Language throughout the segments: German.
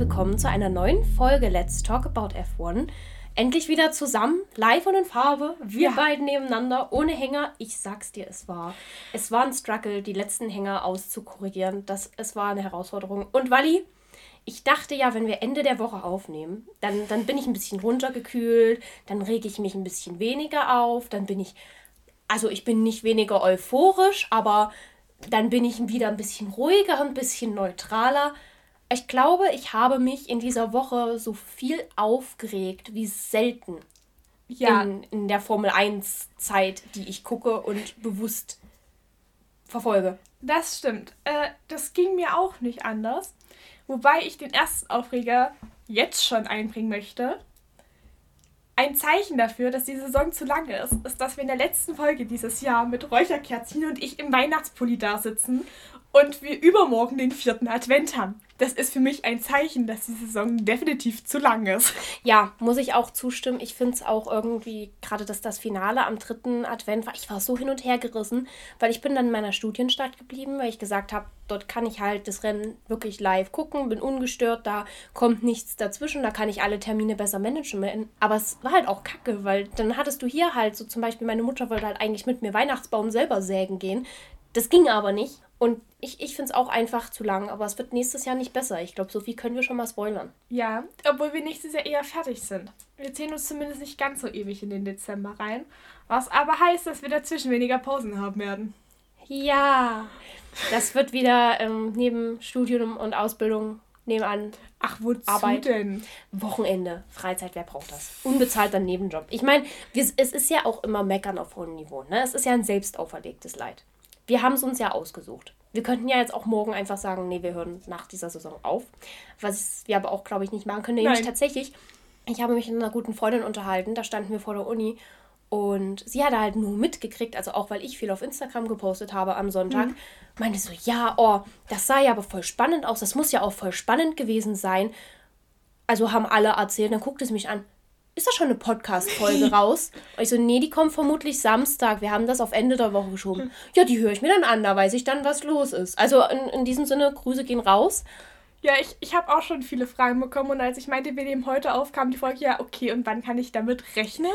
Willkommen zu einer neuen Folge Let's Talk About F1. Endlich wieder zusammen, live und in Farbe, wir ja. beiden nebeneinander, ohne Hänger. Ich sag's dir, es war. Es war ein Struggle, die letzten Hänger auszukorrigieren. Das, es war eine Herausforderung. Und Wally, ich dachte ja, wenn wir Ende der Woche aufnehmen, dann, dann bin ich ein bisschen runtergekühlt, dann rege ich mich ein bisschen weniger auf, dann bin ich, also ich bin nicht weniger euphorisch, aber dann bin ich wieder ein bisschen ruhiger, ein bisschen neutraler. Ich glaube, ich habe mich in dieser Woche so viel aufgeregt wie selten ja. in, in der Formel 1 Zeit, die ich gucke und bewusst verfolge. Das stimmt. Äh, das ging mir auch nicht anders. Wobei ich den ersten Aufreger jetzt schon einbringen möchte. Ein Zeichen dafür, dass die Saison zu lang ist, ist, dass wir in der letzten Folge dieses Jahr mit Räucherkerzchen und ich im Weihnachtspulli da sitzen und wir übermorgen den vierten Advent haben das ist für mich ein Zeichen, dass die Saison definitiv zu lang ist. Ja, muss ich auch zustimmen. Ich finde es auch irgendwie, gerade dass das Finale am dritten Advent war, ich war so hin und her gerissen, weil ich bin dann in meiner Studienstadt geblieben, weil ich gesagt habe, dort kann ich halt das Rennen wirklich live gucken, bin ungestört, da kommt nichts dazwischen, da kann ich alle Termine besser managen. Aber es war halt auch kacke, weil dann hattest du hier halt so zum Beispiel, meine Mutter wollte halt eigentlich mit mir Weihnachtsbaum selber sägen gehen. Das ging aber nicht. Und ich, ich finde es auch einfach zu lang, aber es wird nächstes Jahr nicht besser. Ich glaube, so viel können wir schon mal spoilern. Ja, obwohl wir nächstes Jahr eher fertig sind. Wir ziehen uns zumindest nicht ganz so ewig in den Dezember rein. Was aber heißt, dass wir dazwischen weniger Pausen haben werden. Ja, das wird wieder ähm, neben Studium und Ausbildung nebenan. Ach, wozu Arbeit. denn? Wochenende, Freizeit, wer braucht das? Unbezahlter Nebenjob. Ich meine, es ist ja auch immer Meckern auf hohem Niveau. Ne? Es ist ja ein selbst auferlegtes Leid wir haben es uns ja ausgesucht. Wir könnten ja jetzt auch morgen einfach sagen, nee, wir hören nach dieser Saison auf. Was wir aber auch, glaube ich, nicht machen können. Nämlich tatsächlich, ich habe mich mit einer guten Freundin unterhalten, da standen wir vor der Uni und sie hatte halt nur mitgekriegt, also auch weil ich viel auf Instagram gepostet habe am Sonntag, mhm. meinte so, ja, oh, das sah ja aber voll spannend aus, das muss ja auch voll spannend gewesen sein. Also haben alle erzählt, dann guckte es mich an, ist da schon eine Podcast-Folge raus? Und ich so, nee, die kommt vermutlich Samstag. Wir haben das auf Ende der Woche geschoben. Hm. Ja, die höre ich mir dann an, da weiß ich dann, was los ist. Also in, in diesem Sinne, Grüße gehen raus. Ja, ich, ich habe auch schon viele Fragen bekommen und als ich meinte, wir nehmen heute auf, kam die Folge, ja, okay, und wann kann ich damit rechnen?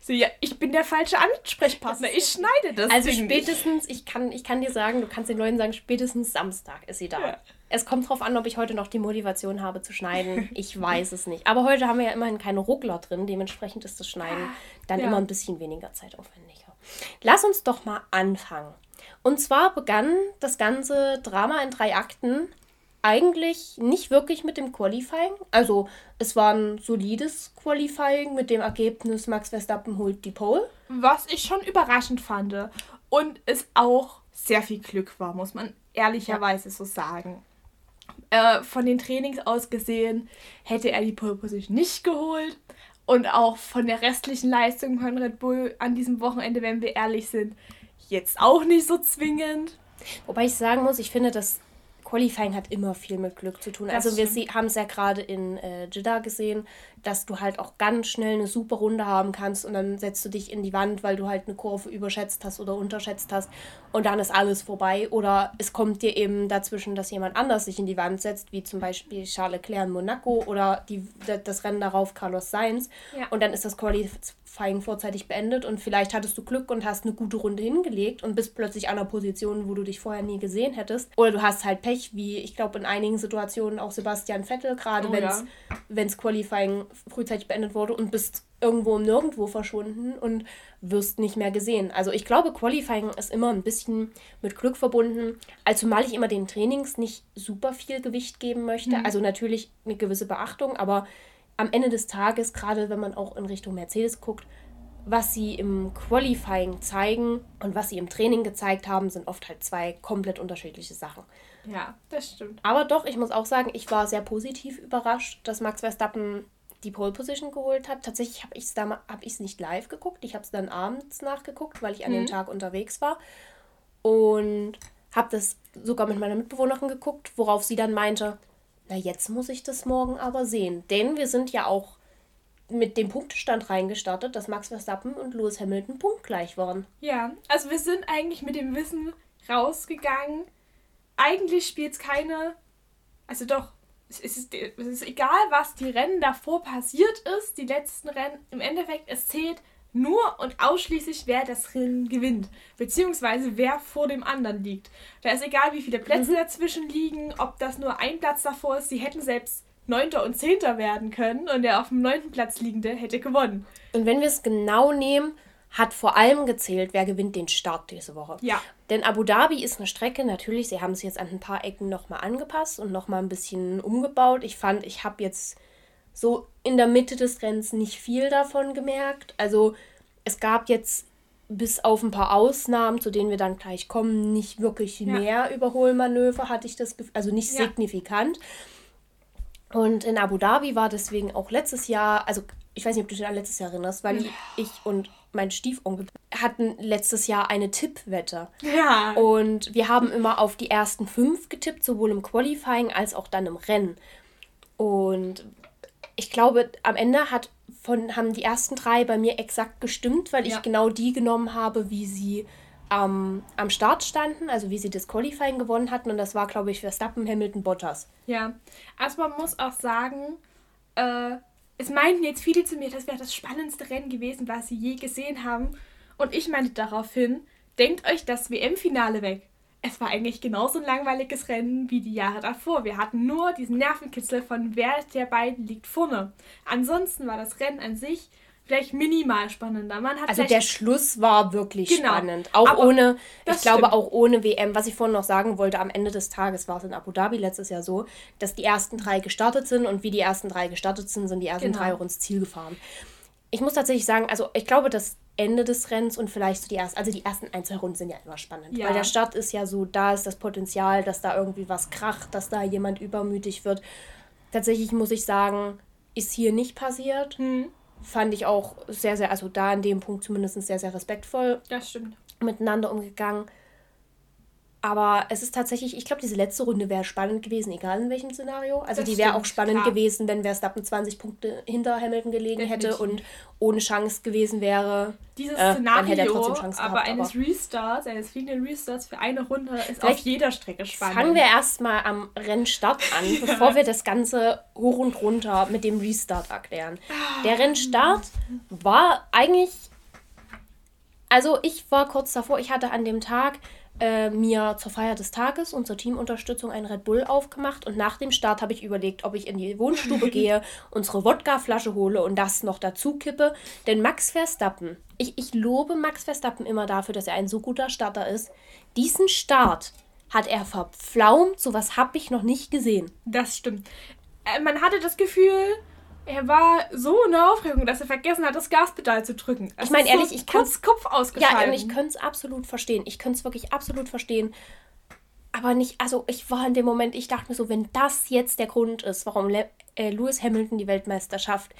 So, ja, ich bin der falsche Ansprechpartner, ich schneide das. Also spätestens, ich kann, ich kann dir sagen, du kannst den Leuten sagen, spätestens Samstag ist sie da. Ja. Es kommt drauf an, ob ich heute noch die Motivation habe zu schneiden. Ich weiß es nicht. Aber heute haben wir ja immerhin keine Ruckler drin, dementsprechend ist das Schneiden dann ja. immer ein bisschen weniger zeitaufwendiger. Lass uns doch mal anfangen. Und zwar begann das ganze Drama in drei Akten eigentlich nicht wirklich mit dem Qualifying. Also es war ein solides Qualifying mit dem Ergebnis, Max Verstappen holt die Pole. Was ich schon überraschend fand und es auch sehr viel Glück war, muss man ehrlicherweise ja. so sagen. Äh, von den Trainings aus gesehen hätte er die Pole Position nicht geholt. Und auch von der restlichen Leistung von Red Bull an diesem Wochenende, wenn wir ehrlich sind, jetzt auch nicht so zwingend. Wobei ich sagen muss, ich finde, dass Qualifying hat immer viel mit Glück zu tun. Das also wir haben es ja gerade in äh, Jeddah gesehen, dass du halt auch ganz schnell eine super Runde haben kannst und dann setzt du dich in die Wand, weil du halt eine Kurve überschätzt hast oder unterschätzt hast und dann ist alles vorbei. Oder es kommt dir eben dazwischen, dass jemand anders sich in die Wand setzt, wie zum Beispiel Charles Leclerc in Monaco oder die, das Rennen darauf Carlos Sainz. Ja. Und dann ist das Qualifying vorzeitig beendet und vielleicht hattest du Glück und hast eine gute Runde hingelegt und bist plötzlich an einer Position, wo du dich vorher nie gesehen hättest. Oder du hast halt Pech, wie ich glaube in einigen Situationen auch Sebastian Vettel, gerade oh, wenn es ja. Qualifying frühzeitig beendet wurde und bist irgendwo im Nirgendwo verschwunden und wirst nicht mehr gesehen. Also ich glaube, Qualifying ist immer ein bisschen mit Glück verbunden, also zumal ich immer den Trainings nicht super viel Gewicht geben möchte. Mhm. Also natürlich eine gewisse Beachtung, aber am Ende des Tages, gerade wenn man auch in Richtung Mercedes guckt, was sie im Qualifying zeigen und was sie im Training gezeigt haben, sind oft halt zwei komplett unterschiedliche Sachen. Ja, das stimmt. Aber doch, ich muss auch sagen, ich war sehr positiv überrascht, dass Max Verstappen die Pole Position geholt hat. Tatsächlich habe ich es hab nicht live geguckt. Ich habe es dann abends nachgeguckt, weil ich an mhm. dem Tag unterwegs war. Und habe das sogar mit meiner Mitbewohnerin geguckt, worauf sie dann meinte, na jetzt muss ich das morgen aber sehen. Denn wir sind ja auch mit dem Punktestand reingestartet, dass Max Verstappen und Lewis Hamilton punktgleich waren. Ja, also wir sind eigentlich mit dem Wissen rausgegangen. Eigentlich spielt es keine, also doch, es ist, es ist egal, was die Rennen davor passiert ist, die letzten Rennen, im Endeffekt, es zählt nur und ausschließlich, wer das Rennen gewinnt, beziehungsweise wer vor dem anderen liegt. Da ist egal, wie viele Plätze mhm. dazwischen liegen, ob das nur ein Platz davor ist, sie hätten selbst Neunter und Zehnter werden können und der auf dem neunten Platz liegende hätte gewonnen. Und wenn wir es genau nehmen, hat vor allem gezählt, wer gewinnt den Start diese Woche. Ja. Denn Abu Dhabi ist eine Strecke, natürlich, sie haben es jetzt an ein paar Ecken nochmal angepasst und nochmal ein bisschen umgebaut. Ich fand, ich habe jetzt so in der Mitte des Rennens nicht viel davon gemerkt. Also es gab jetzt bis auf ein paar Ausnahmen, zu denen wir dann gleich kommen, nicht wirklich ja. mehr Überholmanöver, hatte ich das Gefühl, also nicht ja. signifikant. Und in Abu Dhabi war deswegen auch letztes Jahr, also ich weiß nicht, ob du dich an letztes Jahr erinnerst, weil ich und mein Stiefonkel hatten letztes Jahr eine Tippwette. Ja. Und wir haben immer auf die ersten fünf getippt, sowohl im Qualifying als auch dann im Rennen. Und ich glaube, am Ende hat von, haben die ersten drei bei mir exakt gestimmt, weil ja. ich genau die genommen habe, wie sie ähm, am Start standen, also wie sie das Qualifying gewonnen hatten. Und das war, glaube ich, Verstappen, Hamilton, Bottas. Ja, also man muss auch sagen, äh, es meinten jetzt viele zu mir, das wäre das spannendste Rennen gewesen, was sie je gesehen haben. Und ich meinte daraufhin, denkt euch das WM-Finale weg. Es war eigentlich genauso ein langweiliges Rennen wie die Jahre davor. Wir hatten nur diesen Nervenkitzel von wer der beiden liegt vorne. Ansonsten war das Rennen an sich vielleicht minimal spannender. Man hat also der Schluss war wirklich genau. spannend. Auch Aber ohne, ich glaube stimmt. auch ohne WM. Was ich vorhin noch sagen wollte, am Ende des Tages war es in Abu Dhabi letztes Jahr so, dass die ersten drei gestartet sind und wie die ersten drei gestartet sind, sind die ersten genau. drei auch ins Ziel gefahren. Ich muss tatsächlich sagen, also ich glaube, das Ende des Rennens und vielleicht so die ersten, also die ersten ein, zwei Runden sind ja immer spannend. Ja. Weil der Start ist ja so, da ist das Potenzial, dass da irgendwie was kracht, dass da jemand übermütig wird. Tatsächlich muss ich sagen, ist hier nicht passiert. Hm fand ich auch sehr, sehr, also da an dem Punkt zumindest sehr, sehr respektvoll. Das stimmt. Miteinander umgegangen. Aber es ist tatsächlich, ich glaube, diese letzte Runde wäre spannend gewesen, egal in welchem Szenario. Also das die wäre auch spannend klar. gewesen, wenn Verstappen 20 Punkte hinter Hamilton gelegen Definitiv. hätte und ohne Chance gewesen wäre. Dieses äh, Szenario, Chance aber gehabt, eines aber Restarts, eines fliegenden Restarts für eine Runde ist auf jeder Strecke spannend. Fangen wir erstmal am Rennstart an, bevor wir das Ganze hoch und runter mit dem Restart erklären. Der Rennstart war eigentlich also ich war kurz davor, ich hatte an dem Tag äh, mir zur Feier des Tages und zur Teamunterstützung ein Red Bull aufgemacht und nach dem Start habe ich überlegt, ob ich in die Wohnstube gehe, unsere Wodkaflasche hole und das noch dazu kippe. Denn Max Verstappen, ich, ich lobe Max Verstappen immer dafür, dass er ein so guter Starter ist. Diesen Start hat er verpflaumt, sowas habe ich noch nicht gesehen. Das stimmt. Äh, man hatte das Gefühl, er war so in der Aufregung, dass er vergessen hat, das Gaspedal zu drücken. Es ich meine, ehrlich, so ich kann Kopf ausgeschaltet. Ja, und ich könnte es absolut verstehen. Ich könnte es wirklich absolut verstehen. Aber nicht, also ich war in dem Moment, ich dachte mir so, wenn das jetzt der Grund ist, warum Le äh, Lewis Hamilton die Weltmeisterschaft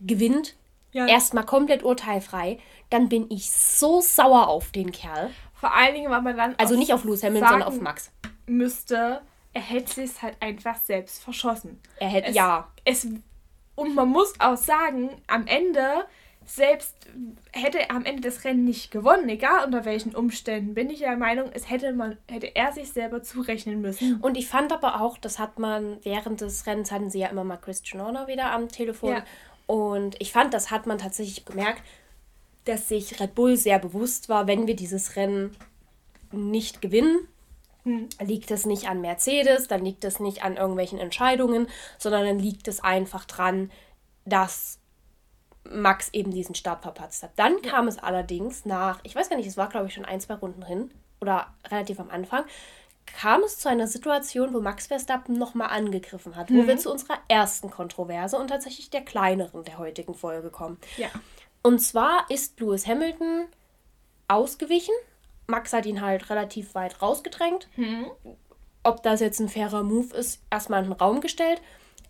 gewinnt, ja. erstmal komplett urteilfrei, dann bin ich so sauer auf den Kerl. Vor allen Dingen, weil man dann. Also nicht auf Lewis Hamilton, sondern auf Max. Müsste, er hätte sich halt einfach selbst verschossen. Er hätte, ja. Es und man muss auch sagen, am Ende, selbst hätte er am Ende das Rennen nicht gewonnen, egal unter welchen Umständen, bin ich der Meinung, es hätte man, hätte er sich selber zurechnen müssen. Und ich fand aber auch, das hat man während des Rennens hatten sie ja immer mal Christian Horner wieder am Telefon. Ja. Und ich fand, das hat man tatsächlich gemerkt, dass sich Red Bull sehr bewusst war, wenn wir dieses Rennen nicht gewinnen, hm. liegt es nicht an Mercedes, dann liegt es nicht an irgendwelchen Entscheidungen, sondern dann liegt es einfach dran, dass Max eben diesen Start verpatzt hat. Dann kam es allerdings nach, ich weiß gar nicht, es war glaube ich schon ein, zwei Runden drin oder relativ am Anfang, kam es zu einer Situation, wo Max Verstappen nochmal angegriffen hat, mhm. wo wir zu unserer ersten Kontroverse und tatsächlich der kleineren der heutigen Folge kommen. Ja. Und zwar ist Lewis Hamilton ausgewichen Max hat ihn halt relativ weit rausgedrängt. Hm. Ob das jetzt ein fairer Move ist, erstmal in den Raum gestellt.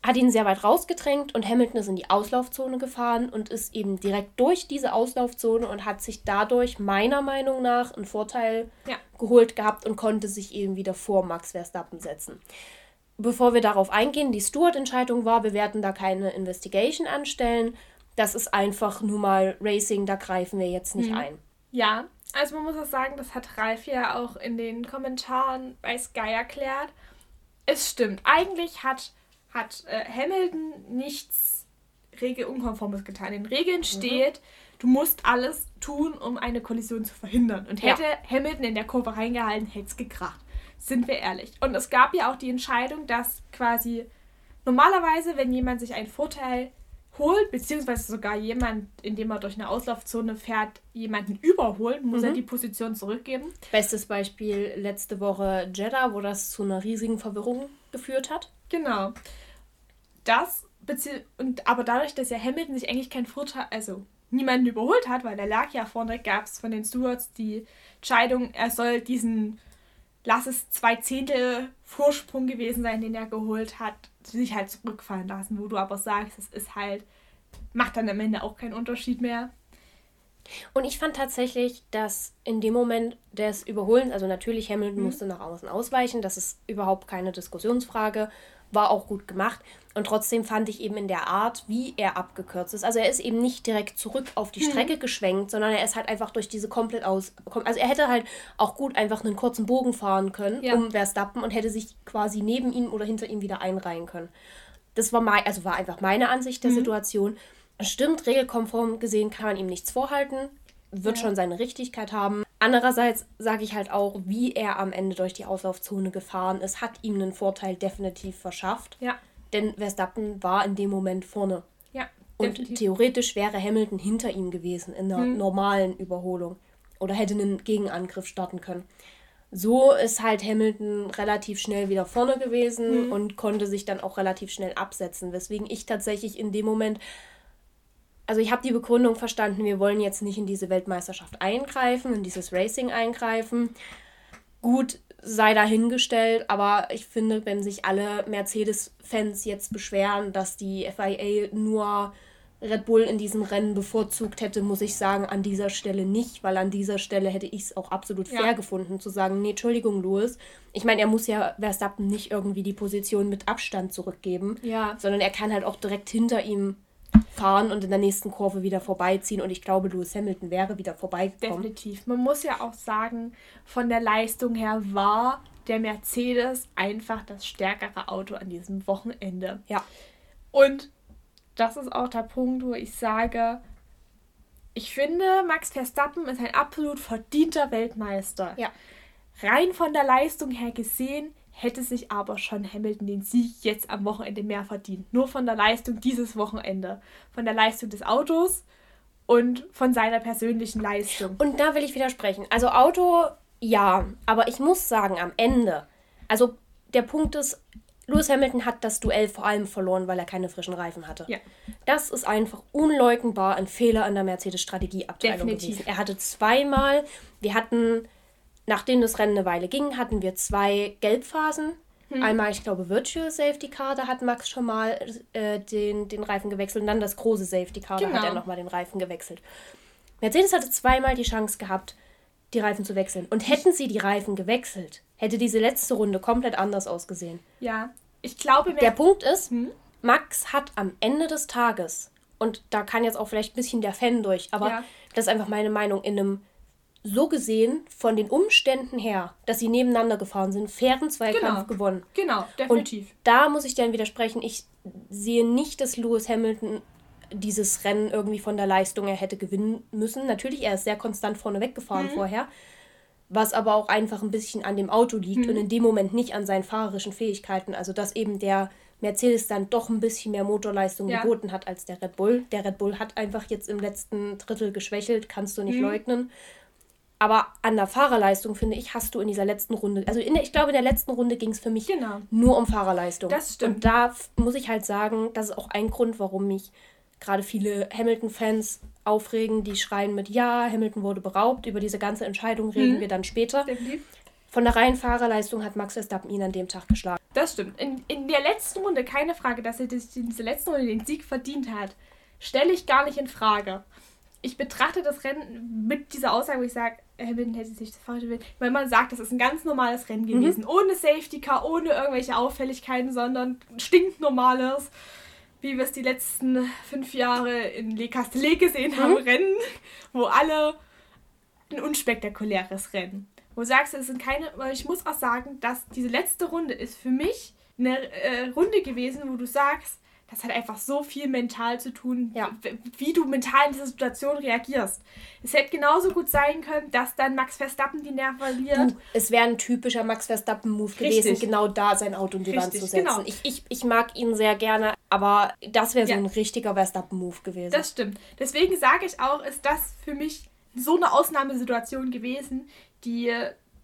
Hat ihn sehr weit rausgedrängt und Hamilton ist in die Auslaufzone gefahren und ist eben direkt durch diese Auslaufzone und hat sich dadurch meiner Meinung nach einen Vorteil ja. geholt gehabt und konnte sich eben wieder vor Max Verstappen setzen. Bevor wir darauf eingehen, die Stewart-Entscheidung war, wir werden da keine Investigation anstellen. Das ist einfach nur mal Racing, da greifen wir jetzt nicht hm. ein. Ja, also man muss auch sagen, das hat Ralf ja auch in den Kommentaren bei Sky erklärt. Es stimmt. Eigentlich hat hat äh, Hamilton nichts regelunkonformes getan. In den Regeln mhm. steht, du musst alles tun, um eine Kollision zu verhindern. Und hätte ja. Hamilton in der Kurve reingehalten, hätte es gekracht. Sind wir ehrlich. Und es gab ja auch die Entscheidung, dass quasi normalerweise, wenn jemand sich einen Vorteil holt, beziehungsweise sogar jemand, indem er durch eine Auslaufzone fährt, jemanden überholt, muss mhm. er die Position zurückgeben. Bestes Beispiel letzte Woche Jeddah, wo das zu einer riesigen Verwirrung geführt hat. Genau. Das, und aber dadurch, dass ja Hamilton sich eigentlich kein Vorteil, also niemanden überholt hat, weil er lag ja vorne, gab es von den Stewards die Entscheidung, er soll diesen, lass es zwei Zehntel Vorsprung gewesen sein, den er geholt hat, sich halt zurückfallen lassen, wo du aber sagst, es ist halt, macht dann am Ende auch keinen Unterschied mehr. Und ich fand tatsächlich, dass in dem Moment des Überholens, also natürlich Hamilton mhm. musste nach außen ausweichen, das ist überhaupt keine Diskussionsfrage, war auch gut gemacht. Und trotzdem fand ich eben in der Art, wie er abgekürzt ist. Also er ist eben nicht direkt zurück auf die mhm. Strecke mhm. geschwenkt, sondern er ist halt einfach durch diese komplett aus. Also er hätte halt auch gut einfach einen kurzen Bogen fahren können ja. um Verstappen und hätte sich quasi neben ihm oder hinter ihm wieder einreihen können. Das war mein, also war einfach meine Ansicht der mhm. Situation. Stimmt, regelkonform gesehen kann man ihm nichts vorhalten, wird ja. schon seine Richtigkeit haben. Andererseits sage ich halt auch, wie er am Ende durch die Auslaufzone gefahren ist, hat ihm einen Vorteil definitiv verschafft. Ja. Denn Verstappen war in dem Moment vorne. Ja. Und definitiv. theoretisch wäre Hamilton hinter ihm gewesen in einer hm. normalen Überholung oder hätte einen Gegenangriff starten können. So ist halt Hamilton relativ schnell wieder vorne gewesen hm. und konnte sich dann auch relativ schnell absetzen, weswegen ich tatsächlich in dem Moment also ich habe die Begründung verstanden, wir wollen jetzt nicht in diese Weltmeisterschaft eingreifen, in dieses Racing eingreifen. Gut, sei dahingestellt, aber ich finde, wenn sich alle Mercedes-Fans jetzt beschweren, dass die FIA nur Red Bull in diesem Rennen bevorzugt hätte, muss ich sagen, an dieser Stelle nicht, weil an dieser Stelle hätte ich es auch absolut fair ja. gefunden, zu sagen, nee, Entschuldigung, Louis. Ich meine, er muss ja Verstappen nicht irgendwie die Position mit Abstand zurückgeben, ja. sondern er kann halt auch direkt hinter ihm fahren und in der nächsten Kurve wieder vorbeiziehen. Und ich glaube, Lewis Hamilton wäre wieder vorbeigekommen. Definitiv. Man muss ja auch sagen, von der Leistung her war der Mercedes einfach das stärkere Auto an diesem Wochenende. Ja. Und das ist auch der Punkt, wo ich sage, ich finde, Max Verstappen ist ein absolut verdienter Weltmeister. Ja. Rein von der Leistung her gesehen hätte sich aber schon Hamilton den Sieg jetzt am Wochenende mehr verdient. Nur von der Leistung dieses Wochenende. Von der Leistung des Autos und von seiner persönlichen Leistung. Und da will ich widersprechen. Also Auto, ja, aber ich muss sagen, am Ende, also der Punkt ist, Lewis Hamilton hat das Duell vor allem verloren, weil er keine frischen Reifen hatte. Ja. Das ist einfach unleugnbar ein Fehler an der Mercedes-Strategieabteilung gewesen. Er hatte zweimal, wir hatten nachdem das Rennen eine Weile ging, hatten wir zwei Gelbphasen. Hm. Einmal, ich glaube, Virtual Safety Car, da hat Max schon mal äh, den, den Reifen gewechselt und dann das große Safety Car, genau. da hat er nochmal den Reifen gewechselt. Mercedes hatte zweimal die Chance gehabt, die Reifen zu wechseln. Und hätten sie die Reifen gewechselt, hätte diese letzte Runde komplett anders ausgesehen. Ja, ich glaube... Der Punkt ist, hm? Max hat am Ende des Tages, und da kann jetzt auch vielleicht ein bisschen der Fan durch, aber ja. das ist einfach meine Meinung, in einem so gesehen von den Umständen her, dass sie nebeneinander gefahren sind, fairen Zweikampf genau. gewonnen. Genau, definitiv. Und da muss ich dann widersprechen, ich sehe nicht, dass Lewis Hamilton dieses Rennen irgendwie von der Leistung her hätte gewinnen müssen. Natürlich, er ist sehr konstant vorne weggefahren mhm. vorher, was aber auch einfach ein bisschen an dem Auto liegt mhm. und in dem Moment nicht an seinen fahrerischen Fähigkeiten. Also, dass eben der Mercedes dann doch ein bisschen mehr Motorleistung ja. geboten hat als der Red Bull. Der Red Bull hat einfach jetzt im letzten Drittel geschwächelt, kannst du nicht mhm. leugnen. Aber an der Fahrerleistung, finde ich, hast du in dieser letzten Runde, also in der, ich glaube, in der letzten Runde ging es für mich genau. nur um Fahrerleistung. Das stimmt. Und da muss ich halt sagen, das ist auch ein Grund, warum mich gerade viele Hamilton-Fans aufregen, die schreien mit Ja, Hamilton wurde beraubt. Über diese ganze Entscheidung reden mhm. wir dann später. Definitiv. Von der reinen Fahrerleistung hat Max Verstappen ihn an dem Tag geschlagen. Das stimmt. In, in der letzten Runde, keine Frage, dass er diese letzte Runde den Sieg verdient hat, stelle ich gar nicht in Frage. Ich betrachte das Rennen mit dieser Aussage, wo ich sage, Hamilton hätte sich das falsche Bild. Weil man sagt, das ist ein ganz normales Rennen mhm. gewesen. Mhm. Ohne Safety Car, ohne irgendwelche Auffälligkeiten, sondern stinknormales, wie wir es die letzten fünf Jahre in Le Castellet gesehen haben, mhm. Rennen, wo alle ein unspektakuläres Rennen. Wo du sagst, es sind keine, weil ich muss auch sagen, dass diese letzte Runde ist für mich eine äh, Runde gewesen, wo du sagst, das hat einfach so viel mental zu tun, ja. wie du mental in dieser Situation reagierst. Es hätte genauso gut sein können, dass dann Max Verstappen die Nerven verliert. Du, es wäre ein typischer Max Verstappen-Move gewesen, genau da sein Auto in die Wand zu setzen. Genau. Ich, ich, ich mag ihn sehr gerne, aber das wäre so ja. ein richtiger Verstappen-Move gewesen. Das stimmt. Deswegen sage ich auch, ist das für mich so eine Ausnahmesituation gewesen, die,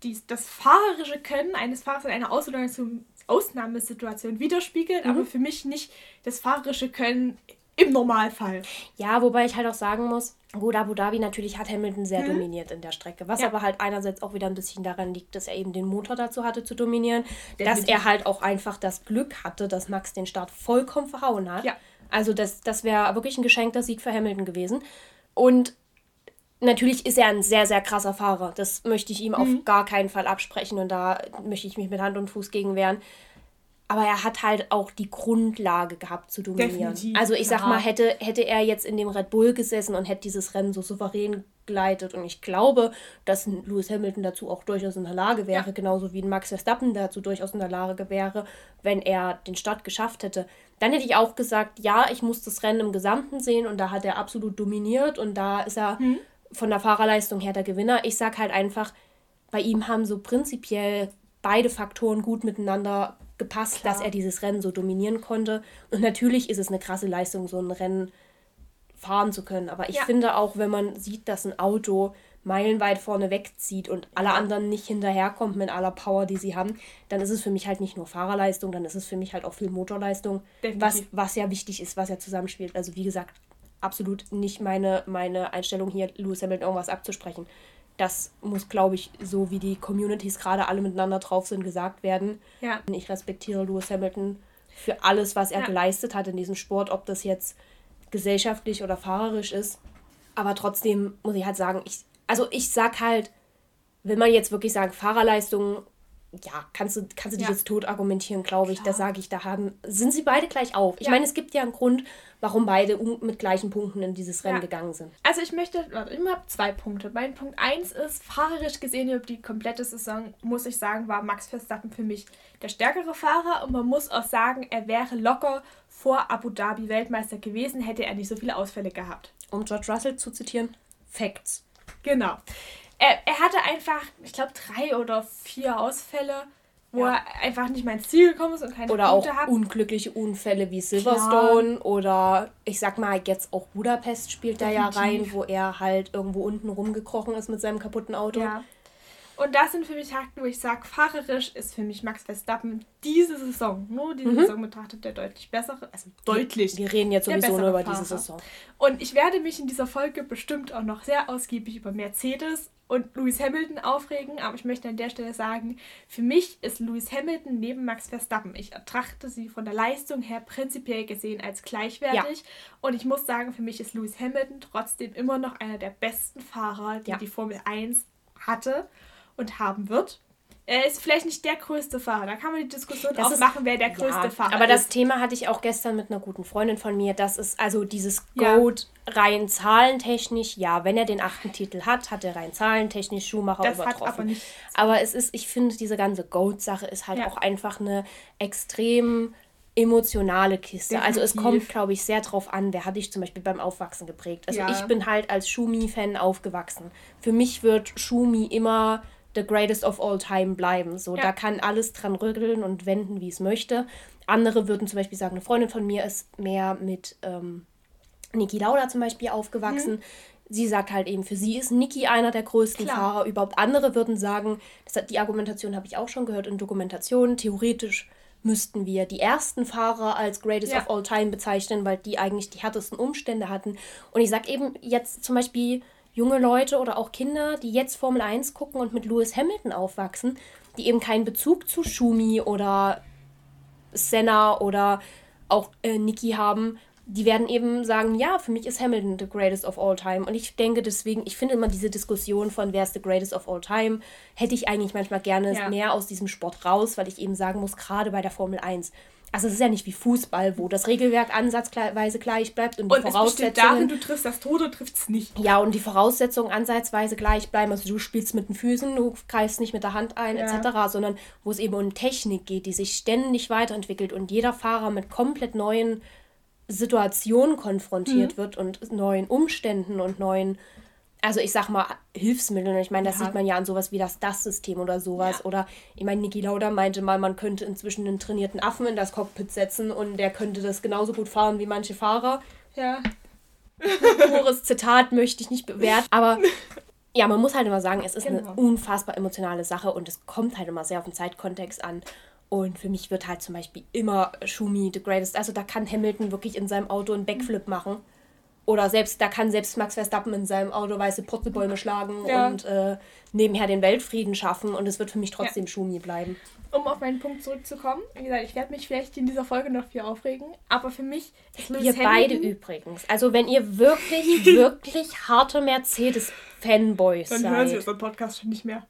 die das fahrerische Können eines Fahrers in einer Ausnahmesituation Ausnahmesituation widerspiegelt, mhm. aber für mich nicht das fahrerische Können im Normalfall. Ja, wobei ich halt auch sagen muss, gut, Abu Dhabi natürlich hat Hamilton sehr mhm. dominiert in der Strecke. Was ja. aber halt einerseits auch wieder ein bisschen daran liegt, dass er eben den Motor dazu hatte zu dominieren, Definitiv. dass er halt auch einfach das Glück hatte, dass Max den Start vollkommen verhauen hat. Ja. Also das, das wäre wirklich ein geschenkter Sieg für Hamilton gewesen. Und natürlich ist er ein sehr, sehr krasser Fahrer. Das möchte ich ihm mhm. auf gar keinen Fall absprechen und da möchte ich mich mit Hand und Fuß gegen wehren. Aber er hat halt auch die Grundlage gehabt zu dominieren. Definitiv, also ich sag mal, hätte, hätte er jetzt in dem Red Bull gesessen und hätte dieses Rennen so souverän geleitet und ich glaube, dass Lewis Hamilton dazu auch durchaus in der Lage wäre, ja. genauso wie Max Verstappen dazu durchaus in der Lage wäre, wenn er den Start geschafft hätte. Dann hätte ich auch gesagt, ja, ich muss das Rennen im Gesamten sehen und da hat er absolut dominiert und da ist er mhm von der Fahrerleistung her der Gewinner. Ich sag halt einfach, bei ihm haben so prinzipiell beide Faktoren gut miteinander gepasst, Klar. dass er dieses Rennen so dominieren konnte. Und natürlich ist es eine krasse Leistung, so ein Rennen fahren zu können. Aber ich ja. finde auch, wenn man sieht, dass ein Auto meilenweit vorne wegzieht und alle anderen nicht hinterherkommt mit aller Power, die sie haben, dann ist es für mich halt nicht nur Fahrerleistung, dann ist es für mich halt auch viel Motorleistung, was, was ja wichtig ist, was ja zusammenspielt. Also wie gesagt, absolut nicht meine, meine Einstellung hier, Lewis Hamilton irgendwas abzusprechen. Das muss, glaube ich, so wie die Communities gerade alle miteinander drauf sind, gesagt werden. Ja. Ich respektiere Lewis Hamilton für alles, was er ja. geleistet hat in diesem Sport, ob das jetzt gesellschaftlich oder fahrerisch ist. Aber trotzdem muss ich halt sagen, ich, also ich sag halt, wenn man jetzt wirklich sagen, Fahrerleistung ja, kannst du, kannst du dich ja. jetzt tot argumentieren, glaube ich. Klar. Da sage ich, da haben, sind sie beide gleich auf. Ich ja. meine, es gibt ja einen Grund, warum beide mit gleichen Punkten in dieses Rennen ja. gegangen sind. Also ich möchte, warte, ich habe zwei Punkte. Mein Punkt 1 ist, fahrerisch gesehen über die komplette Saison, muss ich sagen, war Max Verstappen für mich der stärkere Fahrer. Und man muss auch sagen, er wäre locker vor Abu Dhabi Weltmeister gewesen, hätte er nicht so viele Ausfälle gehabt. Um George Russell zu zitieren, Facts. Genau er, er hatte einfach, ich glaube, drei oder vier Ausfälle, wo ja. er einfach nicht mehr ins Ziel gekommen ist und keine oder Punkte auch hat. unglückliche Unfälle wie Silverstone Klar. oder ich sag mal jetzt auch Budapest spielt Definitiv. da ja rein, wo er halt irgendwo unten rumgekrochen ist mit seinem kaputten Auto. Ja. Und das sind für mich Hakten, wo ich sage, fahrerisch ist für mich Max Verstappen diese Saison, nur diese mhm. Saison betrachtet, der deutlich bessere, also deutlich. Wir reden jetzt sowieso nur über Fahrer. diese Saison. Und ich werde mich in dieser Folge bestimmt auch noch sehr ausgiebig über Mercedes und Lewis Hamilton aufregen, aber ich möchte an der Stelle sagen, für mich ist Lewis Hamilton neben Max Verstappen. Ich betrachte sie von der Leistung her prinzipiell gesehen als gleichwertig. Ja. Und ich muss sagen, für mich ist Lewis Hamilton trotzdem immer noch einer der besten Fahrer, die ja. die Formel 1 hatte und haben wird. Er ist vielleicht nicht der größte Fahrer. Da kann man die Diskussion das auch machen, wer der größte ja, Fahrer aber ist. Aber das Thema hatte ich auch gestern mit einer guten Freundin von mir. Das ist also dieses Goat ja. rein zahlentechnisch. Ja, wenn er den achten Titel hat, hat er rein zahlentechnisch Schumacher das übertroffen. Hat aber, nicht aber es ist, ich finde, diese ganze Goat-Sache ist halt ja. auch einfach eine extrem emotionale Kiste. Definitiv. Also es kommt, glaube ich, sehr drauf an, wer hat dich zum Beispiel beim Aufwachsen geprägt. Also ja. ich bin halt als Schumi-Fan aufgewachsen. Für mich wird Schumi immer the greatest of all time bleiben. So, ja. da kann alles dran rütteln und wenden, wie es möchte. Andere würden zum Beispiel sagen, eine Freundin von mir ist mehr mit ähm, Niki Lauda zum Beispiel aufgewachsen. Mhm. Sie sagt halt eben, für sie ist Niki einer der größten Klar. Fahrer überhaupt. Andere würden sagen, das hat, die Argumentation habe ich auch schon gehört in Dokumentationen, theoretisch müssten wir die ersten Fahrer als Greatest ja. of All Time bezeichnen, weil die eigentlich die härtesten Umstände hatten. Und ich sage eben jetzt zum Beispiel junge Leute oder auch Kinder, die jetzt Formel 1 gucken und mit Lewis Hamilton aufwachsen, die eben keinen Bezug zu Schumi oder Senna oder auch äh, Niki haben, die werden eben sagen, ja, für mich ist Hamilton the greatest of all time. Und ich denke deswegen, ich finde immer diese Diskussion von wer ist the greatest of all time, hätte ich eigentlich manchmal gerne ja. mehr aus diesem Sport raus, weil ich eben sagen muss, gerade bei der Formel 1, also es ist ja nicht wie Fußball, wo das Regelwerk ansatzweise gleich bleibt und die und Voraussetzungen. darin, du triffst das Tor, du triffst es nicht. Ja, und die Voraussetzungen ansatzweise gleich bleiben. Also du spielst mit den Füßen, du greifst nicht mit der Hand ein, ja. etc., sondern wo es eben um Technik geht, die sich ständig weiterentwickelt und jeder Fahrer mit komplett neuen Situationen konfrontiert mhm. wird und neuen Umständen und neuen also ich sag mal, Hilfsmittel. Ich meine, das ja. sieht man ja an sowas wie das DAS-System oder sowas. Ja. Oder ich meine, Niki Lauda meinte mal, man könnte inzwischen einen trainierten Affen in das Cockpit setzen und der könnte das genauso gut fahren wie manche Fahrer. Ja. Pures Zitat möchte ich nicht bewerten. Aber ja, man muss halt immer sagen, es ist genau. eine unfassbar emotionale Sache und es kommt halt immer sehr auf den Zeitkontext an. Und für mich wird halt zum Beispiel immer Schumi the greatest. Also da kann Hamilton wirklich in seinem Auto einen Backflip machen. Oder selbst, da kann selbst Max Verstappen in seinem Auto weiße Purzelbäume schlagen ja. und äh, nebenher den Weltfrieden schaffen und es wird für mich trotzdem ja. Schumi bleiben. Um auf meinen Punkt zurückzukommen, wie gesagt, ich werde mich vielleicht in dieser Folge noch viel aufregen, aber für mich ist Wir beide übrigens. Also wenn ihr wirklich, wirklich harte Mercedes-Fanboys seid. Dann hören Sie unseren Podcast schon nicht mehr.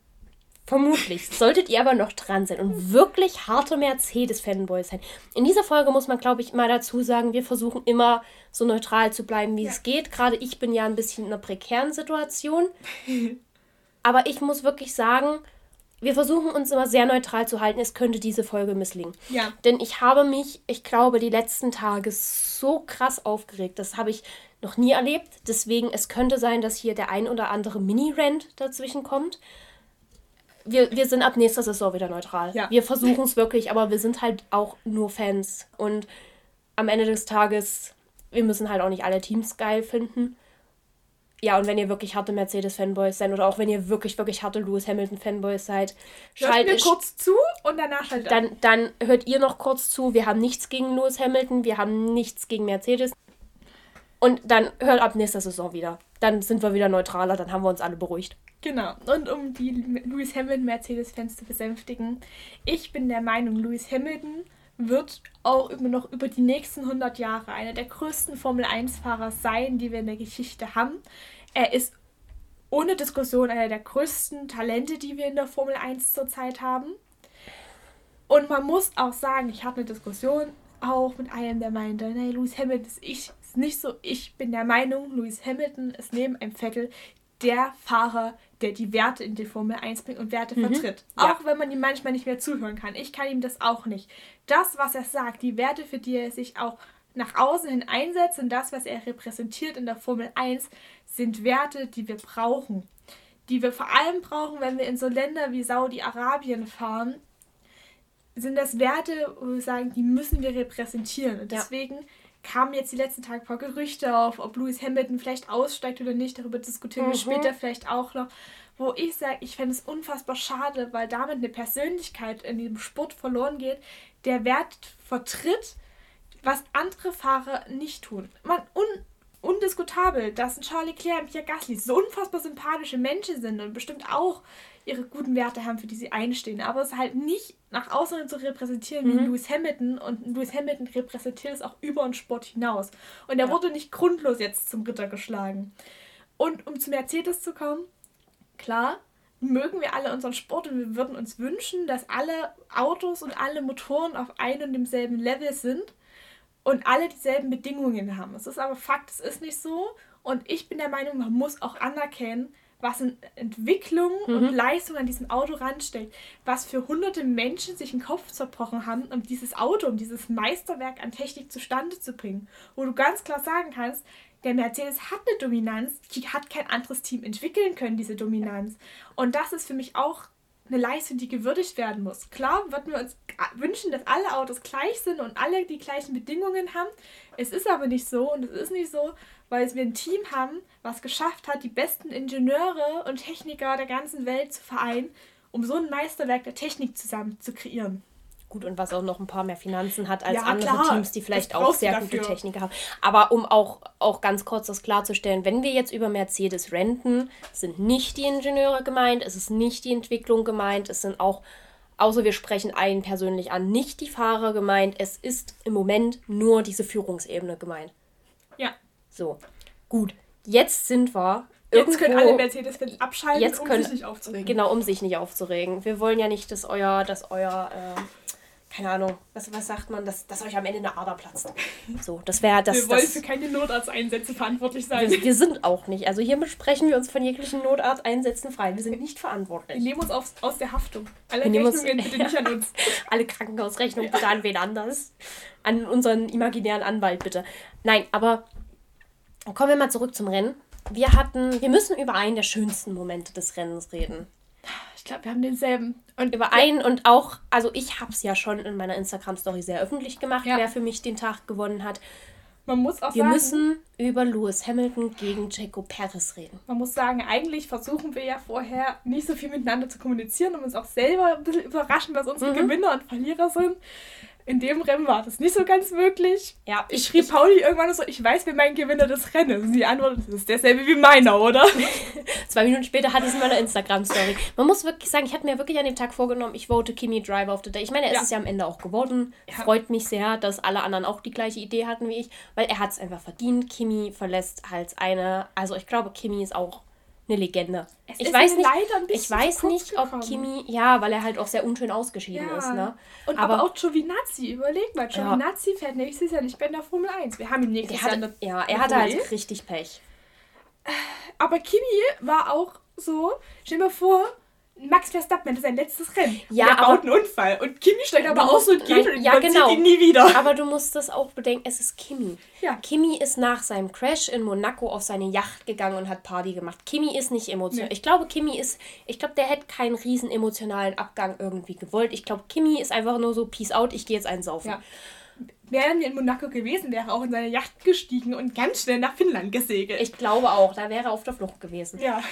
Vermutlich. Solltet ihr aber noch dran sein und wirklich harte Mercedes-Fanboys sein. In dieser Folge muss man, glaube ich, mal dazu sagen, wir versuchen immer so neutral zu bleiben, wie ja. es geht. Gerade ich bin ja ein bisschen in einer prekären Situation. aber ich muss wirklich sagen, wir versuchen uns immer sehr neutral zu halten. Es könnte diese Folge misslingen. Ja. Denn ich habe mich, ich glaube, die letzten Tage so krass aufgeregt. Das habe ich noch nie erlebt. Deswegen, es könnte sein, dass hier der ein oder andere Mini-Rant dazwischen kommt wir, wir sind ab nächster Saison wieder neutral. Ja. Wir versuchen es wirklich, aber wir sind halt auch nur Fans. Und am Ende des Tages, wir müssen halt auch nicht alle Teams geil finden. Ja, und wenn ihr wirklich harte Mercedes-Fanboys seid oder auch wenn ihr wirklich, wirklich harte Lewis Hamilton-Fanboys seid, schaltet kurz zu und danach schaltet dann, dann hört ihr noch kurz zu. Wir haben nichts gegen Lewis Hamilton, wir haben nichts gegen Mercedes. Und dann hört ab nächster Saison wieder. Dann sind wir wieder neutraler, dann haben wir uns alle beruhigt. Genau. Und um die Lewis Hamilton Mercedes-Fans zu besänftigen, ich bin der Meinung, Lewis Hamilton wird auch immer noch über die nächsten 100 Jahre einer der größten Formel-1-Fahrer sein, die wir in der Geschichte haben. Er ist ohne Diskussion einer der größten Talente, die wir in der Formel 1 zurzeit haben. Und man muss auch sagen, ich hatte eine Diskussion auch mit einem, der meinte, nee, Lewis Hamilton ist ich, ist nicht so. Ich bin der Meinung, Lewis Hamilton ist neben einem Vettel der Fahrer, der die Werte in die Formel 1 bringt und Werte mhm. vertritt. Ja. Auch wenn man ihm manchmal nicht mehr zuhören kann. Ich kann ihm das auch nicht. Das, was er sagt, die Werte, für die er sich auch nach außen hin einsetzt und das, was er repräsentiert in der Formel 1, sind Werte, die wir brauchen. Die wir vor allem brauchen, wenn wir in so Länder wie Saudi-Arabien fahren, sind das Werte, wo wir sagen, die müssen wir repräsentieren. Und deswegen ja kamen jetzt die letzten Tage ein paar Gerüchte auf, ob Lewis Hamilton vielleicht aussteigt oder nicht. Darüber diskutieren mhm. wir später vielleicht auch noch. Wo ich sage, ich fände es unfassbar schade, weil damit eine Persönlichkeit in diesem Sport verloren geht, der Wert vertritt, was andere Fahrer nicht tun. Man, un, undiskutabel, dass ein Charlie Claire und Pierre Gasly so unfassbar sympathische Menschen sind und bestimmt auch ihre guten Werte haben, für die sie einstehen. Aber es halt nicht nach außen zu repräsentieren wie mhm. Lewis Hamilton und Lewis Hamilton repräsentiert es auch über den Sport hinaus. Und er ja. wurde nicht grundlos jetzt zum Ritter geschlagen. Und um zu Mercedes zu kommen, klar, mögen wir alle unseren Sport und wir würden uns wünschen, dass alle Autos und alle Motoren auf einem und demselben Level sind und alle dieselben Bedingungen haben. Es ist aber Fakt, es ist nicht so. Und ich bin der Meinung, man muss auch anerkennen, was in Entwicklung mhm. und Leistung an diesem Auto ransteckt, was für hunderte Menschen sich den Kopf zerbrochen haben, um dieses Auto, um dieses Meisterwerk an Technik zustande zu bringen. Wo du ganz klar sagen kannst, der Mercedes hat eine Dominanz, die hat kein anderes Team entwickeln können, diese Dominanz. Und das ist für mich auch eine Leistung, die gewürdigt werden muss. Klar würden wir uns wünschen, dass alle Autos gleich sind und alle die gleichen Bedingungen haben. Es ist aber nicht so und es ist nicht so, weil wir ein Team haben, was geschafft hat, die besten Ingenieure und Techniker der ganzen Welt zu vereinen, um so ein Meisterwerk der Technik zusammen zu kreieren. Gut, und was auch noch ein paar mehr Finanzen hat als ja, andere klar. Teams, die vielleicht auch sehr gute Techniker haben. Aber um auch, auch ganz kurz das klarzustellen, wenn wir jetzt über Mercedes renten, sind nicht die Ingenieure gemeint, es ist nicht die Entwicklung gemeint, es sind auch, außer wir sprechen einen persönlich an, nicht die Fahrer gemeint, es ist im Moment nur diese Führungsebene gemeint. Ja. So, gut. Jetzt sind wir Jetzt können alle Mercedes-Fans abschalten, jetzt können, um sich nicht aufzuregen. Genau, um sich nicht aufzuregen. Wir wollen ja nicht, dass euer, dass euer äh, keine Ahnung, was, was sagt man, dass, dass euch am Ende eine Ader platzt. So, das wäre das. Wir wollen das, für keine Notarzteinsätze verantwortlich sein. Wir, wir, sind auch nicht. Also hier besprechen wir uns von jeglichen Notarzteinsätzen frei. Wir sind nicht verantwortlich. Wir nehmen uns aus, aus der Haftung. Alle wir Rechnungen uns, bitte nicht an uns. Alle Krankenhausrechnungen bitte an wen anders. An unseren imaginären Anwalt bitte. Nein, aber kommen wir mal zurück zum Rennen. Wir hatten, wir müssen über einen der schönsten Momente des Rennens reden. Ich glaube, wir haben denselben. Und über einen und auch, also ich habe es ja schon in meiner Instagram-Story sehr öffentlich gemacht, ja. wer für mich den Tag gewonnen hat. Man muss auch wir sagen, müssen über Lewis Hamilton gegen Jaco Perez reden. Man muss sagen, eigentlich versuchen wir ja vorher nicht so viel miteinander zu kommunizieren und uns auch selber ein bisschen überraschen, was unsere mhm. Gewinner und Verlierer sind in dem Rennen war das nicht so ganz möglich. Ja, ich, ich schrieb ich, Pauli irgendwann so, ich weiß, wer mein Gewinner des Rennens. Und sie antwortet, das ist derselbe wie meiner, oder? Zwei Minuten später hatte ich es in meiner Instagram-Story. Man muss wirklich sagen, ich hatte mir wirklich an dem Tag vorgenommen, ich vote Kimi Driver of the Day. Ich meine, er ja. ist ja am Ende auch geworden. Ja. Freut mich sehr, dass alle anderen auch die gleiche Idee hatten wie ich, weil er hat es einfach verdient. Kimi verlässt als eine, also ich glaube, Kimi ist auch eine Legende. Es ich weiß nicht, ich weiß nicht, ob Kimi, ja, weil er halt auch sehr unschön ausgeschieden ja. ist, ne? Und aber, aber auch Giovinazzi, überleg mal, Giovinazzi ja. fährt nächstes Jahr nicht in der Formel 1. Wir haben ihn nächstes Jahr hatte, Ja, er hatte halt richtig Pech. Aber Kimi war auch so, stell dir mal vor, Max Verstappen hatte sein letztes Rennen. Ja, und er aber, baut einen Unfall. Und Kimi steigt aber aus und geht und ja, genau. ihn nie wieder. Aber du musst das auch bedenken, es ist Kimi. Ja. Kimi ist nach seinem Crash in Monaco auf seine Yacht gegangen und hat Party gemacht. Kimi ist nicht emotional. Nee. Ich glaube, Kimi ist, ich glaube, der hätte keinen riesen emotionalen Abgang irgendwie gewollt. Ich glaube, Kimi ist einfach nur so, peace out, ich gehe jetzt einsaufen. Ja. Wären wir in Monaco gewesen, wäre er auch in seine Yacht gestiegen und ganz schnell nach Finnland gesegelt. Ich glaube auch, da wäre er auf der Flucht gewesen. Ja.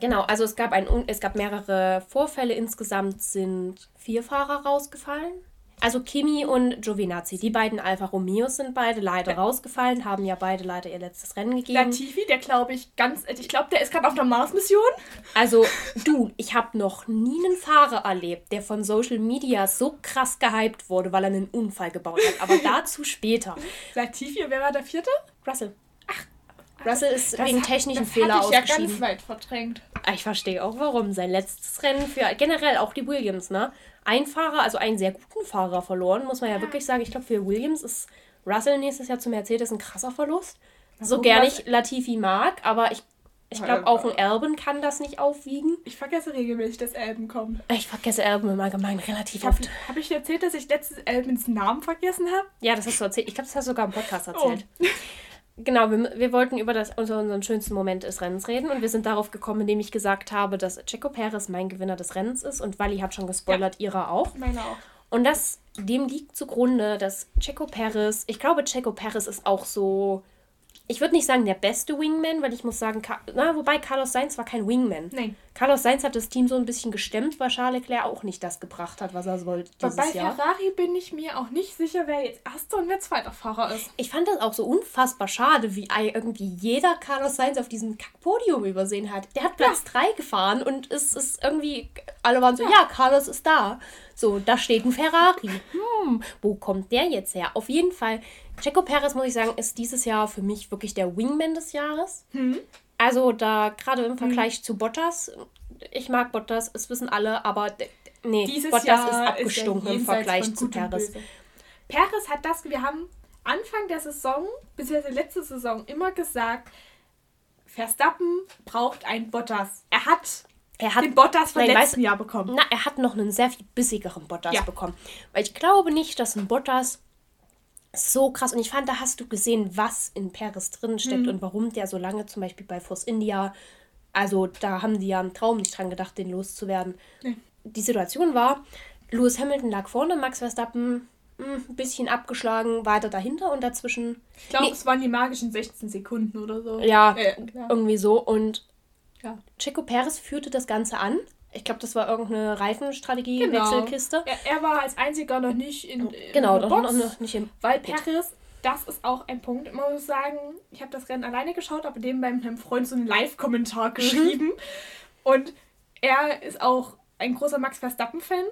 Genau, also es gab, ein, es gab mehrere Vorfälle. Insgesamt sind vier Fahrer rausgefallen. Also Kimi und Giovinazzi, die beiden Alfa Romeos sind beide leider ja. rausgefallen, haben ja beide leider ihr letztes Rennen gegeben. Latifi, der glaube ich ganz, ich glaube, der ist gerade auf einer Mars-Mission. Also du, ich habe noch nie einen Fahrer erlebt, der von Social Media so krass gehypt wurde, weil er einen Unfall gebaut hat. Aber dazu später. Latifi, wer war der vierte? Russell. Russell ist das wegen hat, technischen Fehler ausgeschieden. Ja ganz weit verdrängt. Ah, ich verstehe auch warum. Sein letztes Rennen für generell auch die Williams, ne? Ein Fahrer, also einen sehr guten Fahrer verloren, muss man ja, ja. wirklich sagen. Ich glaube, für Williams ist Russell nächstes Jahr zu Mercedes ein krasser Verlust. So gerne ich Latifi mag, aber ich, ich glaube, auch ein Alben kann das nicht aufwiegen. Ich vergesse regelmäßig, dass Alben kommt. Ich vergesse Alben im Allgemeinen relativ ich hab, oft. Habe ich erzählt, dass ich letztes Albens Namen vergessen habe? Ja, das hast du erzählt. Ich glaube, das hast du sogar im Podcast erzählt. Oh. Genau, wir, wir wollten über das, also unseren schönsten Moment des Rennens reden und wir sind darauf gekommen, indem ich gesagt habe, dass Checo Perez mein Gewinner des Rennens ist und Wally hat schon gespoilert, ja. ihrer auch. Meine auch. Und das, dem liegt zugrunde, dass Checo Perez, ich glaube, Checo Perez ist auch so ich würde nicht sagen der beste Wingman, weil ich muss sagen, na, wobei Carlos Sainz war kein Wingman. Nein. Carlos Sainz hat das Team so ein bisschen gestemmt, weil Charles Leclerc auch nicht das gebracht hat, was er wollte dieses Bei Jahr. Ferrari bin ich mir auch nicht sicher, wer jetzt erster und wer zweiter Fahrer ist. Ich fand das auch so unfassbar schade, wie irgendwie jeder Carlos Sainz auf diesem Podium übersehen hat. Der hat Platz 3 ja. gefahren und es ist irgendwie, alle waren so, ja. ja, Carlos ist da. So, da steht ein Ferrari. Hm, wo kommt der jetzt her? Auf jeden Fall Checo Perez, muss ich sagen, ist dieses Jahr für mich wirklich der Wingman des Jahres. Hm. Also da gerade im Vergleich hm. zu Bottas, ich mag Bottas, es wissen alle, aber nee, Dieses Bottas Jahr ist abgestunken ist im Vergleich zu Perez. Perez hat das, wir haben Anfang der Saison, beziehungsweise letzte Saison, immer gesagt, Verstappen braucht einen Bottas. Er hat er hat den Bottas von nein, letzten Jahr bekommen. Na, er hat noch einen sehr viel bissigeren Bottas ja. bekommen. Weil ich glaube nicht, dass ein Bottas so krass. Und ich fand, da hast du gesehen, was in Paris drin steckt mhm. und warum der so lange zum Beispiel bei Force India, also da haben die ja im Traum nicht dran gedacht, den loszuwerden. Nee. Die Situation war, Lewis Hamilton lag vorne, Max Verstappen hm, ein bisschen abgeschlagen, weiter dahinter und dazwischen. Ich glaube, nee. es waren die magischen 16 Sekunden oder so. Ja, äh, irgendwie so. Und ja. Checo Perez führte das Ganze an ich glaube, das war irgendeine Reifenstrategie, genau. Wechselkiste. Er, er, war als einziger noch nicht in, in genau, der Box, noch nicht im Weil Paris, das ist auch ein Punkt. Man muss sagen, ich habe das Rennen alleine geschaut, aber dem beim meinem Freund so einen Live-Kommentar mhm. geschrieben. Und er ist auch ein großer Max Verstappen-Fan.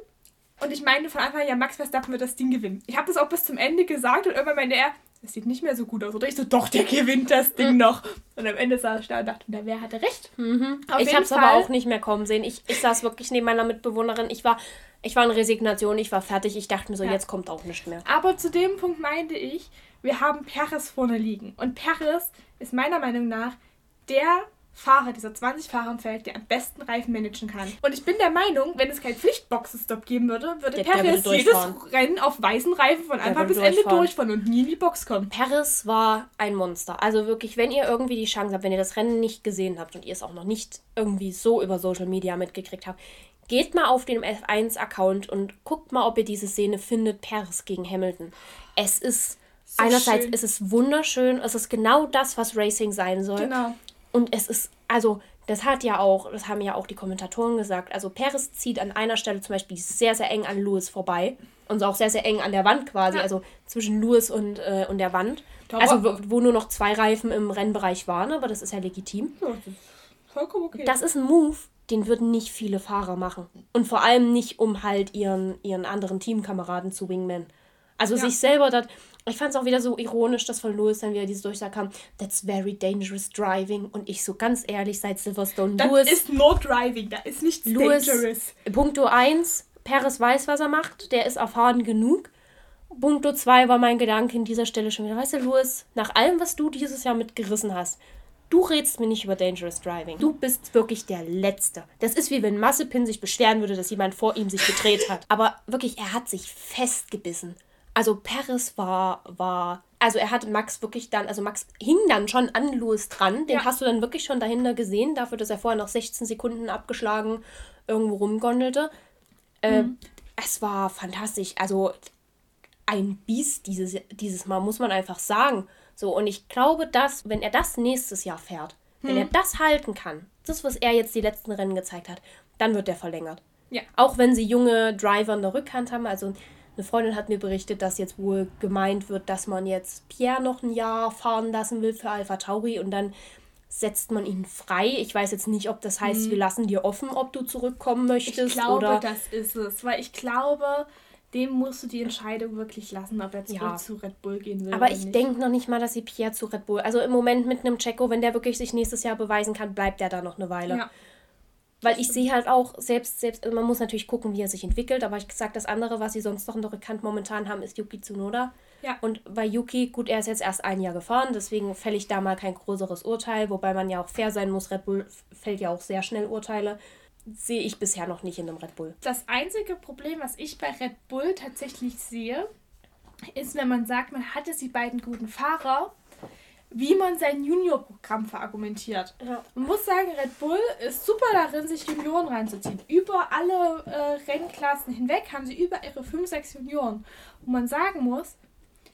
Und ich meine von Anfang an, ja, Max Verstappen wird das Ding gewinnen. Ich habe das auch bis zum Ende gesagt und irgendwann meinte er, das sieht nicht mehr so gut aus. Oder ich so, doch, der gewinnt das Ding mhm. noch. Und am Ende saß ich da und dachte, na, wer hatte recht? Mhm. ich habe es aber auch nicht mehr kommen sehen. Ich, ich saß wirklich neben meiner Mitbewohnerin. Ich war, Ich war in Resignation, ich war fertig. Ich dachte mir so, ja. jetzt kommt auch nichts mehr. Aber zu dem Punkt meinte ich, wir haben Perez vorne liegen. Und Perez ist meiner Meinung nach der Fahrer, dieser 20 Fahrer im Feld, der am besten Reifen managen kann. Und ich bin der Meinung, wenn es keinen Pflichtboxenstopp geben würde, würde der, Perez der jedes Rennen auf weißen Reifen von Anfang bis Ende durchfahren und nie in die Box kommen. Perez war ein Monster. Also wirklich, wenn ihr irgendwie die Chance habt, wenn ihr das Rennen nicht gesehen habt und ihr es auch noch nicht irgendwie so über Social Media mitgekriegt habt, geht mal auf den F1-Account und guckt mal, ob ihr diese Szene findet, Perez gegen Hamilton. Es ist so einerseits schön. ist es wunderschön, es ist genau das, was Racing sein soll. Genau. Und es ist, also, das hat ja auch, das haben ja auch die Kommentatoren gesagt. Also, Perez zieht an einer Stelle zum Beispiel sehr, sehr eng an Lewis vorbei. Und auch sehr, sehr eng an der Wand quasi. Ja. Also zwischen Lewis und, äh, und der Wand. Da also, wo, wo, nur noch zwei Reifen im Rennbereich waren, aber das ist ja legitim. Ja, das ist vollkommen okay. Das ist ein Move, den würden nicht viele Fahrer machen. Und vor allem nicht, um halt ihren, ihren anderen Teamkameraden zu Wingman. Also ja. sich selber dort ich fand es auch wieder so ironisch, dass von Lewis dann wieder diese Durchsage kam, that's very dangerous driving. Und ich so ganz ehrlich, seit Silverstone, das Lewis... ist nur Driving, da ist nichts Lewis, dangerous. Punkto 1, Perez weiß, was er macht, der ist erfahren genug. Punkto 2 war mein Gedanke in dieser Stelle schon wieder, weißt du, Lewis, nach allem, was du dieses Jahr mitgerissen hast, du redest mir nicht über Dangerous Driving. Du bist wirklich der Letzte. Das ist wie wenn Massepin sich beschweren würde, dass jemand vor ihm sich gedreht hat. Aber wirklich, er hat sich festgebissen. Also Paris war, war, also er hat Max wirklich dann, also Max hing dann schon an Louis dran. Den ja. hast du dann wirklich schon dahinter gesehen, dafür, dass er vorher noch 16 Sekunden abgeschlagen irgendwo rumgondelte. Äh, mhm. Es war fantastisch. Also ein Biest dieses, dieses Mal, muss man einfach sagen. So, und ich glaube, dass, wenn er das nächstes Jahr fährt, mhm. wenn er das halten kann, das, was er jetzt die letzten Rennen gezeigt hat, dann wird der verlängert. Ja. Auch wenn sie junge Driver in der Rückhand haben, also eine Freundin hat mir berichtet, dass jetzt wohl gemeint wird, dass man jetzt Pierre noch ein Jahr fahren lassen will für Alpha Tauri und dann setzt man ihn frei. Ich weiß jetzt nicht, ob das heißt, hm. wir lassen dir offen, ob du zurückkommen möchtest. Ich glaube, oder das ist es, weil ich glaube, dem musst du die Entscheidung wirklich lassen, ob er zurück ja. zu Red Bull gehen will. Aber ich denke noch nicht mal, dass sie Pierre zu Red Bull. Also im Moment mit einem Checo, wenn der wirklich sich nächstes Jahr beweisen kann, bleibt er da noch eine Weile. Ja. Weil ich sehe halt auch, selbst, selbst, also man muss natürlich gucken, wie er sich entwickelt, aber ich sage, das andere, was sie sonst noch in der Rückhand momentan haben, ist Yuki Tsunoda. Ja. Und bei Yuki, gut, er ist jetzt erst ein Jahr gefahren, deswegen fälle ich da mal kein größeres Urteil, wobei man ja auch fair sein muss, Red Bull fällt ja auch sehr schnell Urteile. Sehe ich bisher noch nicht in einem Red Bull. Das einzige Problem, was ich bei Red Bull tatsächlich sehe, ist, wenn man sagt, man hatte die beiden guten Fahrer, wie man sein Junior-Programm verargumentiert. Ja. Man muss sagen, Red Bull ist super darin, sich Junioren reinzuziehen. Über alle äh, Rennklassen hinweg haben sie über ihre 5, 6 Junioren. Und man sagen muss,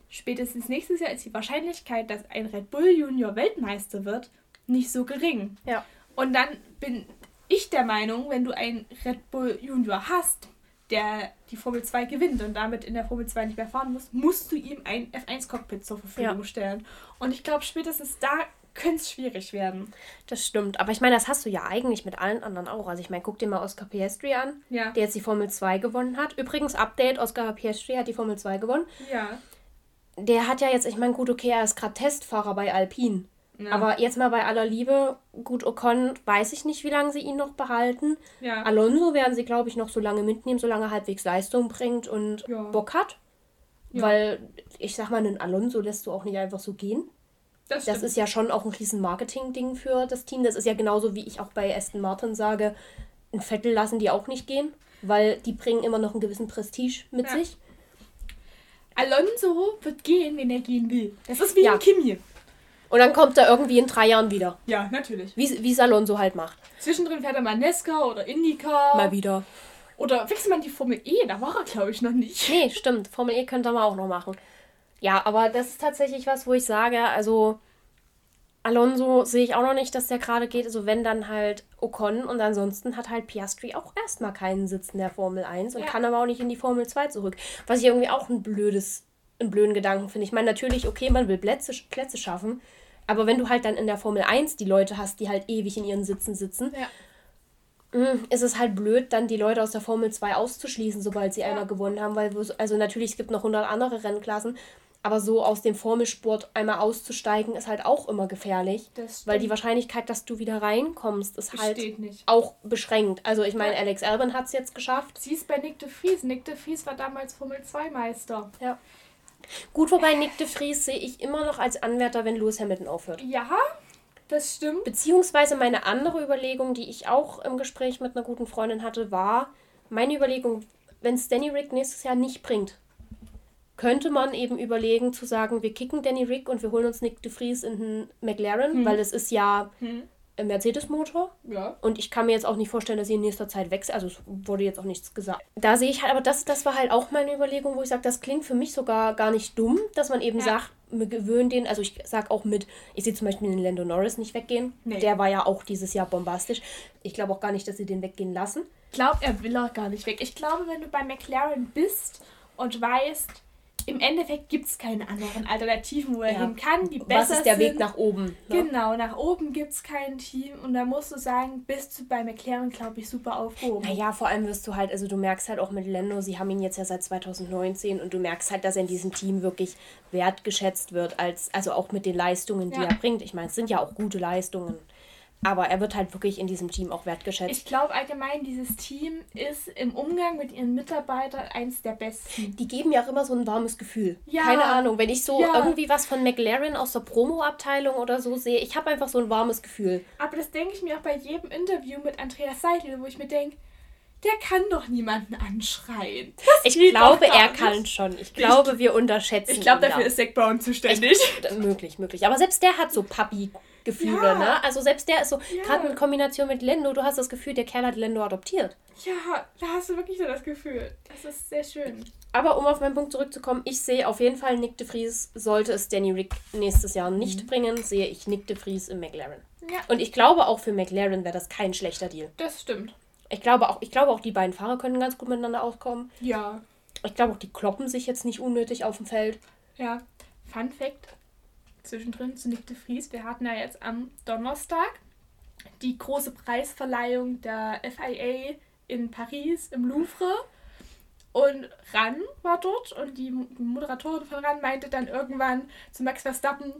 spätestens nächstes Jahr ist die Wahrscheinlichkeit, dass ein Red Bull Junior Weltmeister wird, nicht so gering. Ja. Und dann bin ich der Meinung, wenn du einen Red Bull Junior hast, der die Formel 2 gewinnt und damit in der Formel 2 nicht mehr fahren muss, musst du ihm ein F1-Cockpit zur Verfügung ja. stellen. Und ich glaube, spätestens da könnte es schwierig werden. Das stimmt. Aber ich meine, das hast du ja eigentlich mit allen anderen auch. Also ich meine, guck dir mal Oscar Piastri an, ja. der jetzt die Formel 2 gewonnen hat. Übrigens, Update, Oscar Piastri hat die Formel 2 gewonnen. Ja. Der hat ja jetzt, ich meine, gut, okay, er ist gerade Testfahrer bei Alpine. Ja. Aber jetzt mal bei aller Liebe, gut, Ocon weiß ich nicht, wie lange sie ihn noch behalten. Ja. Alonso werden sie, glaube ich, noch so lange mitnehmen, solange er halbwegs Leistung bringt und ja. Bock hat. Weil, ich sag mal, einen Alonso lässt du auch nicht einfach so gehen. Das, das ist ja schon auch ein riesen Marketing-Ding für das Team. Das ist ja genauso, wie ich auch bei Aston Martin sage, ein Vettel lassen die auch nicht gehen, weil die bringen immer noch einen gewissen Prestige mit sich. Alonso wird gehen, wenn er gehen will. Das ist wie ja. ein Kimi. Und dann kommt er irgendwie in drei Jahren wieder. Ja, natürlich. Wie es Alonso halt macht. Zwischendrin fährt er mal Nesca oder Indica. Mal wieder. Oder wechselt man die Formel E? Da war er, glaube ich, noch nicht. Nee, stimmt. Formel E könnte man auch noch machen. Ja, aber das ist tatsächlich was, wo ich sage, also Alonso sehe ich auch noch nicht, dass der gerade geht. Also wenn dann halt Ocon und ansonsten hat halt Piastri auch erstmal keinen Sitz in der Formel 1 und ja. kann aber auch nicht in die Formel 2 zurück. Was ich irgendwie auch ein blödes, einen blöden Gedanken finde. Ich meine, natürlich, okay, man will Plätze, Plätze schaffen, aber wenn du halt dann in der Formel 1 die Leute hast, die halt ewig in ihren Sitzen sitzen, ja. Mm, ist es halt blöd, dann die Leute aus der Formel 2 auszuschließen, sobald sie ja. einmal gewonnen haben, weil also natürlich es gibt noch 100 andere Rennklassen, Aber so aus dem Formelsport einmal auszusteigen, ist halt auch immer gefährlich. Weil die Wahrscheinlichkeit, dass du wieder reinkommst, ist halt nicht. auch beschränkt. Also ich meine, Alex Albin hat es jetzt geschafft. Sie ist bei Nick de Vries. Nick de Vries war damals Formel 2 Meister. Ja. Gut, wobei Nick de Vries sehe ich immer noch als Anwärter, wenn Lewis Hamilton aufhört. Ja, das stimmt. Beziehungsweise meine andere Überlegung, die ich auch im Gespräch mit einer guten Freundin hatte, war meine Überlegung, wenn es Danny Rick nächstes Jahr nicht bringt, könnte man eben überlegen zu sagen, wir kicken Danny Rick und wir holen uns Nick de Vries in den McLaren, hm. weil es ist ja hm. Ein Mercedes-Motor. Ja. Und ich kann mir jetzt auch nicht vorstellen, dass sie in nächster Zeit wechselt. Also es wurde jetzt auch nichts gesagt. Da sehe ich halt, aber das, das war halt auch meine Überlegung, wo ich sage, das klingt für mich sogar gar nicht dumm, dass man eben ja. sagt, wir gewöhnen den, also ich sage auch mit, ich sehe zum Beispiel den Lando Norris nicht weggehen. Nee. Der war ja auch dieses Jahr bombastisch. Ich glaube auch gar nicht, dass sie den weggehen lassen. Ich glaube, er will auch gar nicht weg. Ich glaube, wenn du bei McLaren bist und weißt, im Endeffekt gibt es keine anderen Alternativen, wo er ja. hin kann, die besser Was ist der sind. Weg nach oben? Ne? Genau, nach oben gibt es kein Team und da musst du sagen, bist du bei McLaren, glaube ich, super aufgehoben. Naja, vor allem wirst du halt, also du merkst halt auch mit Lando, sie haben ihn jetzt ja seit 2019 und du merkst halt, dass er in diesem Team wirklich wertgeschätzt wird, als, also auch mit den Leistungen, die ja. er bringt. Ich meine, es sind ja auch gute Leistungen. Aber er wird halt wirklich in diesem Team auch wertgeschätzt. Ich glaube allgemein, dieses Team ist im Umgang mit ihren Mitarbeitern eins der besten. Die geben ja auch immer so ein warmes Gefühl. Ja. Keine Ahnung, wenn ich so ja. irgendwie was von McLaren aus der Promo-Abteilung oder so sehe, ich habe einfach so ein warmes Gefühl. Aber das denke ich mir auch bei jedem Interview mit Andreas Seidel, wo ich mir denke, der kann doch niemanden anschreien. Das ich glaube, er kann schon. Ich glaube, ich, wir unterschätzen Ich glaube, dafür ist Zach Brown zuständig. Ich, möglich, möglich. Aber selbst der hat so Papi Gefühle, ja. ne? Also selbst der ist so, ja. gerade in Kombination mit Lendo, du hast das Gefühl, der Kerl hat Lendo adoptiert. Ja, da hast du wirklich so das Gefühl. Das ist sehr schön. Aber um auf meinen Punkt zurückzukommen, ich sehe auf jeden Fall Nick de Vries, sollte es Danny Rick nächstes Jahr nicht mhm. bringen, sehe ich Nick de Vries im McLaren. Ja. Und ich glaube auch für McLaren wäre das kein schlechter Deal. Das stimmt. Ich glaube auch, ich glaube auch die beiden Fahrer können ganz gut miteinander auskommen. Ja. Ich glaube auch, die kloppen sich jetzt nicht unnötig auf dem Feld. Ja. Fun Fact: zwischendrin zu Nick de Vries. Wir hatten ja jetzt am Donnerstag die große Preisverleihung der FIA in Paris im Louvre. Und Ran war dort und die Moderatorin von Ran meinte dann irgendwann zu Max Verstappen,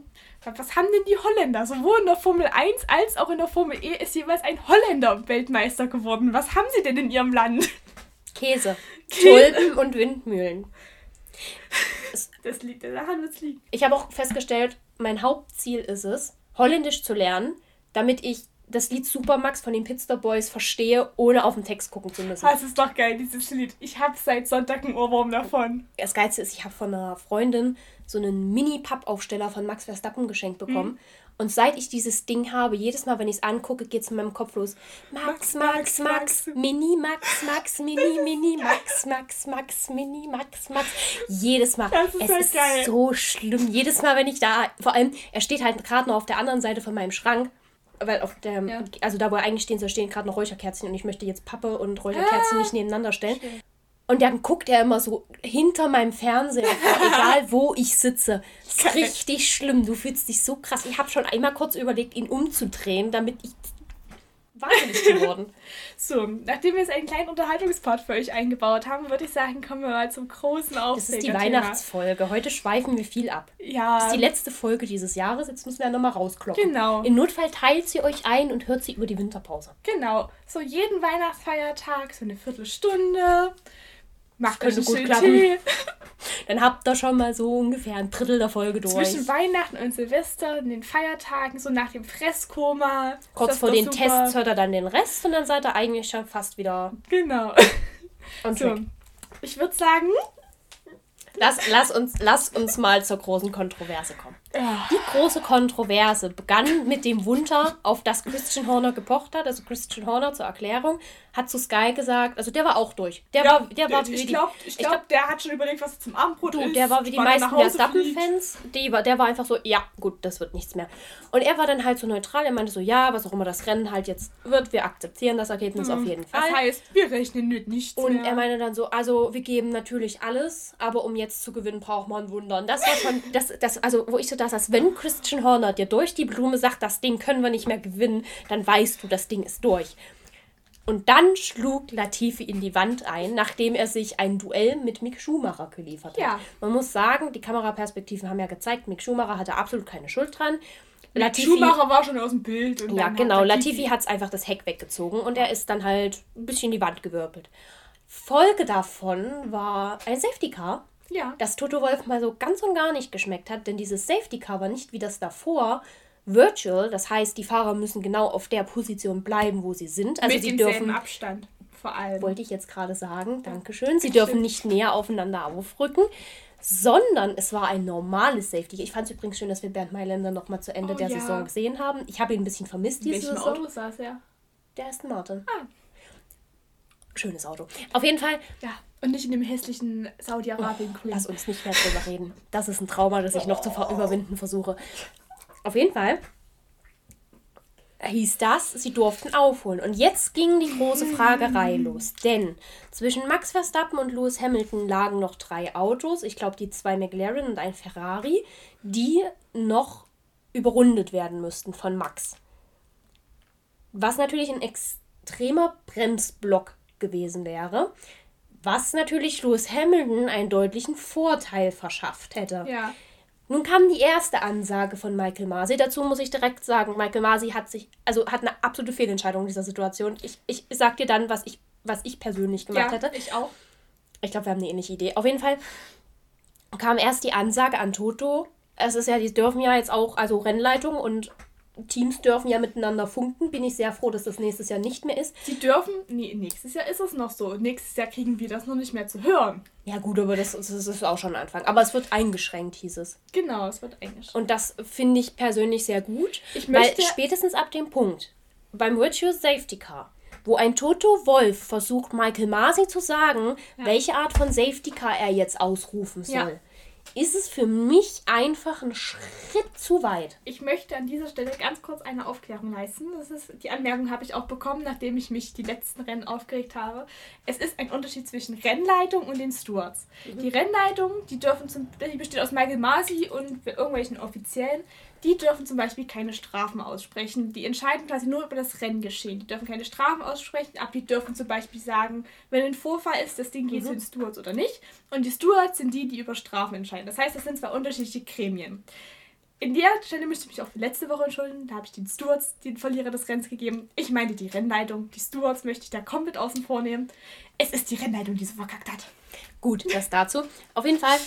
was haben denn die Holländer? Sowohl in der Formel 1 als auch in der Formel E ist jeweils ein Holländer Weltmeister geworden. Was haben sie denn in ihrem Land? Käse. Käse. Tulpen und Windmühlen. Das liegt, daran wird es liegen. Ich habe auch festgestellt, mein Hauptziel ist es, Holländisch zu lernen, damit ich das Lied Supermax von den Pitstop Boys verstehe, ohne auf den Text gucken zu müssen. Das ist doch geil, dieses Lied. Ich habe seit Sonntag einen Ohrwurm davon. Das Geilste ist, ich habe von einer Freundin so einen Mini-Pappaufsteller von Max Verstappen geschenkt bekommen. Mhm. Und seit ich dieses Ding habe, jedes Mal, wenn ich es angucke, geht es in meinem Kopf los. Max, Max, Max, Max, Mini, Max, Max, Mini, Mini, Max, Max, Max, Mini, Max, Max. Jedes Mal. Das ist es ist geil. so schlimm. Jedes Mal, wenn ich da, vor allem, er steht halt gerade noch auf der anderen Seite von meinem Schrank. Weil auf der, ja. also da, wo er eigentlich stehen soll, stehen gerade noch Räucherkerzchen und ich möchte jetzt Pappe und Räucherkerzchen ah, nicht nebeneinander stellen. Schön. Und dann guckt er immer so hinter meinem Fernseher egal wo ich sitze. Das ist richtig schlimm. Du fühlst dich so krass. Ich habe schon einmal kurz überlegt, ihn umzudrehen, damit ich wahnsinnig geworden. so, nachdem wir jetzt einen kleinen Unterhaltungspart für euch eingebaut haben, würde ich sagen, kommen wir mal zum großen Aufreger. Das ist die Weihnachtsfolge. Heute schweifen wir viel ab. Ja. Das ist die letzte Folge dieses Jahres. Jetzt müssen wir nochmal rauskloppen. Genau. In Notfall teilt sie euch ein und hört sie über die Winterpause. Genau. So jeden Weihnachtsfeiertag, so eine Viertelstunde Macht könnte gut klappen. Dann habt ihr schon mal so ungefähr ein Drittel der Folge durch. Zwischen Weihnachten und Silvester, in den Feiertagen, so nach dem Fresskoma. Kurz vor den super. Tests hört er dann den Rest und dann seid ihr eigentlich schon fast wieder. Genau. Und so. Ich würde sagen, Lass, lass, uns, lass uns mal zur großen Kontroverse kommen. Die große Kontroverse begann mit dem Wunder, auf das Christian Horner gepocht hat. Also Christian Horner zur Erklärung hat zu Sky gesagt, also der war auch durch. Der ja, war, der war ich glaube, ich glaub, glaub, der hat schon überlegt, was zum Abendbrot du, ist. Der war wie die meisten Verstappen-Fans. Der war einfach so, ja, gut, das wird nichts mehr. Und er war dann halt so neutral. Er meinte so, ja, was auch immer das Rennen halt jetzt wird, wir akzeptieren das Ergebnis mhm. auf jeden Fall. Das heißt, wir rechnen mit nichts Und mehr. er meinte dann so, also wir geben natürlich alles, aber um jetzt zu gewinnen, braucht man ein Wunder. Und das war schon, das, das, also wo ich so das, als wenn Christian Horner dir durch die Blume sagt, das Ding können wir nicht mehr gewinnen, dann weißt du, das Ding ist durch. Und dann schlug Latifi in die Wand ein, nachdem er sich ein Duell mit Mick Schumacher geliefert hat. Ja. Man muss sagen, die Kameraperspektiven haben ja gezeigt, Mick Schumacher hatte absolut keine Schuld dran. Latifi, Schumacher war schon aus dem Bild. ja, genau. Hat Latifi hat es einfach das Heck weggezogen und er ist dann halt ein bisschen in die Wand gewirbelt. Folge davon war ein Safety Car. Ja. Das Toto Wolf mal so ganz und gar nicht geschmeckt hat, denn dieses Safety war nicht wie das davor virtual, das heißt, die Fahrer müssen genau auf der Position bleiben, wo sie sind. Also Mit sie dürfen Abstand vor allem. Wollte ich jetzt gerade sagen. Dankeschön. Sie dürfen nicht näher aufeinander aufrücken, sondern es war ein normales Safety. Ich fand es übrigens schön, dass wir Bernd Mailänder noch mal zu Ende oh, der ja. Saison gesehen haben. Ich habe ihn ein bisschen vermisst diese Saison. Auto saß er? Der Aston Martin. Ah. Schönes Auto. Auf jeden Fall. Ja. Und nicht in dem hässlichen Saudi-Arabien. Oh, lass uns nicht mehr drüber reden. Das ist ein Trauma, das ich noch zu überwinden versuche. Auf jeden Fall hieß das, sie durften aufholen. Und jetzt ging die große Fragerei los. Denn zwischen Max Verstappen und Lewis Hamilton lagen noch drei Autos. Ich glaube, die zwei McLaren und ein Ferrari, die noch überrundet werden müssten von Max. Was natürlich ein extremer Bremsblock gewesen wäre. Was natürlich Lewis Hamilton einen deutlichen Vorteil verschafft hätte. Ja. Nun kam die erste Ansage von Michael Masi. Dazu muss ich direkt sagen, Michael Masi hat sich, also hat eine absolute Fehlentscheidung in dieser Situation. Ich, ich sag dir dann, was ich, was ich persönlich gemacht ja, hätte. Ich auch. Ich glaube, wir haben eine ähnliche Idee. Auf jeden Fall kam erst die Ansage an Toto. Es ist ja, die dürfen ja jetzt auch, also Rennleitung und Teams dürfen ja miteinander funken. Bin ich sehr froh, dass das nächstes Jahr nicht mehr ist. Sie dürfen, nee, nächstes Jahr ist es noch so. Nächstes Jahr kriegen wir das noch nicht mehr zu hören. Ja, gut, aber das, das ist auch schon ein Anfang. Aber es wird eingeschränkt, hieß es. Genau, es wird eingeschränkt. Und das finde ich persönlich sehr gut. Ich möchte weil spätestens ab dem Punkt, beim Virtuous Safety Car, wo ein Toto Wolf versucht, Michael Masi zu sagen, ja. welche Art von Safety Car er jetzt ausrufen soll. Ja ist es für mich einfach ein Schritt zu weit. Ich möchte an dieser Stelle ganz kurz eine Aufklärung leisten. Das ist, die Anmerkung habe ich auch bekommen, nachdem ich mich die letzten Rennen aufgeregt habe. Es ist ein Unterschied zwischen Rennleitung und den Stewards. Mhm. Die Rennleitung, die dürfen zum, die besteht aus Michael Masi und irgendwelchen Offiziellen. Die dürfen zum Beispiel keine Strafen aussprechen. Die entscheiden quasi nur über das Renngeschehen. Die dürfen keine Strafen aussprechen, aber die dürfen zum Beispiel sagen, wenn ein Vorfall ist, das Ding geht mhm. zu den Stewards oder nicht. Und die Stewards sind die, die über Strafen entscheiden. Das heißt, das sind zwei unterschiedliche Gremien. In der Stelle möchte ich mich auch für letzte Woche entschuldigen. Da habe ich den Stewards den Verlierer des Rennens gegeben. Ich meine die Rennleitung. Die Stewards möchte ich da komplett außen vor nehmen. Es ist die Rennleitung, die so verkackt hat. Gut, das dazu. Auf jeden Fall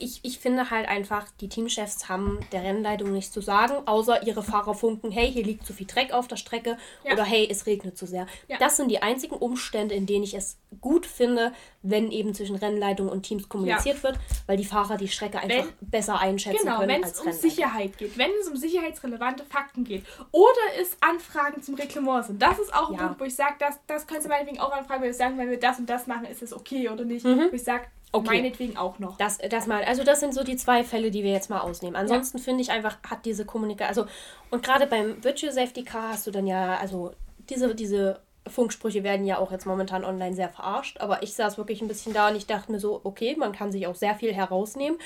ich, ich finde halt einfach, die Teamchefs haben der Rennleitung nichts zu sagen, außer ihre Fahrer funken, hey, hier liegt zu viel Dreck auf der Strecke ja. oder hey, es regnet zu sehr. Ja. Das sind die einzigen Umstände, in denen ich es gut finde, wenn eben zwischen Rennleitung und Teams kommuniziert ja. wird, weil die Fahrer die Strecke einfach wenn, besser einschätzen genau, können. Genau, wenn es um Sicherheit geht, wenn es um sicherheitsrelevante Fakten geht oder es Anfragen zum Reglement sind. Das ist auch ein Punkt, wo ich sage, das, das könnt ihr meinetwegen auch anfragen, wenn wir sagen, wenn wir das und das machen, ist es okay oder nicht. Mhm. Wo ich sage, Okay. Meinetwegen auch noch. Das, das mal, also das sind so die zwei Fälle, die wir jetzt mal ausnehmen. Ansonsten ja. finde ich einfach, hat diese Kommunikation, also und gerade beim Virtual Safety Car hast du dann ja, also diese, diese Funksprüche werden ja auch jetzt momentan online sehr verarscht, aber ich saß wirklich ein bisschen da und ich dachte mir so, okay, man kann sich auch sehr viel herausnehmen.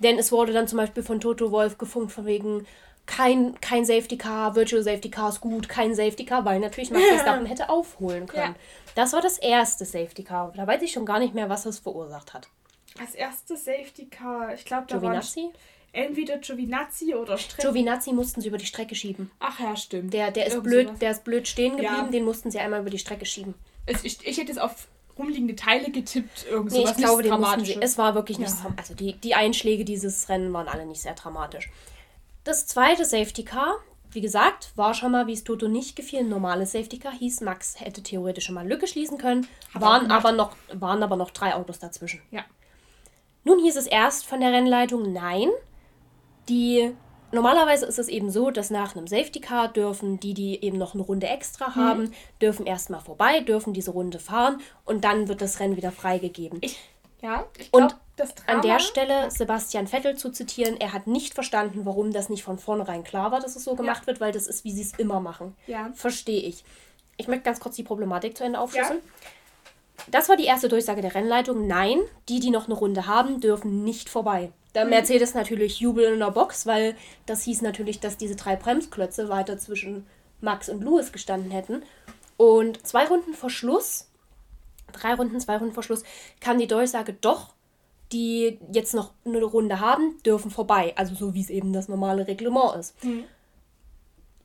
Denn es wurde dann zum Beispiel von Toto Wolf gefunkt von wegen, kein, kein Safety Car, Virtual Safety Car ist gut, kein Safety Car, weil natürlich Max Verstappen hätte aufholen können. Ja. Das war das erste Safety Car. Da weiß ich schon gar nicht mehr, was es verursacht hat. Das erste Safety Car, ich glaube, da Giovinazzi? war entweder Giovinazzi oder Strecke. Giovinazzi mussten sie über die Strecke schieben. Ach ja, stimmt. Der, der, ist, blöd, der ist blöd stehen geblieben, ja. den mussten sie einmal über die Strecke schieben. Es, ich, ich hätte es auf rumliegende Teile getippt, irgend nee, ich glaube, den mussten sie. Es war wirklich nicht ja. Also die, die Einschläge dieses Rennen waren alle nicht sehr dramatisch. Das zweite Safety Car, wie gesagt, war schon mal, wie es Toto nicht gefiel, ein normales Safety Car hieß. Max hätte theoretisch schon mal Lücke schließen können, waren aber, noch, waren aber noch drei Autos dazwischen. Ja. Nun hieß es erst von der Rennleitung, nein, die Normalerweise ist es eben so, dass nach einem Safety Car dürfen die, die eben noch eine Runde extra haben, mhm. dürfen erstmal vorbei, dürfen diese Runde fahren und dann wird das Rennen wieder freigegeben. Ich, ja, ich glaub, und an der Stelle Sebastian Vettel zu zitieren, er hat nicht verstanden, warum das nicht von vornherein klar war, dass es so gemacht ja. wird, weil das ist, wie sie es immer machen. Ja. Verstehe ich. Ich möchte ganz kurz die Problematik zu Ende aufschlüsseln. Ja. Das war die erste Durchsage der Rennleitung. Nein, die, die noch eine Runde haben, dürfen nicht vorbei. Da mhm. Mercedes natürlich Jubel in der Box, weil das hieß natürlich, dass diese drei Bremsklötze weiter zwischen Max und Lewis gestanden hätten. Und zwei Runden vor Schluss, drei Runden, zwei Runden vor Schluss, kam die Durchsage doch, die jetzt noch eine Runde haben, dürfen vorbei. Also so wie es eben das normale Reglement ist. Mhm.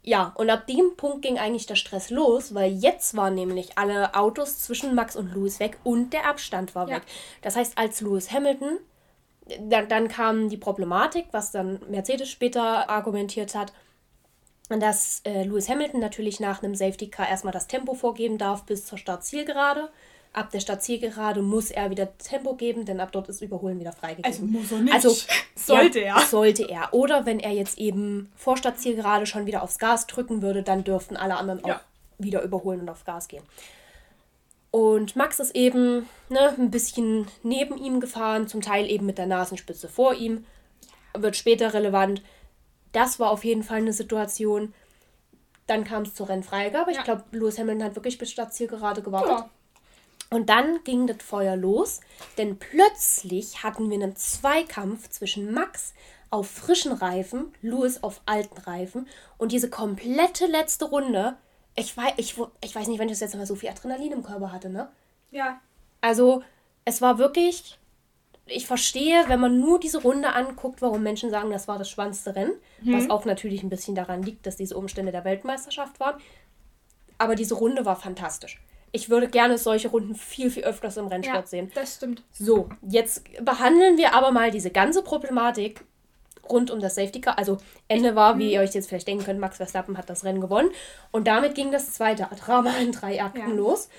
Ja, und ab dem Punkt ging eigentlich der Stress los, weil jetzt waren nämlich alle Autos zwischen Max und Lewis weg und der Abstand war ja. weg. Das heißt, als Lewis Hamilton, dann, dann kam die Problematik, was dann Mercedes später argumentiert hat, dass äh, Lewis Hamilton natürlich nach einem Safety Car erstmal das Tempo vorgeben darf bis zur Startzielgerade. Ab der Startzielgerade muss er wieder Tempo geben, denn ab dort ist Überholen wieder freigegeben. Also muss er nicht. Also sollte ja, er. Sollte er. Oder wenn er jetzt eben vor Startzielgerade schon wieder aufs Gas drücken würde, dann dürften alle anderen ja. auch wieder überholen und aufs Gas gehen. Und Max ist eben ne, ein bisschen neben ihm gefahren, zum Teil eben mit der Nasenspitze vor ihm. Wird später relevant. Das war auf jeden Fall eine Situation. Dann kam es zur Rennfreigabe. Ja. Ich glaube, Lewis Hamilton hat wirklich bis Startzielgerade gewartet. Ja. Und dann ging das Feuer los, denn plötzlich hatten wir einen Zweikampf zwischen Max auf frischen Reifen, Louis auf alten Reifen und diese komplette letzte Runde. Ich weiß, ich, ich weiß nicht, wenn ich das jetzt mal so viel Adrenalin im Körper hatte, ne? Ja. Also, es war wirklich. Ich verstehe, wenn man nur diese Runde anguckt, warum Menschen sagen, das war das spannendste Rennen. Mhm. Was auch natürlich ein bisschen daran liegt, dass diese Umstände der Weltmeisterschaft waren. Aber diese Runde war fantastisch ich würde gerne solche Runden viel, viel öfters im Rennsport ja, sehen. Das stimmt. So, jetzt behandeln wir aber mal diese ganze Problematik rund um das Safety Car. Also Ende war, wie mhm. ihr euch jetzt vielleicht denken könnt, Max Verstappen hat das Rennen gewonnen. Und damit ging das zweite Drama in drei Akten ja. los.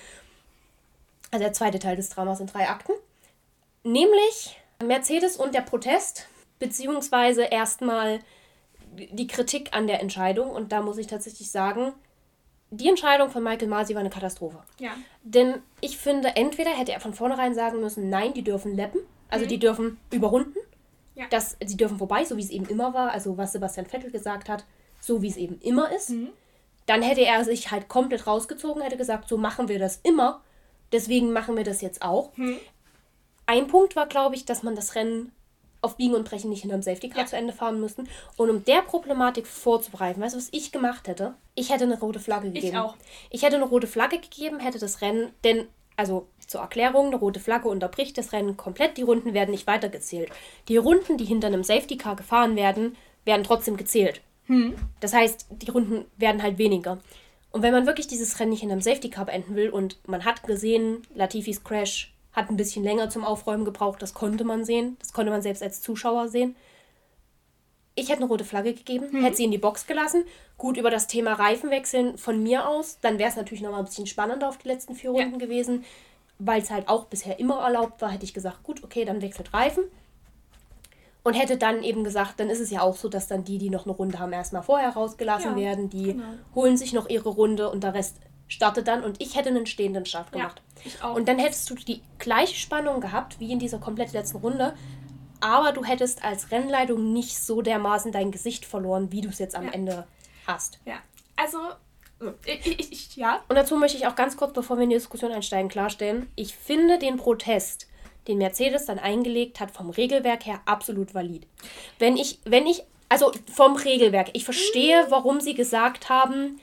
Also der zweite Teil des Dramas in drei Akten. Nämlich Mercedes und der Protest, beziehungsweise erstmal die Kritik an der Entscheidung. Und da muss ich tatsächlich sagen, die Entscheidung von Michael Masi war eine Katastrophe. Ja. Denn ich finde, entweder hätte er von vornherein sagen müssen, nein, die dürfen leppen, also mhm. die dürfen überrunden, ja. das, sie dürfen vorbei, so wie es eben immer war, also was Sebastian Vettel gesagt hat, so wie es eben immer ist. Mhm. Dann hätte er sich halt komplett rausgezogen, hätte gesagt, so machen wir das immer, deswegen machen wir das jetzt auch. Mhm. Ein Punkt war, glaube ich, dass man das Rennen auf Biegen und Brechen nicht hinterm Safety Car ja. zu Ende fahren müssen. Und um der Problematik vorzubereiten, weißt du, was ich gemacht hätte? Ich hätte eine rote Flagge gegeben. Ich auch. Ich hätte eine rote Flagge gegeben, hätte das Rennen, denn, also zur Erklärung, eine rote Flagge unterbricht das Rennen komplett, die Runden werden nicht weitergezählt. Die Runden, die hinter einem Safety Car gefahren werden, werden trotzdem gezählt. Hm. Das heißt, die Runden werden halt weniger. Und wenn man wirklich dieses Rennen nicht in einem Safety Car beenden will und man hat gesehen, Latifis Crash hat ein bisschen länger zum Aufräumen gebraucht, das konnte man sehen. Das konnte man selbst als Zuschauer sehen. Ich hätte eine rote Flagge gegeben, mhm. hätte sie in die Box gelassen. Gut, über das Thema Reifenwechseln von mir aus, dann wäre es natürlich noch mal ein bisschen spannender auf die letzten vier Runden ja. gewesen. Weil es halt auch bisher immer erlaubt war, hätte ich gesagt, gut, okay, dann wechselt Reifen. Und hätte dann eben gesagt, dann ist es ja auch so, dass dann die, die noch eine Runde haben, erstmal vorher rausgelassen ja, werden. Die genau. holen sich noch ihre Runde und der Rest startet dann und ich hätte einen stehenden Start gemacht. Ja, ich auch. Und dann hättest du die gleiche Spannung gehabt wie in dieser komplett letzten Runde, aber du hättest als Rennleitung nicht so dermaßen dein Gesicht verloren, wie du es jetzt am ja. Ende hast. Ja, also ich, ich, ich, ja. Und dazu möchte ich auch ganz kurz, bevor wir in die Diskussion einsteigen, klarstellen, ich finde den Protest, den Mercedes dann eingelegt hat, vom Regelwerk her absolut valid. Wenn ich, wenn ich, also vom Regelwerk, ich verstehe, warum sie gesagt haben,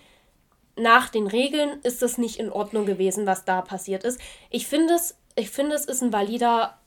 nach den Regeln ist es nicht in Ordnung gewesen, was da passiert ist. Ich finde es, ich finde es ist ein valider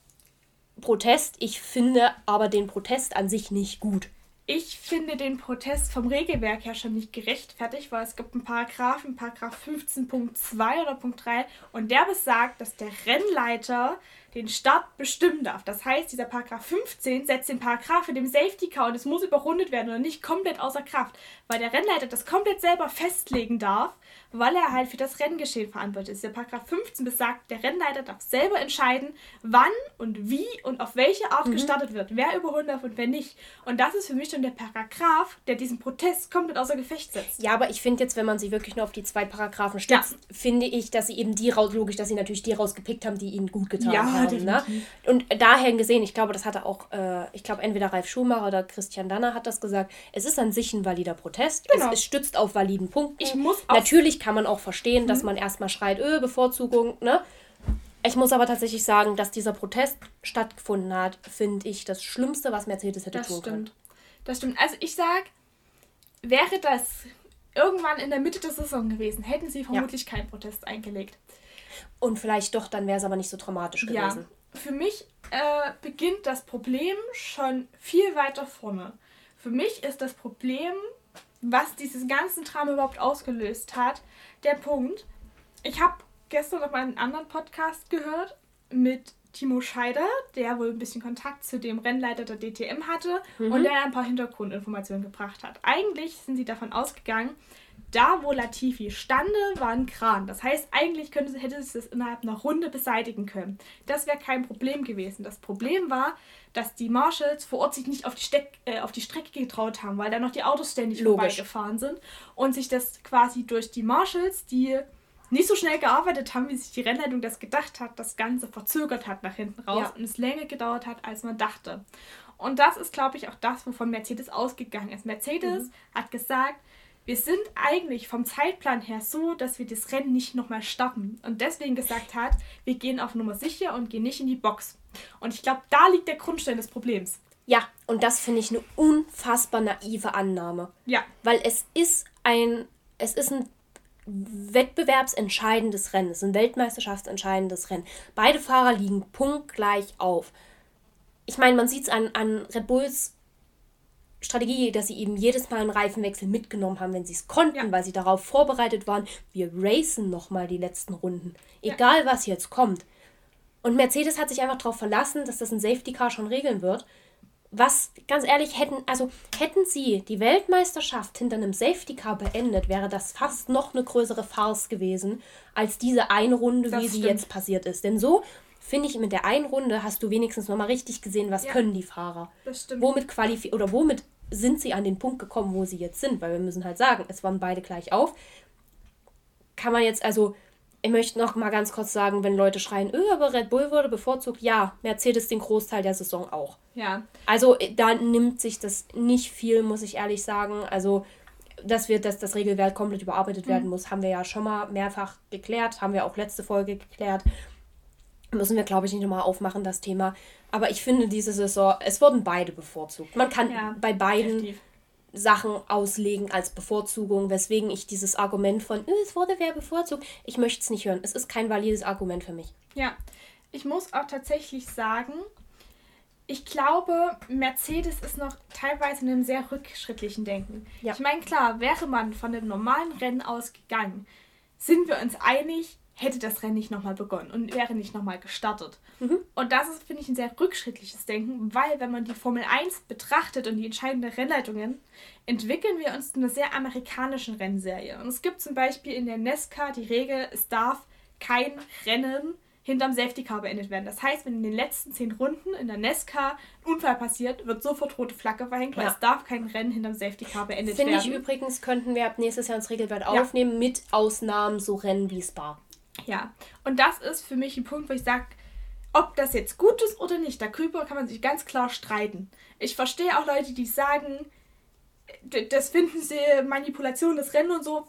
Protest. Ich finde aber den Protest an sich nicht gut. Ich finde den Protest vom Regelwerk her schon nicht gerechtfertigt, weil es gibt einen Paragraphen, Paragraph 15.2 oder Punkt 3, und der besagt, dass der Rennleiter den Start bestimmen darf. Das heißt, dieser Paragraph 15 setzt den Paragraph in dem Safety Car und es muss überrundet werden oder nicht komplett außer Kraft, weil der Rennleiter das komplett selber festlegen darf weil er halt für das Renngeschehen verantwortlich ist. Der Paragraph 15 besagt, der Rennleiter darf selber entscheiden, wann und wie und auf welche Art mhm. gestartet wird, wer überholen darf und wer nicht. Und das ist für mich schon der Paragraph, der diesen Protest komplett außer Gefecht setzt. Ja, aber ich finde jetzt, wenn man sie wirklich nur auf die zwei Paragraphen stützt, ja. finde ich, dass sie eben die raus, logisch, dass sie natürlich die rausgepickt haben, die ihnen gut getan ja, haben. Ne? Und daher gesehen, ich glaube, das hatte auch, äh, ich glaube, entweder Ralf Schumacher oder Christian Danner hat das gesagt, es ist an sich ein valider Protest. Genau. Es, es stützt auf validen Punkten. Ich muss Natürlich kann man auch verstehen, mhm. dass man erstmal schreit, öh, Bevorzugung, ne? Ich muss aber tatsächlich sagen, dass dieser Protest stattgefunden hat, finde ich das Schlimmste, was Mercedes hätte das tun stimmt. können. Das stimmt. Also ich sag, wäre das irgendwann in der Mitte der Saison gewesen, hätten sie vermutlich ja. keinen Protest eingelegt. Und vielleicht doch, dann wäre es aber nicht so dramatisch gewesen. Ja. Für mich äh, beginnt das Problem schon viel weiter vorne. Für mich ist das Problem, was dieses ganzen Drama überhaupt ausgelöst hat, der Punkt. Ich habe gestern noch mal einen anderen Podcast gehört mit Timo Scheider, der wohl ein bisschen Kontakt zu dem Rennleiter der DTM hatte mhm. und der ein paar Hintergrundinformationen gebracht hat. Eigentlich sind sie davon ausgegangen, da wo Latifi stande, war ein Kran. Das heißt, eigentlich könnte, hätte es das innerhalb einer Runde beseitigen können. Das wäre kein Problem gewesen. Das Problem war, dass die Marshals vor Ort sich nicht auf die, Steck, äh, auf die Strecke getraut haben, weil da noch die Autos ständig Logisch. vorbeigefahren sind und sich das quasi durch die Marshals, die nicht so schnell gearbeitet haben, wie sich die Rennleitung das gedacht hat, das Ganze verzögert hat nach hinten raus ja. und es länger gedauert hat, als man dachte. Und das ist, glaube ich, auch das, wovon Mercedes ausgegangen ist. Mercedes mhm. hat gesagt, wir sind eigentlich vom Zeitplan her so, dass wir das Rennen nicht nochmal starten. Und deswegen gesagt hat, wir gehen auf Nummer sicher und gehen nicht in die Box. Und ich glaube, da liegt der Grundstein des Problems. Ja, und das finde ich eine unfassbar naive Annahme. Ja. Weil es ist ein, es ist ein wettbewerbsentscheidendes Rennen. Es ist ein weltmeisterschaftsentscheidendes Rennen. Beide Fahrer liegen punktgleich auf. Ich meine, man sieht es an, an Red Bulls Strategie, dass sie eben jedes Mal einen Reifenwechsel mitgenommen haben, wenn sie es konnten, ja. weil sie darauf vorbereitet waren. Wir racen nochmal die letzten Runden. Egal, ja. was jetzt kommt. Und Mercedes hat sich einfach darauf verlassen, dass das ein Safety Car schon regeln wird was ganz ehrlich hätten, also hätten sie die Weltmeisterschaft hinter einem Safety Car beendet, wäre das fast noch eine größere Farce gewesen als diese eine Runde, das wie stimmt. sie jetzt passiert ist. Denn so finde ich mit der einen Runde hast du wenigstens noch mal richtig gesehen, was ja, können die Fahrer. Das stimmt. Womit qualifiziert oder womit sind sie an den Punkt gekommen, wo sie jetzt sind, weil wir müssen halt sagen, es waren beide gleich auf. Kann man jetzt also ich möchte noch mal ganz kurz sagen, wenn Leute schreien, öh, aber Red Bull wurde bevorzugt, ja, Mercedes den Großteil der Saison auch. Ja. Also äh, da nimmt sich das nicht viel, muss ich ehrlich sagen. Also, dass wir, dass das Regelwerk komplett überarbeitet mhm. werden muss, haben wir ja schon mal mehrfach geklärt, haben wir auch letzte Folge geklärt. Müssen wir, glaube ich, nicht nochmal aufmachen, das Thema. Aber ich finde, diese Saison, es wurden beide bevorzugt. Man kann ja, bei beiden definitiv. Sachen auslegen als Bevorzugung, weswegen ich dieses Argument von, äh, es wurde wer bevorzugt, ich möchte es nicht hören. Es ist kein valides Argument für mich. Ja, ich muss auch tatsächlich sagen, ich glaube, Mercedes ist noch teilweise in einem sehr rückschrittlichen Denken. Ja. Ich meine, klar, wäre man von dem normalen Rennen ausgegangen, sind wir uns einig, hätte das Rennen nicht nochmal begonnen und wäre nicht nochmal gestartet. Mhm. Und das ist, finde ich, ein sehr rückschrittliches Denken, weil wenn man die Formel 1 betrachtet und die entscheidenden Rennleitungen, entwickeln wir uns in einer sehr amerikanischen Rennserie. Und es gibt zum Beispiel in der NESCA die Regel, es darf kein Rennen hinterm Safety Car beendet werden. Das heißt, wenn in den letzten zehn Runden in der NESCA ein Unfall passiert, wird sofort rote Flagge verhängt, weil es darf kein Rennen hinterm Safety Car beendet Find werden. Finde ich übrigens, könnten wir ab nächstes Jahr ins Regelwerk ja. aufnehmen, mit Ausnahmen so Rennen wie Spa. Ja, und das ist für mich ein Punkt, wo ich sage, ob das jetzt gut ist oder nicht, darüber kann man sich ganz klar streiten. Ich verstehe auch Leute, die sagen, das finden sie Manipulation des Rennen und so.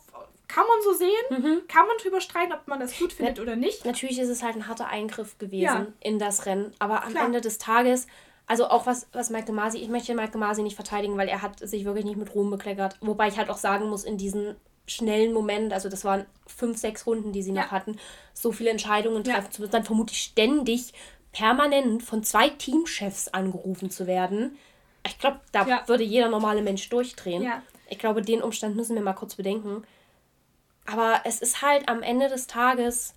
Kann man so sehen, mhm. kann man drüber streiten, ob man das gut findet Na, oder nicht. Natürlich ist es halt ein harter Eingriff gewesen ja. in das Rennen, aber am Klar. Ende des Tages, also auch was, was Michael Masi, ich möchte Michael Masi nicht verteidigen, weil er hat sich wirklich nicht mit Ruhm bekleckert. Wobei ich halt auch sagen muss, in diesen schnellen Moment, also das waren fünf, sechs Runden, die sie ja. noch hatten, so viele Entscheidungen treffen ja. zu müssen, dann vermutlich ständig permanent von zwei Teamchefs angerufen zu werden. Ich glaube, da ja. würde jeder normale Mensch durchdrehen. Ich glaube, den Umstand müssen wir mal kurz bedenken. Aber es ist halt am Ende des Tages,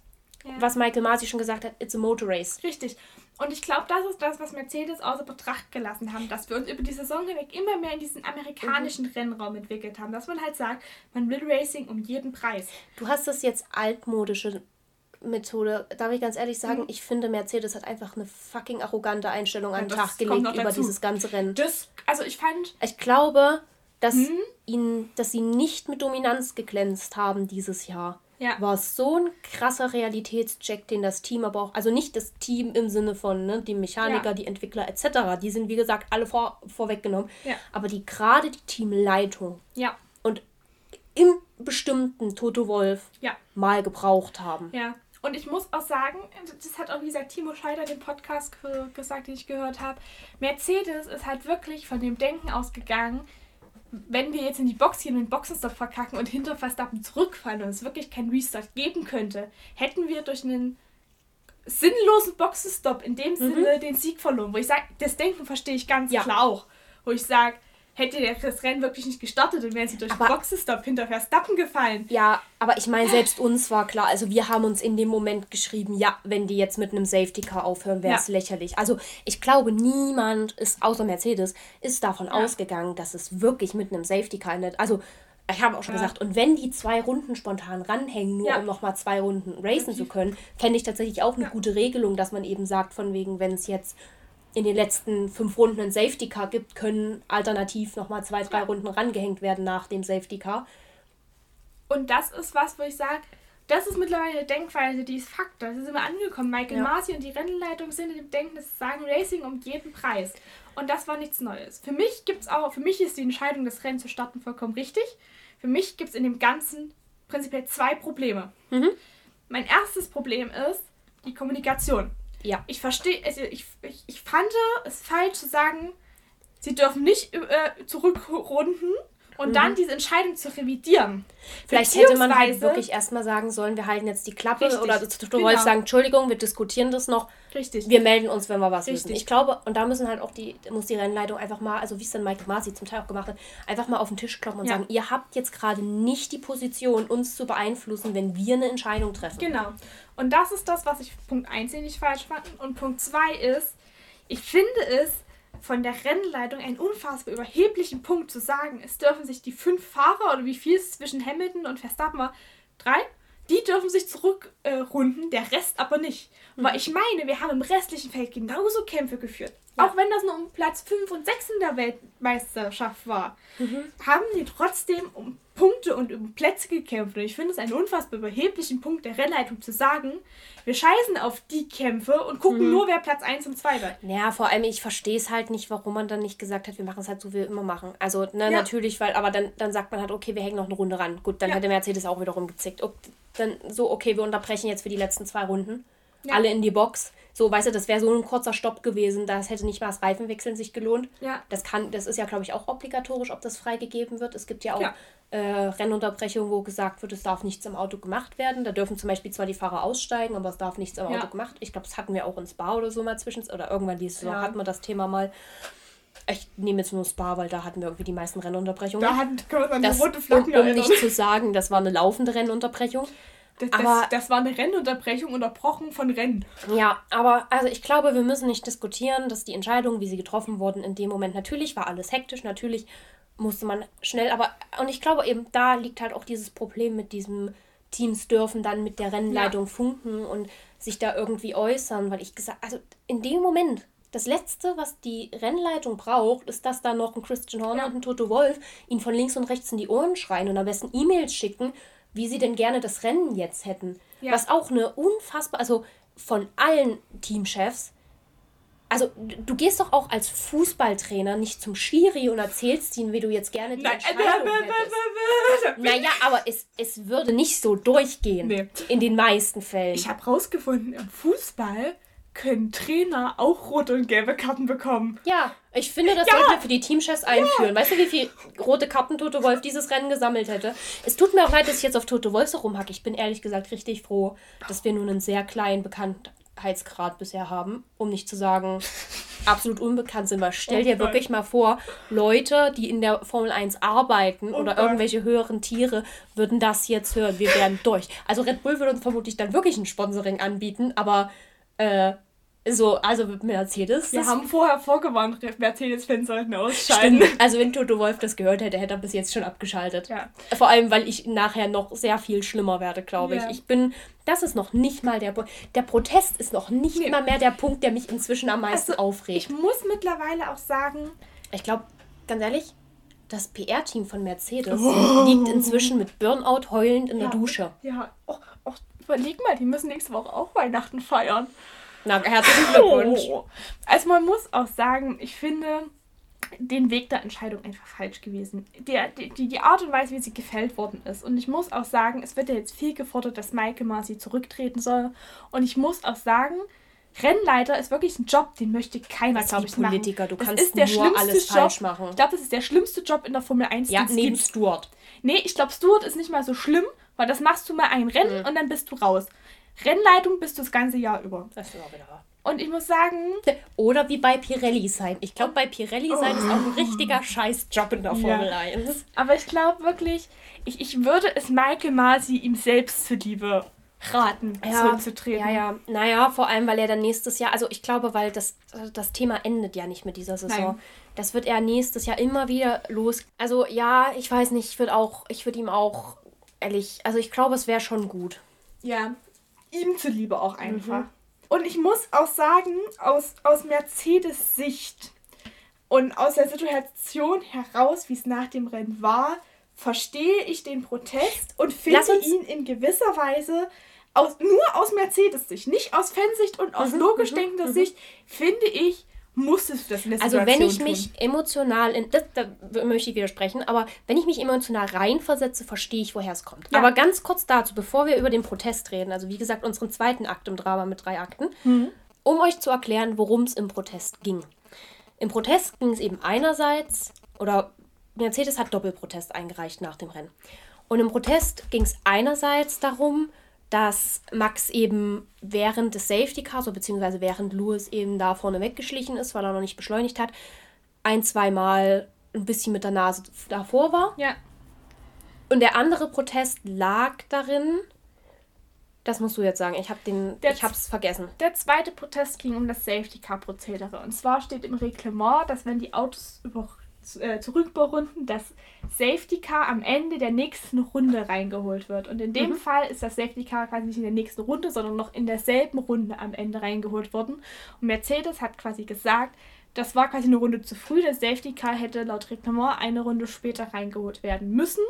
was Michael Masi schon gesagt hat, it's a motor race. Richtig. Und ich glaube, das ist das, was Mercedes außer Betracht gelassen haben, dass wir uns über die Saison hinweg immer mehr in diesen amerikanischen mhm. Rennraum entwickelt haben. Dass man halt sagt, man will Racing um jeden Preis. Du hast das jetzt altmodische Methode. Darf ich ganz ehrlich sagen, mhm. ich finde, Mercedes hat einfach eine fucking arrogante Einstellung an den Tag gelegt über dieses ganze Rennen. Das, also ich fand. Ich glaube, dass, mhm. ihnen, dass sie nicht mit Dominanz geglänzt haben dieses Jahr ja. war so ein krasser Realitätscheck, den das Team aber auch, also nicht das Team im Sinne von ne, die Mechaniker, ja. die Entwickler etc., die sind wie gesagt alle vor, vorweggenommen, ja. aber die gerade die Teamleitung ja. und im bestimmten Toto Wolf ja. mal gebraucht haben. Ja. Und ich muss auch sagen, das hat auch, wie gesagt, Timo Scheider den Podcast gesagt, den ich gehört habe. Mercedes ist halt wirklich von dem Denken ausgegangen, wenn wir jetzt in die Box gehen und den Boxenstopp verkacken und hinter Verstappen zurückfallen und es wirklich keinen Restart geben könnte, hätten wir durch einen sinnlosen Boxenstopp in dem mhm. Sinne den Sieg verloren. Wo ich sage, das Denken verstehe ich ganz ja. klar auch. Wo ich sage, hätte das Rennen wirklich nicht gestartet, dann wären sie durch aber, Boxenstopp hinter Verstappen gefallen. Ja, aber ich meine, selbst uns war klar, also wir haben uns in dem Moment geschrieben, ja, wenn die jetzt mit einem Safety Car aufhören, wäre es ja. lächerlich. Also ich glaube, niemand ist, außer Mercedes, ist davon ja. ausgegangen, dass es wirklich mit einem Safety Car endet. Also ich habe auch schon ja. gesagt, und wenn die zwei Runden spontan ranhängen, nur ja. um nochmal zwei Runden racen zu können, fände ich tatsächlich auch eine ja. gute Regelung, dass man eben sagt, von wegen, wenn es jetzt in den letzten fünf Runden ein Safety Car gibt, können alternativ nochmal zwei, drei Runden rangehängt werden nach dem Safety Car. Und das ist was, wo ich sage, das ist mittlerweile eine Denkweise, die ist Fakt. Da sind wir angekommen. Michael ja. Masi und die Rennleitung sind in dem Denken, das sagen Racing um jeden Preis. Und das war nichts Neues. Für mich gibt's auch, für mich ist die Entscheidung, das Rennen zu starten, vollkommen richtig. Für mich gibt es in dem Ganzen prinzipiell zwei Probleme. Mhm. Mein erstes Problem ist die Kommunikation. Ja. Ich verstehe, also ich, ich, ich fand es falsch zu sagen, sie dürfen nicht äh, zurückrunden und mhm. dann diese Entscheidung zu revidieren. Vielleicht hätte man halt wirklich erstmal sagen sollen, wir halten jetzt die Klappe richtig, oder du genau. wolltest sagen, Entschuldigung, wir diskutieren das noch. Richtig. Wir melden uns, wenn wir was richtig. wissen. Ich glaube, und da müssen halt auch die, muss die Rennleitung einfach mal, also wie es dann Mike Masi zum Teil auch gemacht hat, einfach mal auf den Tisch klopfen und ja. sagen, ihr habt jetzt gerade nicht die Position, uns zu beeinflussen, wenn wir eine Entscheidung treffen. Genau. Und das ist das, was ich Punkt 1 nicht falsch fand. Und Punkt 2 ist, ich finde es von der Rennleitung einen unfassbar überheblichen Punkt zu sagen, es dürfen sich die fünf Fahrer oder wie viel es zwischen Hamilton und Verstappen war, drei, die dürfen sich zurückrunden, äh, der Rest aber nicht. Mhm. Weil ich meine, wir haben im restlichen Feld genauso Kämpfe geführt. Ja. Auch wenn das nur um Platz 5 und 6 in der Weltmeisterschaft war, mhm. haben die trotzdem um Punkte und um Plätze gekämpft. Und ich finde es einen unfassbar überheblichen Punkt der Rennleitung zu sagen, wir scheißen auf die Kämpfe und gucken mhm. nur, wer Platz 1 und 2 wird. Ja, vor allem, ich verstehe es halt nicht, warum man dann nicht gesagt hat, wir machen es halt so, wie wir immer machen. Also, ne, ja. natürlich, weil, aber dann, dann sagt man halt, okay, wir hängen noch eine Runde ran. Gut, dann ja. hätte Mercedes auch wiederum gezickt. Und dann so, okay, wir unterbrechen jetzt für die letzten zwei Runden. Ja. Alle in die Box. So, weißt du, das wäre so ein kurzer Stopp gewesen. Das hätte nicht mal das Reifenwechseln sich gelohnt. Ja. Das kann, das ist ja, glaube ich, auch obligatorisch, ob das freigegeben wird. Es gibt ja auch ja. Äh, Rennunterbrechungen, wo gesagt wird, es darf nichts im Auto gemacht werden. Da dürfen zum Beispiel zwar die Fahrer aussteigen, aber es darf nichts im ja. Auto gemacht. Ich glaube, das hatten wir auch in Spa oder so mal zwischen, oder irgendwann die Saison ja. hatten wir das Thema mal. Ich nehme jetzt nur Spa, weil da hatten wir irgendwie die meisten Rennunterbrechungen. Da hatten wir eine rote Flagge. Um, um nicht zu sagen, das war eine laufende Rennunterbrechung. Das, aber, das, das, war eine Rennunterbrechung unterbrochen von Rennen. Ja, aber also ich glaube, wir müssen nicht diskutieren, dass die Entscheidungen, wie sie getroffen wurden, in dem Moment natürlich war alles hektisch, natürlich musste man schnell, aber und ich glaube eben, da liegt halt auch dieses Problem mit diesem Teams dürfen dann mit der Rennleitung ja. funken und sich da irgendwie äußern, weil ich gesagt, also in dem Moment, das Letzte, was die Rennleitung braucht, ist, dass da noch ein Christian Horner ja. und ein Toto Wolf ihn von links und rechts in die Ohren schreien und am besten E-Mails schicken, wie sie denn gerne das Rennen jetzt hätten. Ja. Was auch eine unfassbar, also von allen Teamchefs, also du gehst doch auch als Fußballtrainer nicht zum Schiri und erzählst ihm, wie du jetzt gerne die Nein. Entscheidung hättest. Naja, aber es, es würde nicht so durchgehen. Nee. In den meisten Fällen. Ich habe rausgefunden, im Fußball können Trainer auch rote und gelbe Karten bekommen. Ja, ich finde, das ja. sollten wir für die Teamchefs einführen. Ja. Weißt du, wie viele rote Karten Toto Wolf dieses Rennen gesammelt hätte? Es tut mir auch leid, dass ich jetzt auf Toto Wolf so rumhacke. Ich bin ehrlich gesagt richtig froh, dass wir nun einen sehr kleinen Bekanntheitsgrad bisher haben, um nicht zu sagen, absolut unbekannt sind. Weil stell dir oh wirklich mal vor, Leute, die in der Formel 1 arbeiten oh oder irgendwelche höheren Tiere, würden das jetzt hören. Wir wären durch. Also Red Bull würde uns vermutlich dann wirklich ein Sponsoring anbieten, aber äh, so, also Mercedes. Wir haben vorher vorgewarnt, Mercedes-Fans sollten ausschalten. Stimmt. Also wenn Toto Wolf das gehört hätte, hätte er bis jetzt schon abgeschaltet. Ja. Vor allem, weil ich nachher noch sehr viel schlimmer werde, glaube ich. Ja. Ich bin, das ist noch nicht mal der, der Protest ist noch nicht nee. mal mehr der Punkt, der mich inzwischen am meisten also, aufregt. Ich muss mittlerweile auch sagen, ich glaube, ganz ehrlich, das PR-Team von Mercedes oh. liegt inzwischen mit Burnout heulend in ja. der Dusche. Ja, oh, oh, überleg mal, die müssen nächste Woche auch Weihnachten feiern. Na, herzlichen Glückwunsch. Oh. Also man muss auch sagen, ich finde den Weg der Entscheidung einfach falsch gewesen. Der, die, die Art und Weise, wie sie gefällt worden ist. Und ich muss auch sagen, es wird ja jetzt viel gefordert, dass Michael Masi zurücktreten soll. Und ich muss auch sagen, Rennleiter ist wirklich ein Job, den möchte keiner, glaube ich, Politiker. machen. Du das kannst ist der nur alles Job. falsch machen. Ich glaube, das ist der schlimmste Job in der Formel 1. Ja, neben gibt. Stuart. Nee, ich glaube, Stuart ist nicht mal so schlimm, weil das machst du mal ein Rennen mhm. und dann bist du raus. Rennleitung bist du das ganze Jahr über. Das ist auch wieder wahr. Und ich muss sagen. Oder wie bei Pirelli sein. Ich glaube, bei Pirelli sein oh. ist auch ein richtiger Scheißjob in der Formel ja. 1. Aber ich glaube wirklich, ich, ich würde es Michael Masi ihm selbst zuliebe raten, ja, zurückzutreten. Ja, ja. Naja, vor allem, weil er dann nächstes Jahr, also ich glaube, weil das, das Thema endet ja nicht mit dieser Saison. Nein. Das wird er nächstes Jahr immer wieder los. Also ja, ich weiß nicht, ich würde auch, ich würde ihm auch, ehrlich, also ich glaube, es wäre schon gut. Ja, ihm zuliebe auch einfach. Mhm. Und ich muss auch sagen, aus, aus Mercedes Sicht und aus der Situation heraus, wie es nach dem Rennen war, verstehe ich den Protest und finde ihn in gewisser Weise aus, nur aus Mercedes-Sicht, nicht aus Fansicht und aus mhm, logisch mhm, denkender mhm. Sicht, finde ich, muss es das in der Also wenn ich tun. mich emotional, in, das, da möchte ich widersprechen, aber wenn ich mich emotional reinversetze, verstehe ich, woher es kommt. Ja. Aber ganz kurz dazu, bevor wir über den Protest reden, also wie gesagt, unseren zweiten Akt im Drama mit drei Akten, mhm. um euch zu erklären, worum es im Protest ging. Im Protest ging es eben einerseits, oder Mercedes hat Doppelprotest eingereicht nach dem Rennen. Und im Protest ging es einerseits darum, dass Max eben während des Safety Cars, so beziehungsweise während Lewis eben da vorne weggeschlichen ist, weil er noch nicht beschleunigt hat, ein, zweimal ein bisschen mit der Nase davor war. Ja. Und der andere Protest lag darin, das musst du jetzt sagen, ich habe den, der, ich hab's vergessen. Der zweite Protest ging um das Safety Car Prozedere. Und zwar steht im Reglement, dass wenn die Autos über äh, zurückberunden, dass Safety Car am Ende der nächsten Runde reingeholt wird. Und in dem mhm. Fall ist das Safety Car quasi nicht in der nächsten Runde, sondern noch in derselben Runde am Ende reingeholt worden. Und Mercedes hat quasi gesagt, das war quasi eine Runde zu früh. Das Safety Car hätte laut Reglement eine Runde später reingeholt werden müssen.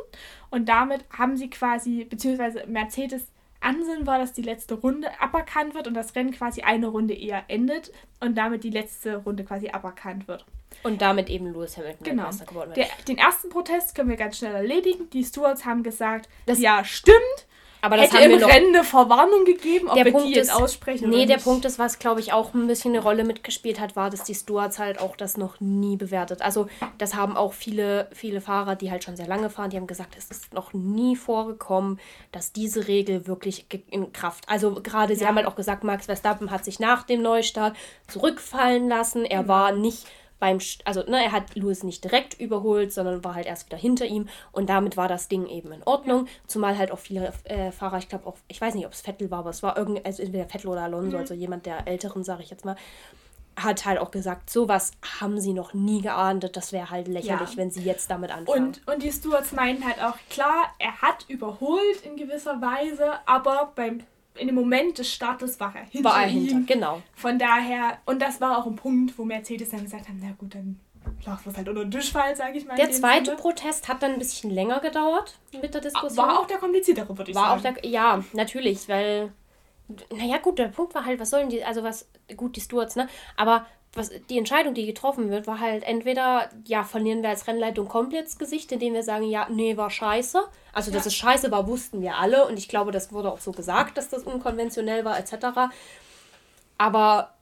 Und damit haben sie quasi, beziehungsweise Mercedes Ansinn war, dass die letzte Runde aberkannt wird und das Rennen quasi eine Runde eher endet und damit die letzte Runde quasi aberkannt wird. Und damit eben Lewis Hamilton genau. Meister geworden wird. Der, den ersten Protest können wir ganz schnell erledigen. Die Stewards haben gesagt, das ja, stimmt. Aber das Hätte haben wir im noch, Rennen eine Verwarnung gegeben, ob der wir Punkt die jetzt ist, aussprechen Nee, der. Punkt ist, was glaube ich auch ein bisschen eine Rolle mitgespielt hat, war, dass die Stewards halt auch das noch nie bewertet. Also das haben auch viele, viele Fahrer, die halt schon sehr lange fahren, die haben gesagt, es ist noch nie vorgekommen, dass diese Regel wirklich in Kraft. Also gerade, sie ja. haben halt auch gesagt, Max Verstappen hat sich nach dem Neustart zurückfallen lassen. Er mhm. war nicht beim, also ne, er hat Lewis nicht direkt überholt, sondern war halt erst wieder hinter ihm und damit war das Ding eben in Ordnung. Ja. Zumal halt auch viele äh, Fahrer, ich glaube auch, ich weiß nicht, ob es Vettel war, aber es war irgend, also entweder Vettel oder Alonso, mhm. also jemand der Älteren, sage ich jetzt mal, hat halt auch gesagt, sowas haben sie noch nie geahndet, das wäre halt lächerlich, ja. wenn sie jetzt damit anfangen. Und, und die Stewards meinen halt auch, klar, er hat überholt in gewisser Weise, aber beim in dem Moment des Startes war er hinter war er ihm. Hinter, genau. Von daher, und das war auch ein Punkt, wo Mercedes dann gesagt hat, na gut, dann wir es halt unter den Tisch fallen, sage ich mal. Der zweite Sinne. Protest hat dann ein bisschen länger gedauert mit der Diskussion. War auch der kompliziertere, würde ich war sagen. Auch der, ja, natürlich, weil, naja gut, der Punkt war halt, was sollen die, also was, gut, die Stewards, ne, aber was, die Entscheidung, die getroffen wird, war halt entweder, ja, verlieren wir als Rennleitung komplett das Gesicht, indem wir sagen, ja, nee, war scheiße. Also, ja. dass es scheiße war, wussten wir alle und ich glaube, das wurde auch so gesagt, dass das unkonventionell war, etc. Aber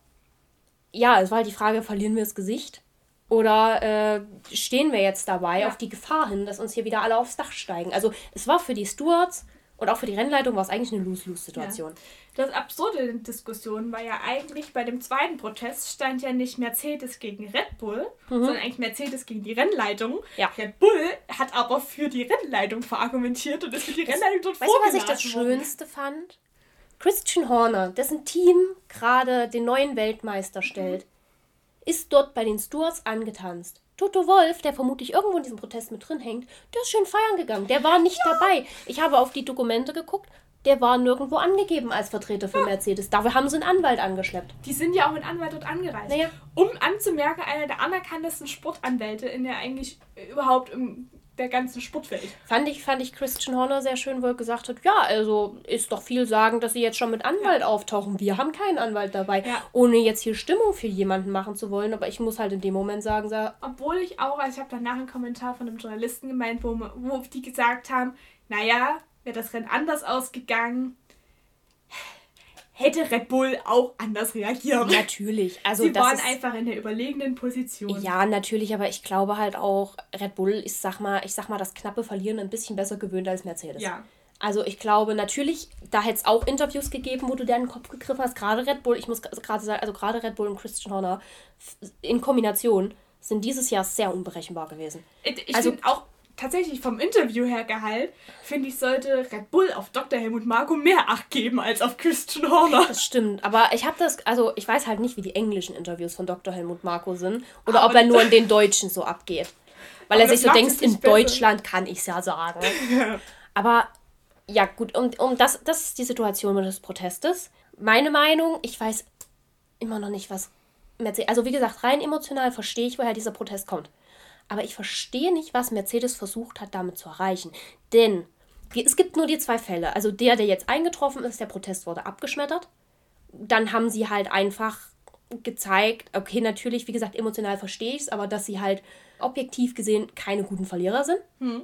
ja, es war halt die Frage, verlieren wir das Gesicht? Oder äh, stehen wir jetzt dabei ja. auf die Gefahr hin, dass uns hier wieder alle aufs Dach steigen? Also, es war für die Stewards und auch für die Rennleitung war es eigentlich eine Lose-Lose-Situation. Ja. Das Absurde in der Diskussion war ja eigentlich, bei dem zweiten Protest stand ja nicht Mercedes gegen Red Bull, mhm. sondern eigentlich Mercedes gegen die Rennleitung. Ja. Red Bull hat aber für die Rennleitung verargumentiert und ist für die Rennleitung dort Weißt du, was ich das Schönste fand? Christian Horner, dessen Team gerade den neuen Weltmeister stellt, mhm. ist dort bei den Stewards angetanzt. Toto Wolf, der vermutlich irgendwo in diesem Protest mit drin hängt, der ist schön feiern gegangen. Der war nicht ja. dabei. Ich habe auf die Dokumente geguckt. Der war nirgendwo angegeben als Vertreter für ja. Mercedes. Dafür haben sie einen Anwalt angeschleppt. Die sind ja auch mit Anwalt dort angereist. Naja. Um anzumerken, einer der anerkanntesten Sportanwälte in der eigentlich überhaupt im der ganzen Sportwelt. Fand ich, fand ich Christian Horner sehr schön, wo er gesagt hat, ja, also ist doch viel sagen, dass sie jetzt schon mit Anwalt ja. auftauchen. Wir haben keinen Anwalt dabei, ja. ohne jetzt hier Stimmung für jemanden machen zu wollen. Aber ich muss halt in dem Moment sagen, so, obwohl ich auch, also ich habe danach einen Kommentar von einem Journalisten gemeint, wo, wo die gesagt haben, naja, wäre das Rennen anders ausgegangen, hätte Red Bull auch anders reagiert. Natürlich. Also Sie waren einfach in der überlegenen Position. Ja, natürlich, aber ich glaube halt auch, Red Bull ist, sag mal, ich sag mal, das knappe Verlieren ein bisschen besser gewöhnt als Mercedes. Ja. Also ich glaube natürlich, da hätte es auch Interviews gegeben, wo du dir den Kopf gegriffen hast. Gerade Red Bull, ich muss gerade sagen, also gerade Red Bull und Christian Horner in Kombination sind dieses Jahr sehr unberechenbar gewesen. Ich also auch tatsächlich vom Interview her Gehalt, finde ich, sollte Red Bull auf Dr. Helmut Marko mehr Acht geben als auf Christian Horner. Das stimmt, aber ich habe das, also ich weiß halt nicht, wie die englischen Interviews von Dr. Helmut Marko sind oder aber ob er nur in den deutschen so abgeht. Weil er sich so denkt, in besser. Deutschland kann ich es ja sagen. aber ja, gut, und um das, das ist die Situation mit des Protestes. Meine Meinung, ich weiß immer noch nicht, was Mercedes. Also, wie gesagt, rein emotional verstehe ich, woher dieser Protest kommt. Aber ich verstehe nicht, was Mercedes versucht hat, damit zu erreichen. Denn es gibt nur die zwei Fälle. Also der, der jetzt eingetroffen ist, der Protest wurde abgeschmettert. Dann haben sie halt einfach gezeigt, okay, natürlich, wie gesagt, emotional verstehe ich es, aber dass sie halt objektiv gesehen keine guten Verlierer sind. Hm.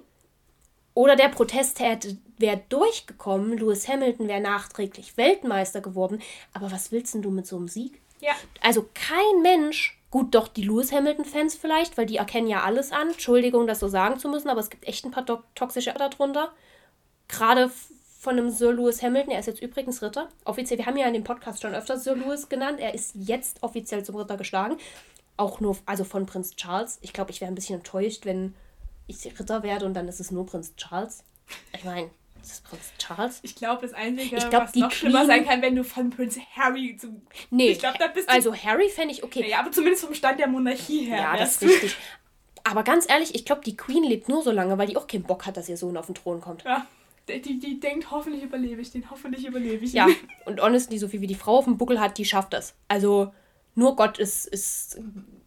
Oder der Protest wäre durchgekommen, Lewis Hamilton wäre nachträglich Weltmeister geworden. Aber was willst denn du mit so einem Sieg? Ja. Also kein Mensch Gut, doch die Lewis Hamilton-Fans vielleicht, weil die erkennen ja alles an. Entschuldigung, das so sagen zu müssen, aber es gibt echt ein paar toxische darunter. Gerade von einem Sir Lewis Hamilton. Er ist jetzt übrigens Ritter. Offiziell, wir haben ja in dem Podcast schon öfter Sir Lewis genannt. Er ist jetzt offiziell zum Ritter geschlagen. Auch nur, also von Prinz Charles. Ich glaube, ich wäre ein bisschen enttäuscht, wenn ich Ritter werde und dann ist es nur Prinz Charles. Ich meine, ist das Prinz Charles? Ich glaube, das Einzige, ich glaub, was noch Queen... schlimmer sein kann, wenn du von Prinz Harry zum. Nee, ich glaube, da bist du. Also, Harry fände ich okay. Ja, aber zumindest vom Stand der Monarchie her. Ja, das ist richtig. Aber ganz ehrlich, ich glaube, die Queen lebt nur so lange, weil die auch keinen Bock hat, dass ihr Sohn auf den Thron kommt. Ja. Die, die, die denkt, hoffentlich überlebe ich den, hoffentlich überlebe ich ihn. Ja, und honestly, so viel wie die Frau auf dem Buckel hat, die schafft das. Also, nur Gott ist, ist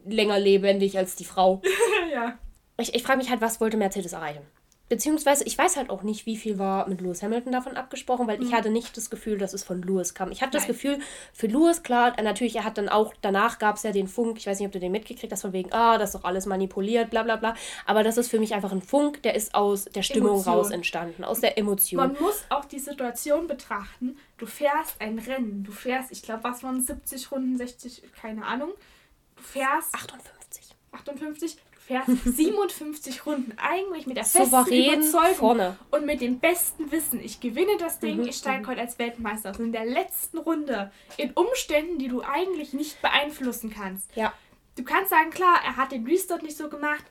länger lebendig als die Frau. ja. Ich, ich frage mich halt, was wollte Mercedes erreichen? Beziehungsweise, ich weiß halt auch nicht, wie viel war mit Lewis Hamilton davon abgesprochen, weil mhm. ich hatte nicht das Gefühl, dass es von Lewis kam. Ich hatte Nein. das Gefühl, für Lewis, klar, natürlich, er hat dann auch, danach gab es ja den Funk, ich weiß nicht, ob du den mitgekriegt hast, von wegen, ah, das ist doch alles manipuliert, bla bla bla. Aber das ist für mich einfach ein Funk, der ist aus der Stimmung Emotion. raus entstanden, aus der Emotion. Man muss auch die Situation betrachten, du fährst ein Rennen, du fährst, ich glaube, was waren 70 Runden, 60, keine Ahnung. Du fährst. 58. 58, fährst 57 Runden eigentlich mit der festen Souverän Überzeugung vorne. und mit dem besten Wissen, ich gewinne das Ding, mhm. ich steige heute als Weltmeister aus. In der letzten Runde, in Umständen, die du eigentlich nicht beeinflussen kannst. Ja. Du kannst sagen, klar, er hat den Restart nicht so gemacht.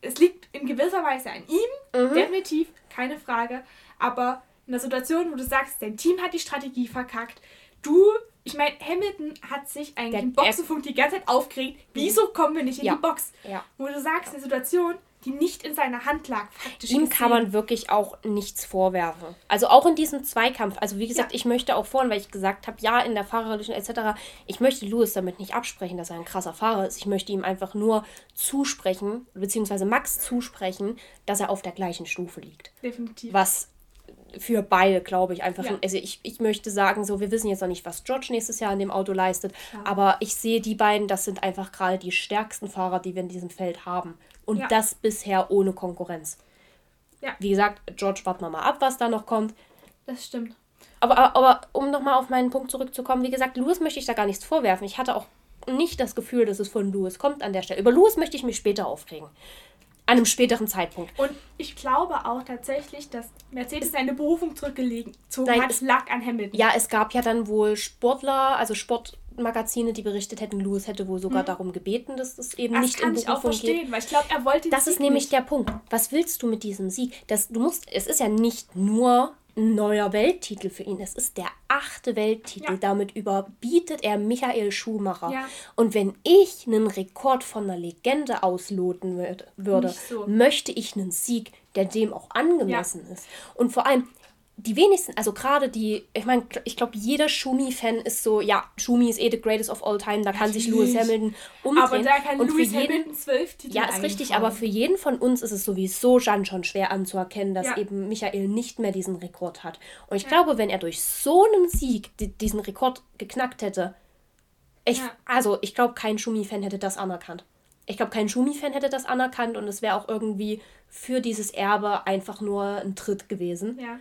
Es liegt in gewisser Weise an ihm, mhm. definitiv, keine Frage. Aber in der Situation, wo du sagst, dein Team hat die Strategie verkackt, du ich meine, Hamilton hat sich eigentlich der, im Boxenfunk die ganze Zeit aufgeregt. Wieso kommen wir nicht in ja. die Box? Ja. Wo du sagst, eine Situation, die nicht in seiner Hand lag, faktisch. Ihm gesehen. kann man wirklich auch nichts vorwerfen. Also auch in diesem Zweikampf. Also wie gesagt, ja. ich möchte auch vorhin, weil ich gesagt habe, ja, in der fahrerischen etc., ich möchte Lewis damit nicht absprechen, dass er ein krasser Fahrer ist. Ich möchte ihm einfach nur zusprechen, beziehungsweise Max zusprechen, dass er auf der gleichen Stufe liegt. Definitiv. Was für beide, glaube ich, einfach. Ja. Also ich, ich möchte sagen, so, wir wissen jetzt noch nicht, was George nächstes Jahr in dem Auto leistet, ja. aber ich sehe die beiden, das sind einfach gerade die stärksten Fahrer, die wir in diesem Feld haben. Und ja. das bisher ohne Konkurrenz. Ja. Wie gesagt, George, warten wir mal ab, was da noch kommt. Das stimmt. Aber, aber, aber um nochmal auf meinen Punkt zurückzukommen, wie gesagt, Lewis möchte ich da gar nichts vorwerfen. Ich hatte auch nicht das Gefühl, dass es von Lewis kommt an der Stelle. Über Lewis möchte ich mich später aufregen an einem späteren Zeitpunkt. Und ich glaube auch tatsächlich, dass Mercedes seine Berufung zurückgelegt hat. Es lag an Hamilton. Ja, es gab ja dann wohl Sportler, also Sportmagazine, die berichtet hätten, Lewis hätte wohl sogar hm. darum gebeten, dass es eben das nicht in Berufung geht. Das kann ich auch verstehen, geht. weil ich glaube, er wollte Das ist nämlich nicht. der Punkt. Was willst du mit diesem Sieg? Das, du musst, es ist ja nicht nur neuer Welttitel für ihn. Es ist der achte Welttitel. Ja. Damit überbietet er Michael Schumacher. Ja. Und wenn ich einen Rekord von einer Legende ausloten würde, so. möchte ich einen Sieg, der dem auch angemessen ja. ist. Und vor allem, die wenigsten, also gerade die, ich meine, ich glaube, jeder Schumi-Fan ist so, ja, Schumi ist eh the greatest of all time, da kann sich Lewis Hamilton umdrehen. Aber da kann und Lewis jeden, Hamilton zwölf Titel Ja, ist richtig, aber für jeden von uns ist es sowieso schon, schon schwer anzuerkennen, dass ja. eben Michael nicht mehr diesen Rekord hat. Und ich ja. glaube, wenn er durch so einen Sieg die, diesen Rekord geknackt hätte, ich, ja. also ich glaube, kein Schumi-Fan hätte das anerkannt. Ich glaube, kein Schumi-Fan hätte das anerkannt und es wäre auch irgendwie für dieses Erbe einfach nur ein Tritt gewesen. Ja.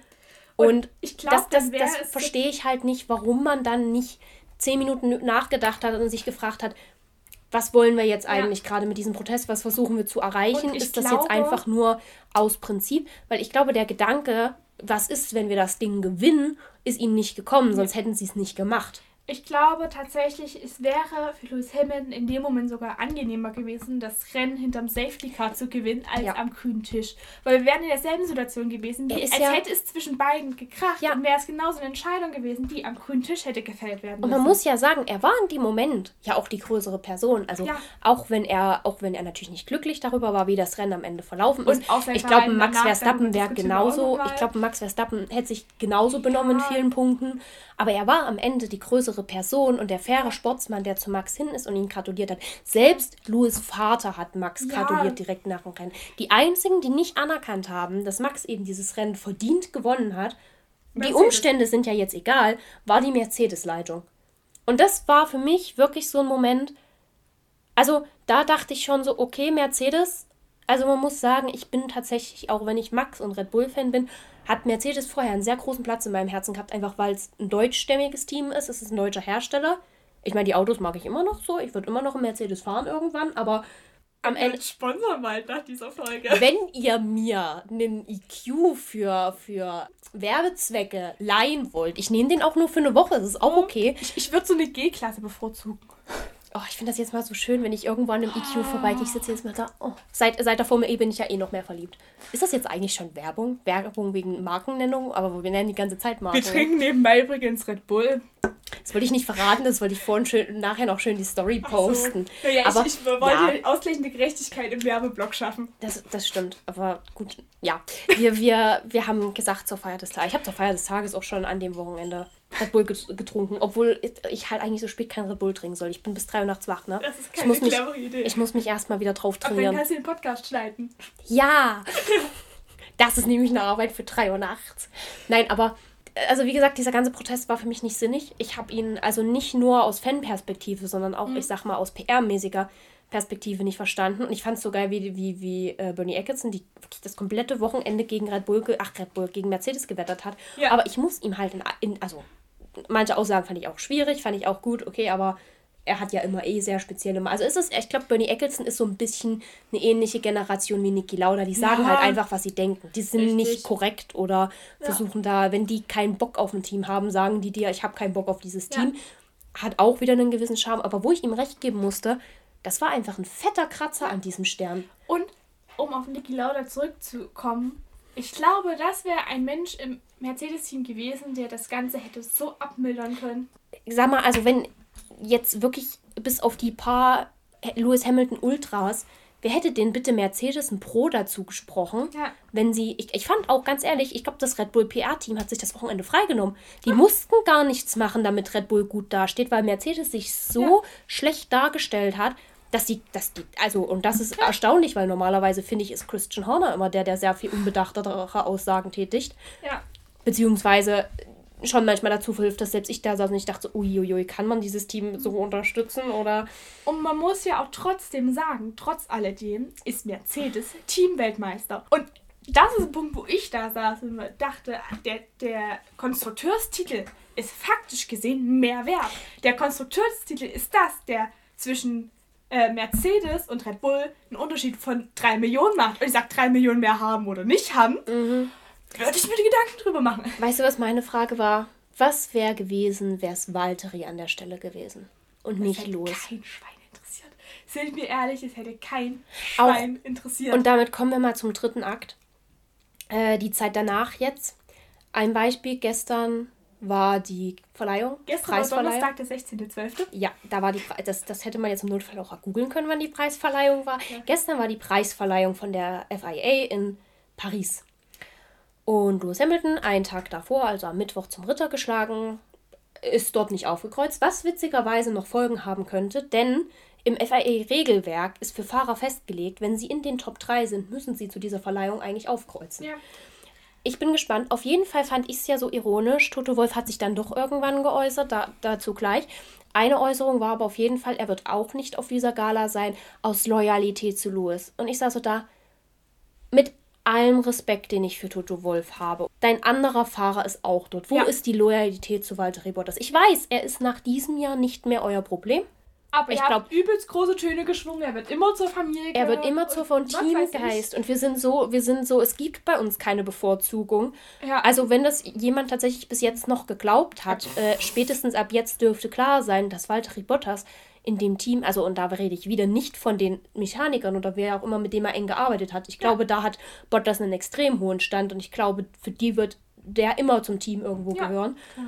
Und, und ich glaube, das, das, das verstehe ich halt nicht, warum man dann nicht zehn Minuten nachgedacht hat und sich gefragt hat, was wollen wir jetzt eigentlich ja. gerade mit diesem Protest, was versuchen wir zu erreichen? Ist das glaube, jetzt einfach nur aus Prinzip? Weil ich glaube, der Gedanke, was ist, wenn wir das Ding gewinnen, ist ihnen nicht gekommen, sonst hätten sie es nicht gemacht. Ich glaube tatsächlich, es wäre für Lewis Hamilton in dem Moment sogar angenehmer gewesen, das Rennen hinterm Safety Car zu gewinnen, als ja. am grünen Tisch. Weil wir wären in derselben Situation gewesen, wie, als ja hätte es zwischen beiden gekracht ja. und wäre es genauso eine Entscheidung gewesen, die am grünen Tisch hätte gefällt werden müssen. Und man muss ja sagen, er war in dem Moment ja auch die größere Person. Also auch wenn er, auch wenn er natürlich nicht glücklich darüber war, wie das Rennen am Ende verlaufen ist. ich glaube, Max Verstappen wäre genauso, ich glaube, Max Verstappen hätte sich genauso benommen in vielen Punkten. Aber er war am Ende die größere Person und der faire Sportsmann, der zu Max hin ist und ihn gratuliert hat. Selbst Louis Vater hat Max ja. gratuliert direkt nach dem Rennen. Die einzigen, die nicht anerkannt haben, dass Max eben dieses Rennen verdient gewonnen hat, Mercedes. die Umstände sind ja jetzt egal, war die Mercedes-Leitung. Und das war für mich wirklich so ein Moment. Also da dachte ich schon so, okay, Mercedes. Also man muss sagen, ich bin tatsächlich, auch wenn ich Max und Red Bull-Fan bin, hat Mercedes vorher einen sehr großen Platz in meinem Herzen gehabt, einfach weil es ein deutschstämmiges Team ist. Es ist ein deutscher Hersteller. Ich meine, die Autos mag ich immer noch so. Ich würde immer noch einen Mercedes fahren irgendwann, aber am Ende. Sponsor mal nach dieser Folge. Wenn ihr mir einen EQ für, für Werbezwecke leihen wollt, ich nehme den auch nur für eine Woche, das ist auch okay. Ich, ich würde so eine G-Klasse bevorzugen. Oh, ich finde das jetzt mal so schön, wenn ich irgendwann im EQ vorbeigehe. Ich sitze jetzt mal da. Oh, seit, seit der Formel E bin ich ja eh noch mehr verliebt. Ist das jetzt eigentlich schon Werbung? Werbung wegen Markennennung? Aber wir nennen die ganze Zeit Marken. Wir trinken nebenbei übrigens Red Bull. Das wollte ich nicht verraten, das wollte ich vorhin schön, nachher noch schön die Story posten. So. Ja, ja, aber, ich, ich wollte ja. ausgleichende Gerechtigkeit im Werbeblock schaffen. Das, das stimmt, aber gut, ja. Wir, wir, wir haben gesagt zur Feier des Tages, ich habe zur Feier des Tages auch schon an dem Wochenende Red Bull getrunken, obwohl ich halt eigentlich so spät kein Red Bull trinken soll. Ich bin bis 3 Uhr nachts wach, ne? Das ist keine ich clevere mich, Idee. Ich muss mich erstmal wieder drauf trainieren. Aber dann kannst du den Podcast schneiden. Ja! das ist nämlich eine Arbeit für 3 Uhr nachts. Nein, aber also wie gesagt, dieser ganze Protest war für mich nicht sinnig. Ich habe ihn also nicht nur aus Fanperspektive, sondern auch, mhm. ich sag mal, aus PR-mäßiger Perspektive nicht verstanden. Und ich fand es so geil, wie, wie, wie äh, Bernie Eccleston, die wirklich das komplette Wochenende gegen Red Bull, ach Red Bull, gegen Mercedes gewettert hat. Ja. Aber ich muss ihm halt in, in, also manche Aussagen fand ich auch schwierig, fand ich auch gut, okay, aber er hat ja immer eh sehr spezielle. Also ist es, ich glaube, Bernie Eccleston ist so ein bisschen eine ähnliche Generation wie Niki Lauda. Die sagen ja. halt einfach, was sie denken. Die sind Richtig. nicht korrekt oder ja. versuchen da, wenn die keinen Bock auf ein Team haben, sagen die dir, ich habe keinen Bock auf dieses Team. Ja. Hat auch wieder einen gewissen Charme. Aber wo ich ihm recht geben musste, das war einfach ein fetter Kratzer an diesem Stern. Und um auf Niki Lauda zurückzukommen, ich glaube, das wäre ein Mensch im Mercedes-Team gewesen, der das Ganze hätte so abmildern können. Sag mal, also wenn jetzt wirklich bis auf die paar Lewis Hamilton Ultras, wer hätte denn bitte Mercedes ein Pro dazu gesprochen, ja. wenn sie, ich, ich fand auch ganz ehrlich, ich glaube, das Red Bull PR-Team hat sich das Wochenende freigenommen. Die ja. mussten gar nichts machen, damit Red Bull gut dasteht, weil Mercedes sich so ja. schlecht dargestellt hat, dass die, dass die, also, und das ist erstaunlich, weil normalerweise finde ich, ist Christian Horner immer der, der sehr viel unbedachtere Aussagen tätigt. Ja. Beziehungsweise schon manchmal dazu hilft, dass selbst ich da saß und ich dachte, uiuiui, kann man dieses Team so unterstützen oder... Und man muss ja auch trotzdem sagen, trotz alledem ist Mercedes Teamweltmeister. Und das ist ein Punkt, wo ich da saß und dachte, der, der Konstrukteurstitel ist faktisch gesehen mehr wert. Der Konstrukteurstitel ist das, der zwischen äh, Mercedes und Red Bull einen Unterschied von 3 Millionen macht. Und ich sage, 3 Millionen mehr haben oder nicht haben. Mhm würde ich mir die Gedanken drüber machen. Weißt du, was meine Frage war? Was wäre gewesen, wäre es Valtteri an der Stelle gewesen und das nicht los? Kein Schwein interessiert. Sind wir ehrlich, es hätte kein Schwein Auch, interessiert. Und damit kommen wir mal zum dritten Akt. Äh, die Zeit danach jetzt. Ein Beispiel gestern war die Verleihung. Gestern war Donnerstag, der 16.12. Ja, da war die das, das hätte man jetzt im Notfall auch googeln können, wann die Preisverleihung war. Ja. Gestern war die Preisverleihung von der FIA in Paris. Und Lewis Hamilton, einen Tag davor, also am Mittwoch zum Ritter geschlagen, ist dort nicht aufgekreuzt, was witzigerweise noch Folgen haben könnte, denn im FIA-Regelwerk ist für Fahrer festgelegt, wenn sie in den Top 3 sind, müssen sie zu dieser Verleihung eigentlich aufkreuzen. Ja. Ich bin gespannt. Auf jeden Fall fand ich es ja so ironisch. Toto Wolf hat sich dann doch irgendwann geäußert, da, dazu gleich. Eine Äußerung war aber auf jeden Fall, er wird auch nicht auf dieser Gala sein, aus Loyalität zu Lewis. Und ich saß so da, mit allem Respekt, den ich für Toto Wolf habe, dein anderer Fahrer ist auch dort. Wo ja. ist die Loyalität zu Walter Bottas? Ich weiß, er ist nach diesem Jahr nicht mehr euer Problem. Aber ich glaube, übelst große Töne geschwungen. Er wird immer zur Familie. Er wird immer zur von Teamgeist. Und wir sind so, wir sind so, es gibt bei uns keine Bevorzugung. Ja. Also wenn das jemand tatsächlich bis jetzt noch geglaubt hat, äh, spätestens ab jetzt dürfte klar sein, dass Walter Bottas in dem Team, also und da rede ich wieder nicht von den Mechanikern oder wer auch immer, mit dem er eng gearbeitet hat. Ich glaube, ja. da hat Bottas einen extrem hohen Stand und ich glaube, für die wird der immer zum Team irgendwo ja. gehören. Ja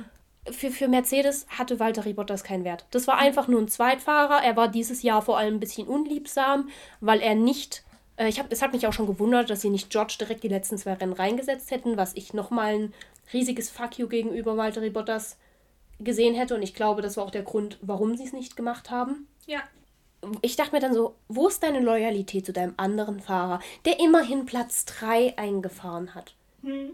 für, für Mercedes hatte Valtteri Bottas keinen Wert. Das war einfach nur ein Zweitfahrer. Er war dieses Jahr vor allem ein bisschen unliebsam, weil er nicht. Äh, ich hab, es hat mich auch schon gewundert, dass sie nicht George direkt die letzten zwei Rennen reingesetzt hätten, was ich nochmal ein riesiges Fuck you gegenüber Valtteri Bottas gesehen hätte. Und ich glaube, das war auch der Grund, warum sie es nicht gemacht haben. Ja. Ich dachte mir dann so, wo ist deine Loyalität zu deinem anderen Fahrer, der immerhin Platz 3 eingefahren hat? Hm.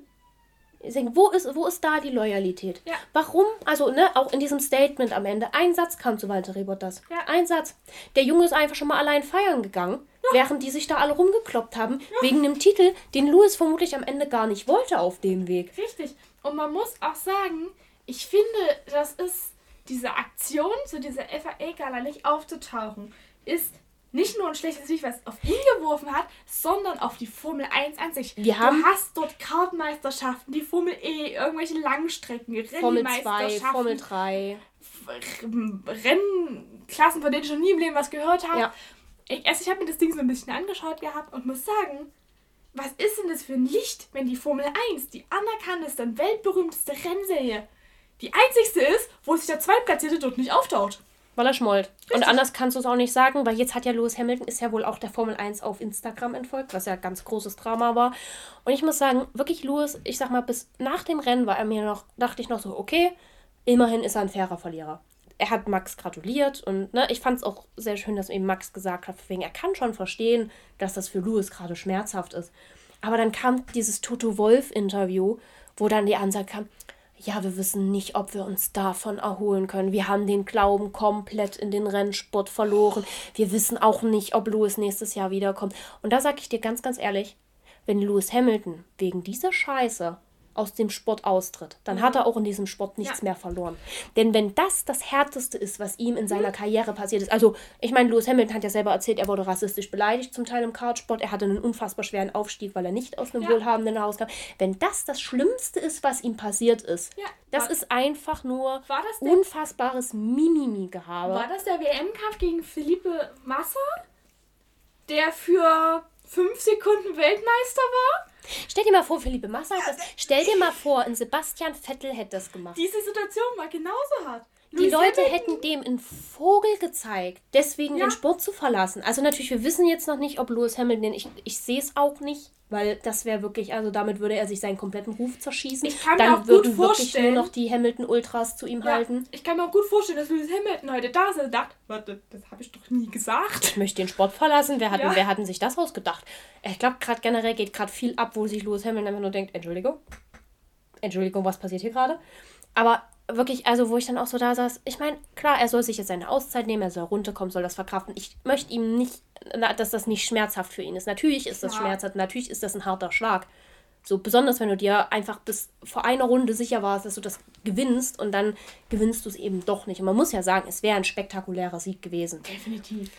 Denke, wo ist, wo ist da die Loyalität? Ja. Warum? Also, ne, auch in diesem Statement am Ende, ein Satz kam zu Walter Bottas. Ja. Ein Satz. Der Junge ist einfach schon mal allein feiern gegangen, ja. während die sich da alle rumgekloppt haben, ja. wegen einem Titel, den Lewis vermutlich am Ende gar nicht wollte auf dem Weg. Richtig. Und man muss auch sagen, ich finde, das ist diese Aktion zu dieser FAA-Gala nicht aufzutauchen, ist nicht nur ein schlechtes Licht, was auf ihn geworfen hat, sondern auf die Formel 1 an sich. Wir haben du hast dort Kartmeisterschaften, die Formel E, irgendwelche Langstrecken, Rennmeisterschaften. Formel 2, Formel 3. Rennklassen, von denen ich noch nie im Leben was gehört habe. Ja. Ich, also ich habe mir das Ding so ein bisschen angeschaut gehabt und muss sagen, was ist denn das für ein Licht, wenn die Formel 1, die anerkannteste und weltberühmteste Rennserie, die einzigste ist, wo sich der Zweitplatzierte dort nicht auftaucht? Weil er schmollt. Richtig. Und anders kannst du es auch nicht sagen, weil jetzt hat ja Lewis Hamilton, ist ja wohl auch der Formel 1 auf Instagram entfolgt, was ja ganz großes Drama war. Und ich muss sagen, wirklich Lewis, ich sag mal, bis nach dem Rennen war er mir noch, dachte ich noch so, okay, immerhin ist er ein fairer Verlierer. Er hat Max gratuliert und ne, ich fand es auch sehr schön, dass eben Max gesagt hat, wegen er kann schon verstehen, dass das für Lewis gerade schmerzhaft ist. Aber dann kam dieses Toto Wolf-Interview, wo dann die Ansage kam, ja, wir wissen nicht, ob wir uns davon erholen können. Wir haben den Glauben komplett in den Rennsport verloren. Wir wissen auch nicht, ob Lewis nächstes Jahr wiederkommt. Und da sage ich dir ganz, ganz ehrlich, wenn Lewis Hamilton wegen dieser Scheiße aus dem Sport austritt, dann mhm. hat er auch in diesem Sport nichts ja. mehr verloren. Denn wenn das das Härteste ist, was ihm in seiner mhm. Karriere passiert ist, also ich meine, Lewis Hamilton hat ja selber erzählt, er wurde rassistisch beleidigt zum Teil im Kartsport, er hatte einen unfassbar schweren Aufstieg, weil er nicht aus einem ja. wohlhabenden Haus kam. Wenn das das Schlimmste ist, was ihm passiert ist, ja. das war, ist einfach nur unfassbares Mimimi-Gehabe. War das der WM-Kampf gegen Felipe Massa, der für fünf Sekunden Weltmeister war? Stell dir mal vor, Philippe Massa hat das. Stell dir mal vor, ein Sebastian Vettel hätte das gemacht. Diese Situation war genauso hart. Die Leute hätten dem einen Vogel gezeigt, deswegen ja. den Sport zu verlassen. Also natürlich, wir wissen jetzt noch nicht, ob Lewis Hamilton, ich, ich sehe es auch nicht, weil das wäre wirklich, also damit würde er sich seinen kompletten Ruf zerschießen. Ich kann Dann mir auch würden gut wirklich nur noch die Hamilton Ultras zu ihm ja, halten. Ich kann mir auch gut vorstellen, dass Lewis Hamilton heute da ist und dachte, warte, das habe ich doch nie gesagt. Ich möchte den Sport verlassen. Wer hat, ja. wer hat denn sich das ausgedacht? Ich glaube, gerade generell geht gerade viel ab, wo sich Lewis Hamilton einfach nur denkt, Entschuldigung, Entschuldigung, was passiert hier gerade? Aber wirklich, also wo ich dann auch so da saß, ich meine, klar, er soll sich jetzt seine Auszeit nehmen, er soll runterkommen, soll das verkraften. Ich möchte ihm nicht, dass das nicht schmerzhaft für ihn ist. Natürlich ist das ja. schmerzhaft, natürlich ist das ein harter Schlag. So besonders, wenn du dir einfach bis vor einer Runde sicher warst, dass du das gewinnst und dann gewinnst du es eben doch nicht. Und man muss ja sagen, es wäre ein spektakulärer Sieg gewesen. Definitiv.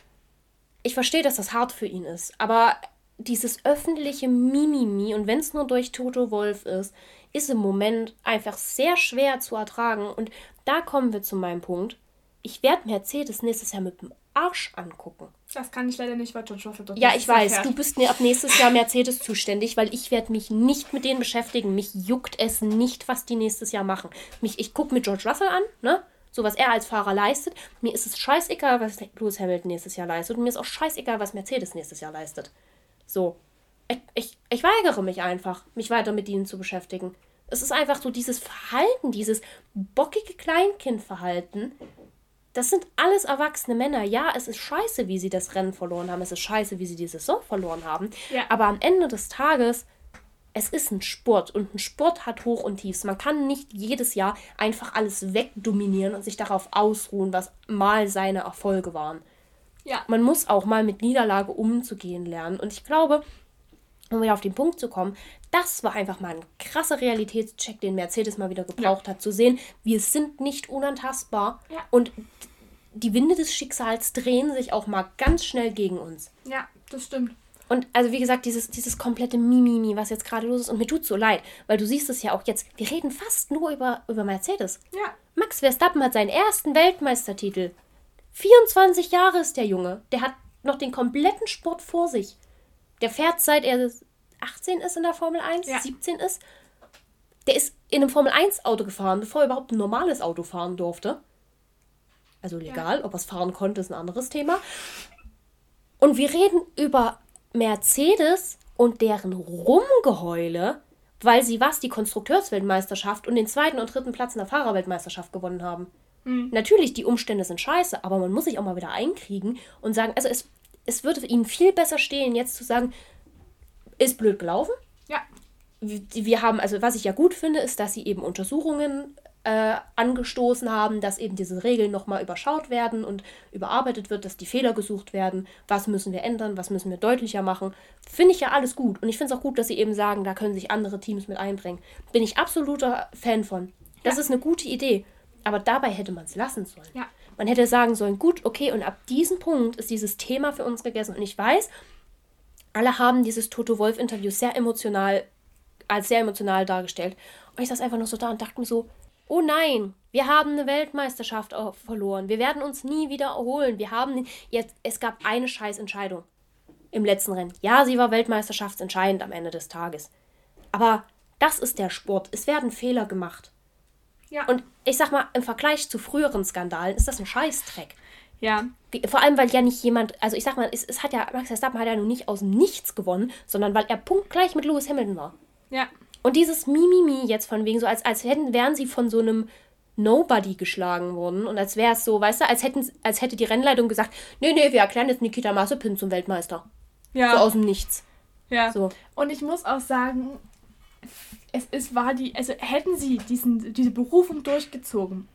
Ich verstehe, dass das hart für ihn ist, aber dieses öffentliche Mimimi und wenn es nur durch Toto Wolf ist, ist im Moment einfach sehr schwer zu ertragen. Und da kommen wir zu meinem Punkt. Ich werde Mercedes nächstes Jahr mit dem Arsch angucken. Das kann ich leider nicht, weil George Russell dort Ja, ich weiß, du bist mir ab nächstes Jahr Mercedes zuständig, weil ich werde mich nicht mit denen beschäftigen. Mich juckt es nicht, was die nächstes Jahr machen. Mich, ich gucke mir George Russell an, ne? So was er als Fahrer leistet. Mir ist es scheißegal, was Lewis Hamilton nächstes Jahr leistet. Und mir ist auch scheißegal, was Mercedes nächstes Jahr leistet. So ich, ich, ich weigere mich einfach, mich weiter mit ihnen zu beschäftigen. Es ist einfach so dieses Verhalten, dieses bockige Kleinkindverhalten. Das sind alles erwachsene Männer. Ja, es ist scheiße, wie sie das Rennen verloren haben. Es ist scheiße, wie sie die Saison verloren haben. Ja. Aber am Ende des Tages, es ist ein Sport und ein Sport hat Hoch und Tiefs. Man kann nicht jedes Jahr einfach alles wegdominieren und sich darauf ausruhen, was mal seine Erfolge waren. Ja. Man muss auch mal mit Niederlage umzugehen lernen. Und ich glaube, um wieder auf den Punkt zu kommen, das war einfach mal ein krasser Realitätscheck, den Mercedes mal wieder gebraucht ja. hat, zu sehen, wir sind nicht unantastbar ja. und die Winde des Schicksals drehen sich auch mal ganz schnell gegen uns. Ja, das stimmt. Und also wie gesagt, dieses, dieses komplette Mimimi, was jetzt gerade los ist, und mir tut so leid, weil du siehst es ja auch jetzt, wir reden fast nur über, über Mercedes. Ja. Max Verstappen hat seinen ersten Weltmeistertitel. 24 Jahre ist der Junge. Der hat noch den kompletten Sport vor sich. Der fährt seit er 18 ist in der Formel 1, ja. 17 ist. Der ist in einem Formel 1 Auto gefahren, bevor er überhaupt ein normales Auto fahren durfte. Also legal, ja. ob er es fahren konnte, ist ein anderes Thema. Und wir reden über Mercedes und deren Rumgeheule, weil sie was, die Konstrukteursweltmeisterschaft und den zweiten und dritten Platz in der Fahrerweltmeisterschaft gewonnen haben. Mhm. Natürlich, die Umstände sind scheiße, aber man muss sich auch mal wieder einkriegen und sagen, also es, es würde ihnen viel besser stehen, jetzt zu sagen, ist blöd gelaufen. Ja. Wir, haben, also was ich ja gut finde, ist, dass sie eben Untersuchungen äh, angestoßen haben, dass eben diese Regeln nochmal überschaut werden und überarbeitet wird, dass die Fehler gesucht werden, was müssen wir ändern, was müssen wir deutlicher machen. Finde ich ja alles gut. Und ich finde es auch gut, dass sie eben sagen, da können sich andere Teams mit einbringen. Bin ich absoluter Fan von. Das ja. ist eine gute Idee. Aber dabei hätte man es lassen sollen. Ja. Man hätte sagen sollen, gut, okay, und ab diesem Punkt ist dieses Thema für uns gegessen. Und ich weiß, alle haben dieses Toto Wolf-Interview sehr emotional, als sehr emotional dargestellt. Und ich saß einfach nur so da und dachte mir so, oh nein, wir haben eine Weltmeisterschaft verloren. Wir werden uns nie wieder erholen. Wir haben jetzt, es gab eine Scheißentscheidung im letzten Rennen. Ja, sie war Weltmeisterschaftsentscheidend am Ende des Tages. Aber das ist der Sport. Es werden Fehler gemacht. Ja. Und ich sag mal, im Vergleich zu früheren Skandalen ist das ein Scheißdreck. Ja. Vor allem, weil ja nicht jemand, also ich sag mal, es, es hat ja, Max Verstappen hat ja nun nicht aus dem Nichts gewonnen, sondern weil er punktgleich mit Lewis Hamilton war. Ja. Und dieses Mimimi jetzt von wegen so, als, als hätten, wären sie von so einem Nobody geschlagen worden. Und als wäre es so, weißt du, als, hätten, als hätte die Rennleitung gesagt, nee, nee, wir erklären jetzt Nikita Mazepin zum Weltmeister. Ja. So aus dem Nichts. Ja. So. Und ich muss auch sagen, es, es war die, also hätten sie diesen, diese Berufung durchgezogen.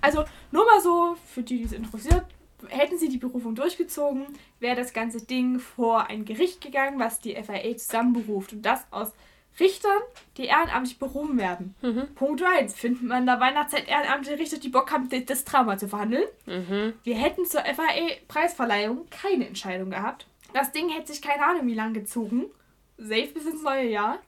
Also nur mal so, für die, die es interessiert, hätten sie die Berufung durchgezogen, wäre das ganze Ding vor ein Gericht gegangen, was die FIA zusammenberuft. Und das aus Richtern, die ehrenamtlich berufen werden. Mhm. Punkt 1. Findet man in der Weihnachtszeit ehrenamtliche Richter, die Bock haben, das Drama zu verhandeln? Mhm. Wir hätten zur FAE-Preisverleihung keine Entscheidung gehabt. Das Ding hätte sich keine Ahnung wie lange gezogen. Safe bis ins neue Jahr.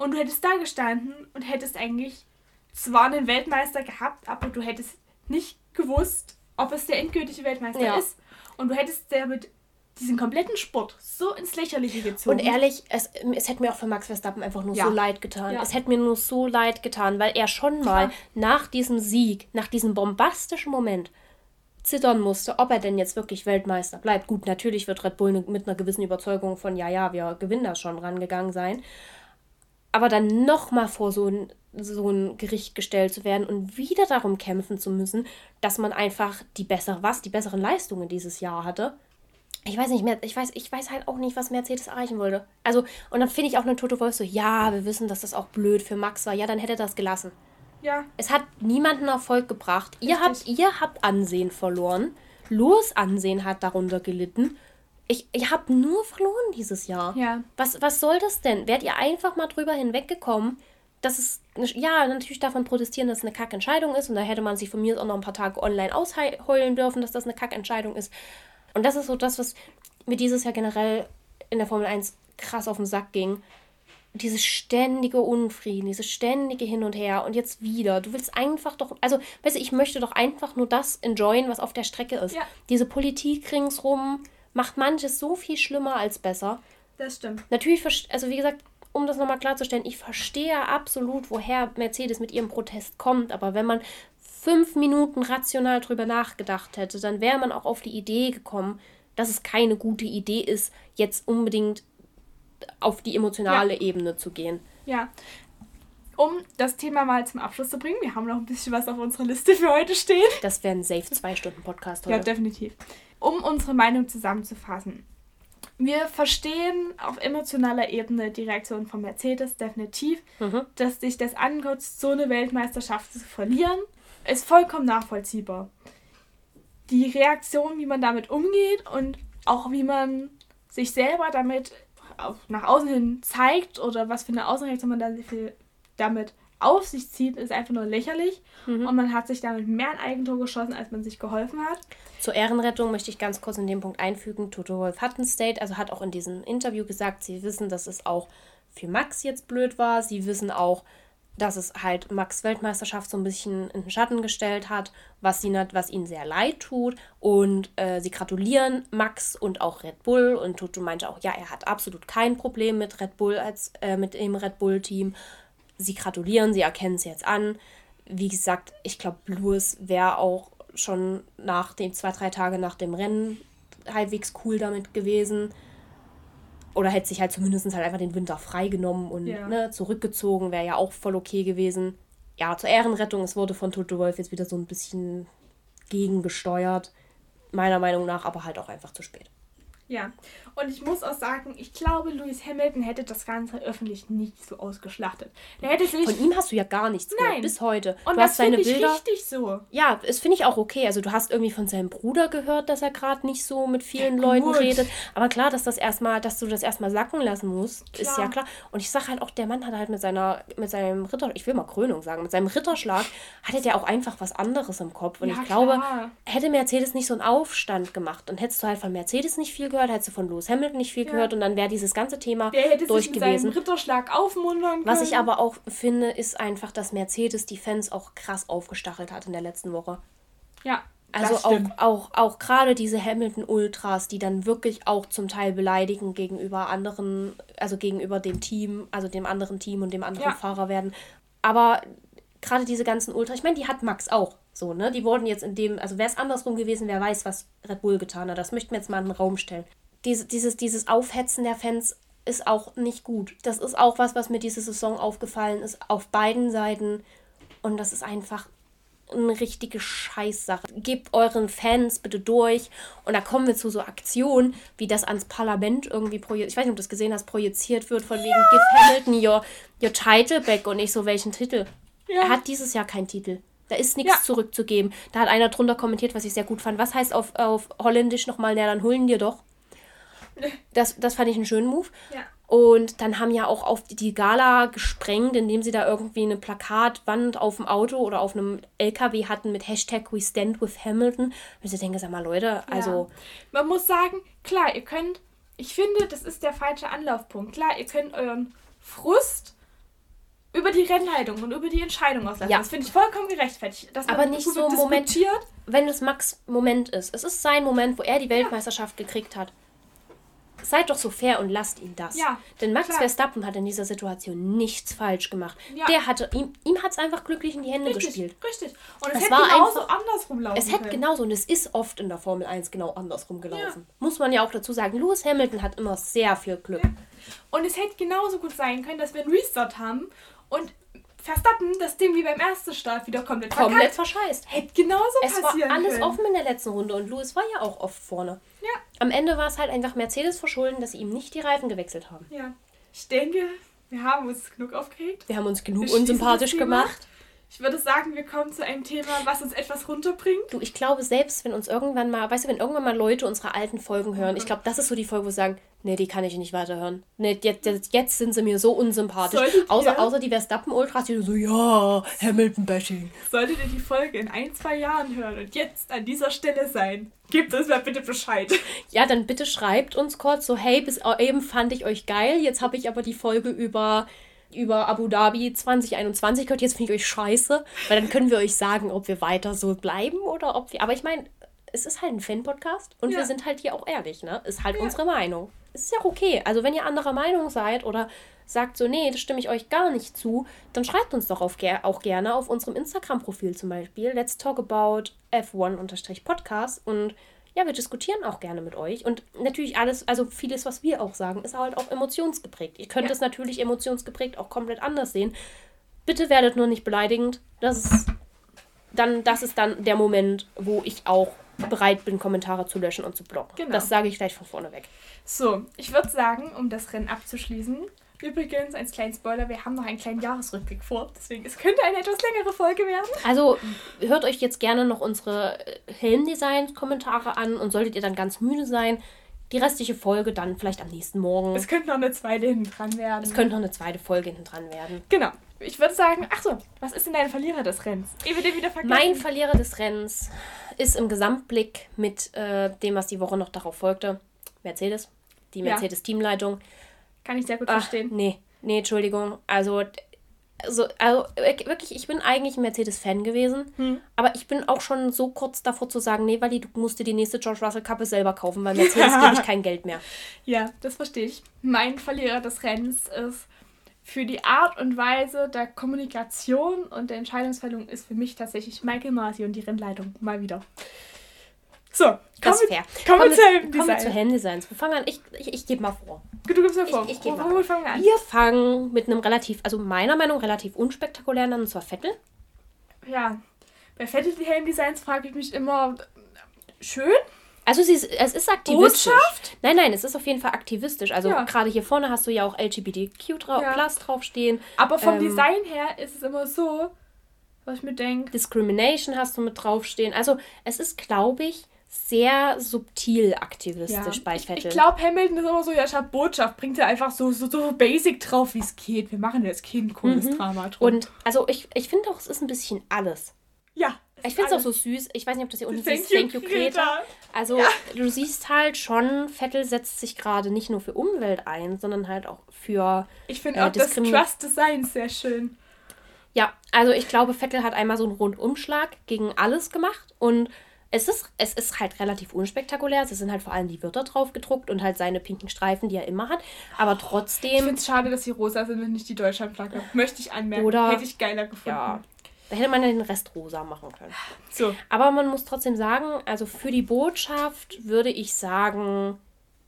Und du hättest da gestanden und hättest eigentlich zwar einen Weltmeister gehabt, aber du hättest nicht gewusst, ob es der endgültige Weltmeister ja. ist. Und du hättest damit diesen kompletten Sport so ins Lächerliche gezogen. Und ehrlich, es, es hätte mir auch für Max Verstappen einfach nur ja. so leid getan. Ja. Es hätte mir nur so leid getan, weil er schon mal ja. nach diesem Sieg, nach diesem bombastischen Moment zittern musste, ob er denn jetzt wirklich Weltmeister bleibt. Gut, natürlich wird Red Bull mit einer gewissen Überzeugung von, ja, ja, wir gewinnen das schon rangegangen sein. Aber dann nochmal vor so ein, so ein Gericht gestellt zu werden und wieder darum kämpfen zu müssen, dass man einfach die bessere, was, die besseren Leistungen dieses Jahr hatte ich weiß nicht mehr, ich weiß, ich weiß halt auch nicht, was Mercedes erreichen wollte. Also, und dann finde ich auch eine Toto Wolf so, ja, wir wissen, dass das auch blöd für Max war. Ja, dann hätte er das gelassen. Ja. Es hat niemanden Erfolg gebracht. Ihr habt, ihr habt Ansehen verloren. Los Ansehen hat darunter gelitten. Ich, ihr habt nur verloren dieses Jahr. Ja. Was, was soll das denn? Wärt ihr einfach mal drüber hinweggekommen, dass es, ja, natürlich davon protestieren, dass es eine Kackentscheidung ist und da hätte man sich von mir auch noch ein paar Tage online ausheulen dürfen, dass das eine Kackentscheidung ist. Und das ist so das, was mir dieses Jahr generell in der Formel 1 krass auf den Sack ging. Dieses ständige Unfrieden, dieses ständige Hin und Her und jetzt wieder. Du willst einfach doch, also, weißt du, ich möchte doch einfach nur das enjoyen, was auf der Strecke ist. Ja. Diese Politik ringsrum macht manches so viel schlimmer als besser. Das stimmt. Natürlich, also wie gesagt, um das nochmal klarzustellen, ich verstehe absolut, woher Mercedes mit ihrem Protest kommt, aber wenn man fünf Minuten rational drüber nachgedacht hätte, dann wäre man auch auf die Idee gekommen, dass es keine gute Idee ist, jetzt unbedingt auf die emotionale ja. Ebene zu gehen. Ja. Um das Thema mal zum Abschluss zu bringen, wir haben noch ein bisschen was auf unserer Liste für heute stehen. Das wäre ein safe zwei Stunden Podcast heute. Ja, definitiv. Um unsere Meinung zusammenzufassen. Wir verstehen auf emotionaler Ebene die Reaktion von Mercedes definitiv, mhm. dass sich das ankotzt, so eine Weltmeisterschaft zu verlieren ist vollkommen nachvollziehbar. Die Reaktion, wie man damit umgeht und auch wie man sich selber damit nach außen hin zeigt oder was für eine Außenreaktion man da damit auf sich zieht, ist einfach nur lächerlich. Mhm. Und man hat sich damit mehr ein Eigentor geschossen, als man sich geholfen hat. Zur Ehrenrettung möchte ich ganz kurz in dem Punkt einfügen. Toto Wolf hat ein State, also hat auch in diesem Interview gesagt, sie wissen, dass es auch für Max jetzt blöd war. Sie wissen auch, dass es halt Max Weltmeisterschaft so ein bisschen in den Schatten gestellt hat, was, sie, was ihnen sehr leid tut. Und äh, sie gratulieren Max und auch Red Bull. Und Toto meinte auch, ja, er hat absolut kein Problem mit Red Bull als äh, mit dem Red Bull-Team sie gratulieren, sie erkennen es jetzt an. Wie gesagt, ich glaube, Lewis wäre auch schon nach den zwei, drei Tage nach dem Rennen halbwegs cool damit gewesen. Oder hätte sich halt zumindest halt einfach den Winter freigenommen und ja. ne, zurückgezogen, wäre ja auch voll okay gewesen. Ja, zur Ehrenrettung, es wurde von Toto Wolf jetzt wieder so ein bisschen gegengesteuert. Meiner Meinung nach aber halt auch einfach zu spät. Ja, und ich muss auch sagen, ich glaube, Lewis Hamilton hätte das Ganze öffentlich nicht so ausgeschlachtet. Der hätte sich Von ihm hast du ja gar nichts Nein. gehört, bis heute. Und du das finde ich Bilder. richtig so. Ja, das finde ich auch okay. Also du hast irgendwie von seinem Bruder gehört, dass er gerade nicht so mit vielen ja, Leuten redet. Aber klar, dass das erstmal, dass du das erstmal sacken lassen musst, klar. ist ja klar. Und ich sage halt auch, der Mann hat halt mit seiner, mit seinem Ritter, ich will mal Krönung sagen, mit seinem Ritterschlag hatte der auch einfach was anderes im Kopf. Und ja, ich glaube, klar. hätte Mercedes nicht so einen Aufstand gemacht und hättest du halt von Mercedes nicht viel gehört, gehört, hättest du von Lewis Hamilton nicht viel ja. gehört und dann wäre dieses ganze Thema Der hätte durch sich mit gewesen. Ritterschlag aufmuntern können. Was ich aber auch finde, ist einfach, dass Mercedes die Fans auch krass aufgestachelt hat in der letzten Woche. Ja. Also auch, auch, auch gerade diese Hamilton-Ultras, die dann wirklich auch zum Teil beleidigen gegenüber anderen, also gegenüber dem Team, also dem anderen Team und dem anderen ja. Fahrer werden. Aber gerade diese ganzen Ultras, ich meine, die hat Max auch. So, ne? Die wurden jetzt in dem, also wäre es andersrum gewesen, wer weiß, was Red Bull getan hat. Das möchten wir jetzt mal in den Raum stellen. Diese, dieses, dieses Aufhetzen der Fans ist auch nicht gut. Das ist auch was, was mir diese Saison aufgefallen ist, auf beiden Seiten. Und das ist einfach eine richtige Scheißsache. Gebt euren Fans bitte durch. Und da kommen wir zu so Aktionen, wie das ans Parlament irgendwie projiziert. Ich weiß nicht, ob du das gesehen hast, projiziert wird, von ja. wegen Give Hamilton your, your title back und nicht so welchen Titel. Ja. Er hat dieses Jahr keinen Titel. Da ist nichts ja. zurückzugeben. Da hat einer drunter kommentiert, was ich sehr gut fand. Was heißt auf, auf Holländisch nochmal, na, dann holen dir doch. Das, das fand ich einen schönen Move. Ja. Und dann haben ja auch auf die Gala gesprengt, indem sie da irgendwie eine Plakatwand auf dem Auto oder auf einem LKW hatten mit Hashtag We Stand with Hamilton. Und ich denke, sag mal, Leute, also. Ja. Man muss sagen, klar, ihr könnt, ich finde, das ist der falsche Anlaufpunkt. Klar, ihr könnt euren Frust über die Rennleitung und über die Entscheidung auslassen. Ja. Das finde ich vollkommen gerechtfertigt. Aber nicht so ein Moment, wenn es Max Moment ist. Es ist sein Moment, wo er die Weltmeisterschaft ja. gekriegt hat. Seid doch so fair und lasst ihn das. Ja, Denn Max klar. Verstappen hat in dieser Situation nichts falsch gemacht. Ja. Der hatte, ihm, ihm hat es einfach glücklich in die Hände richtig, gespielt. Richtig. Und es, es hätte genauso einfach, andersrum laufen Es hätte genauso, und es ist oft in der Formel 1 genau andersrum gelaufen. Muss man ja auch dazu sagen. Lewis Hamilton hat immer sehr viel Glück. Und es hätte genauso gut sein können, dass wir einen Restart haben und Verstappen das Ding wie beim ersten Start wieder komplett Komplett verscheißt. Hätte genauso es passieren war alles können. offen in der letzten Runde und Lewis war ja auch oft vorne. Ja. Am Ende war es halt einfach Mercedes verschulden, dass sie ihm nicht die Reifen gewechselt haben. Ja. Ich denke, wir haben uns genug aufgeregt. Wir haben uns genug unsympathisch gemacht. Ich würde sagen, wir kommen zu einem Thema, was uns etwas runterbringt. Du, ich glaube, selbst wenn uns irgendwann mal, weißt du, wenn irgendwann mal Leute unsere alten Folgen hören, ich glaube, das ist so die Folge, wo sie sagen, nee, die kann ich nicht weiterhören. Nee, jetzt, jetzt sind sie mir so unsympathisch. außer, außer die Verstappen-Ultras, die so, ja, Hamilton-Bashing. Solltet ihr die Folge in ein, zwei Jahren hören und jetzt an dieser Stelle sein, gebt uns mal bitte Bescheid. Ja, dann bitte schreibt uns kurz so, hey, bis eben fand ich euch geil, jetzt habe ich aber die Folge über über Abu Dhabi 2021 gehört, jetzt finde ich euch scheiße, weil dann können wir euch sagen, ob wir weiter so bleiben oder ob wir. Aber ich meine, es ist halt ein Fan-Podcast und ja. wir sind halt hier auch ehrlich, ne? Ist halt ja. unsere Meinung. Ist ja okay. Also, wenn ihr anderer Meinung seid oder sagt so, nee, das stimme ich euch gar nicht zu, dann schreibt uns doch auf, auch gerne auf unserem Instagram-Profil zum Beispiel. Let's talk about F1-Podcast und ja, wir diskutieren auch gerne mit euch. Und natürlich alles, also vieles, was wir auch sagen, ist halt auch emotionsgeprägt. Ihr könnt ja. es natürlich emotionsgeprägt auch komplett anders sehen. Bitte werdet nur nicht beleidigend. Das ist dann, das ist dann der Moment, wo ich auch bereit bin, Kommentare zu löschen und zu blocken. Genau. Das sage ich gleich von vorne weg. So, ich würde sagen, um das Rennen abzuschließen, Übrigens, als kleinen Spoiler, wir haben noch einen kleinen Jahresrückblick vor. Deswegen, es könnte eine etwas längere Folge werden. Also, hört euch jetzt gerne noch unsere Helmdesign-Kommentare an und solltet ihr dann ganz müde sein, die restliche Folge dann vielleicht am nächsten Morgen. Es könnte noch eine zweite hinten dran werden. Es könnte noch eine zweite Folge hinten dran werden. Genau. Ich würde sagen, ach so, was ist denn dein Verlierer des Rennens? Ich würde wieder vergessen. Mein Verlierer des Rennens ist im Gesamtblick mit äh, dem, was die Woche noch darauf folgte, Mercedes, die Mercedes-Teamleitung. Kann ich sehr gut Ach, verstehen. Nee, nee, Entschuldigung. Also also, also wirklich, ich bin eigentlich ein Mercedes-Fan gewesen, hm. aber ich bin auch schon so kurz davor zu sagen, nee, Wally, du musst dir die nächste George Russell-Kappe selber kaufen, weil Mercedes gebe ich kein Geld mehr. Ja, das verstehe ich. Mein Verlierer des Rennens ist für die Art und Weise der Kommunikation und der Entscheidungsfällung ist für mich tatsächlich Michael Masi und die Rennleitung mal wieder. So, das ist fair. Kommen wir zu Heldendesign. Kommen wir zu Heldendesigns. Wir fangen an, ich, ich, ich gebe mal vor. Du gibst mir vor. Ich, ich gebe mal vor. Fangen wir, an? wir fangen mit einem relativ, also meiner Meinung nach relativ unspektakulären an, und zwar Vettel. Ja, bei Vettel die Heldendesigns frage ich mich immer, schön? Also sie ist, es ist aktivistisch. Botschaft? Nein, nein, es ist auf jeden Fall aktivistisch. Also ja. gerade hier vorne hast du ja auch LGBTQ dra ja. Plus draufstehen. Aber vom ähm, Design her ist es immer so, was ich mir denke. Discrimination hast du mit draufstehen. Also es ist, glaube ich, sehr subtil aktivistisch ja. bei Vettel. Ich glaube, Hamilton ist immer so, ja, ich habe Botschaft, bringt er einfach so, so, so basic drauf, wie es geht. Wir machen jetzt kein cooles mhm. Drama drum. Und also ich, ich finde auch, es ist ein bisschen alles. Ja. Ich finde es auch so süß. Ich weiß nicht, ob das hier unten Thank siehst. Thank you, Greta. Also, ja. du siehst halt schon, Vettel setzt sich gerade nicht nur für Umwelt ein, sondern halt auch für. Ich finde äh, auch das Trust Design sehr schön. Ja, also ich glaube, Vettel hat einmal so einen Rundumschlag gegen alles gemacht und es ist, es ist halt relativ unspektakulär. Es sind halt vor allem die Wörter drauf gedruckt und halt seine pinken Streifen, die er immer hat. Aber trotzdem. Ich finde es schade, dass sie rosa sind und nicht die Deutschlandflagge. Möchte ich anmerken. Oder, Hätte ich geiler gefunden. Ja. Da hätte man ja den Rest rosa machen können. So. Aber man muss trotzdem sagen, also für die Botschaft würde ich sagen,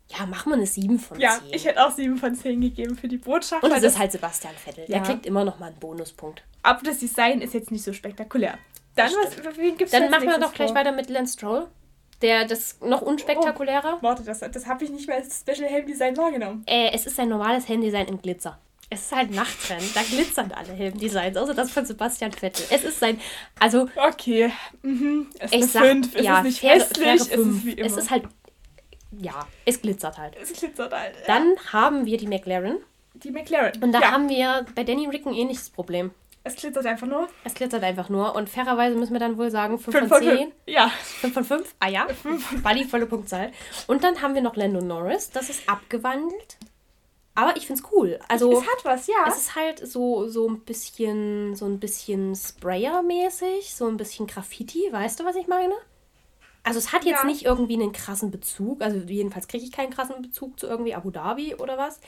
ja, mach mal eine 7 von 10. Ja, ich hätte auch 7 von 10 gegeben für die Botschaft. Und es ist halt Sebastian Vettel. Ja. Der kriegt immer noch mal einen Bonuspunkt. Aber das Design ist jetzt nicht so spektakulär. Dann, was, wen gibt's Dann machen wir doch gleich vor? weiter mit Lance Stroll. Der, das noch unspektakulärer. Oh, warte, das, das habe ich nicht mehr als Special Helm-Design wahrgenommen. Äh, es ist ein normales Helm-Design in Glitzer. Es ist halt Nachtrennen. Da glitzern alle Helm-Designs, außer das von Sebastian Vettel. Es ist sein. Also. Okay. Mhm. Es ist ich sag, ja, es ist nicht faire, hässlich. Faire es ist wie immer. Es ist halt. Ja, es glitzert halt. Es glitzert halt. Ja. Dann haben wir die McLaren. Die McLaren. Und da ja. haben wir bei Danny Rick ein ähnliches Problem. Es glitzert einfach nur. Es glitzert einfach nur. Und fairerweise müssen wir dann wohl sagen 5 von 10. 5. Ja. 5 von 5? Ah ja. Buddy, volle Punktzahl. Und dann haben wir noch Lando Norris. Das ist abgewandelt. Aber ich finde es cool. Also, es hat was, ja. Es ist halt so, so ein bisschen, so ein bisschen Sprayer-mäßig, so ein bisschen Graffiti, weißt du, was ich meine? Also es hat jetzt ja. nicht irgendwie einen krassen Bezug, also jedenfalls kriege ich keinen krassen Bezug zu irgendwie Abu Dhabi oder was.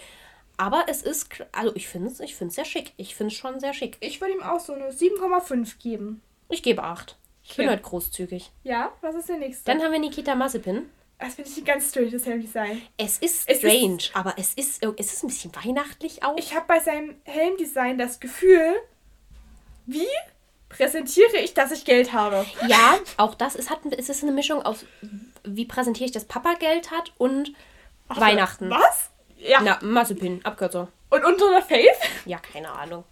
Aber es ist, also ich finde es ich sehr schick. Ich finde es schon sehr schick. Ich würde ihm auch so eine 7,5 geben. Ich gebe 8. Ich okay. bin halt großzügig. Ja, was ist der nächste? Dann haben wir Nikita Mazepin. Das finde ich ein ganz stranges Helmdesign. Es ist strange, es ist, aber es ist, es ist ein bisschen weihnachtlich auch. Ich habe bei seinem Helmdesign das Gefühl, wie präsentiere ich, dass ich Geld habe? Ja, auch das. Es, hat, es ist eine Mischung aus, wie präsentiere ich, dass Papa Geld hat und Ach, Weihnachten. Was? Ja. Na, Mazepin, Abkürzung. Und unter der Faith? Ja, keine Ahnung.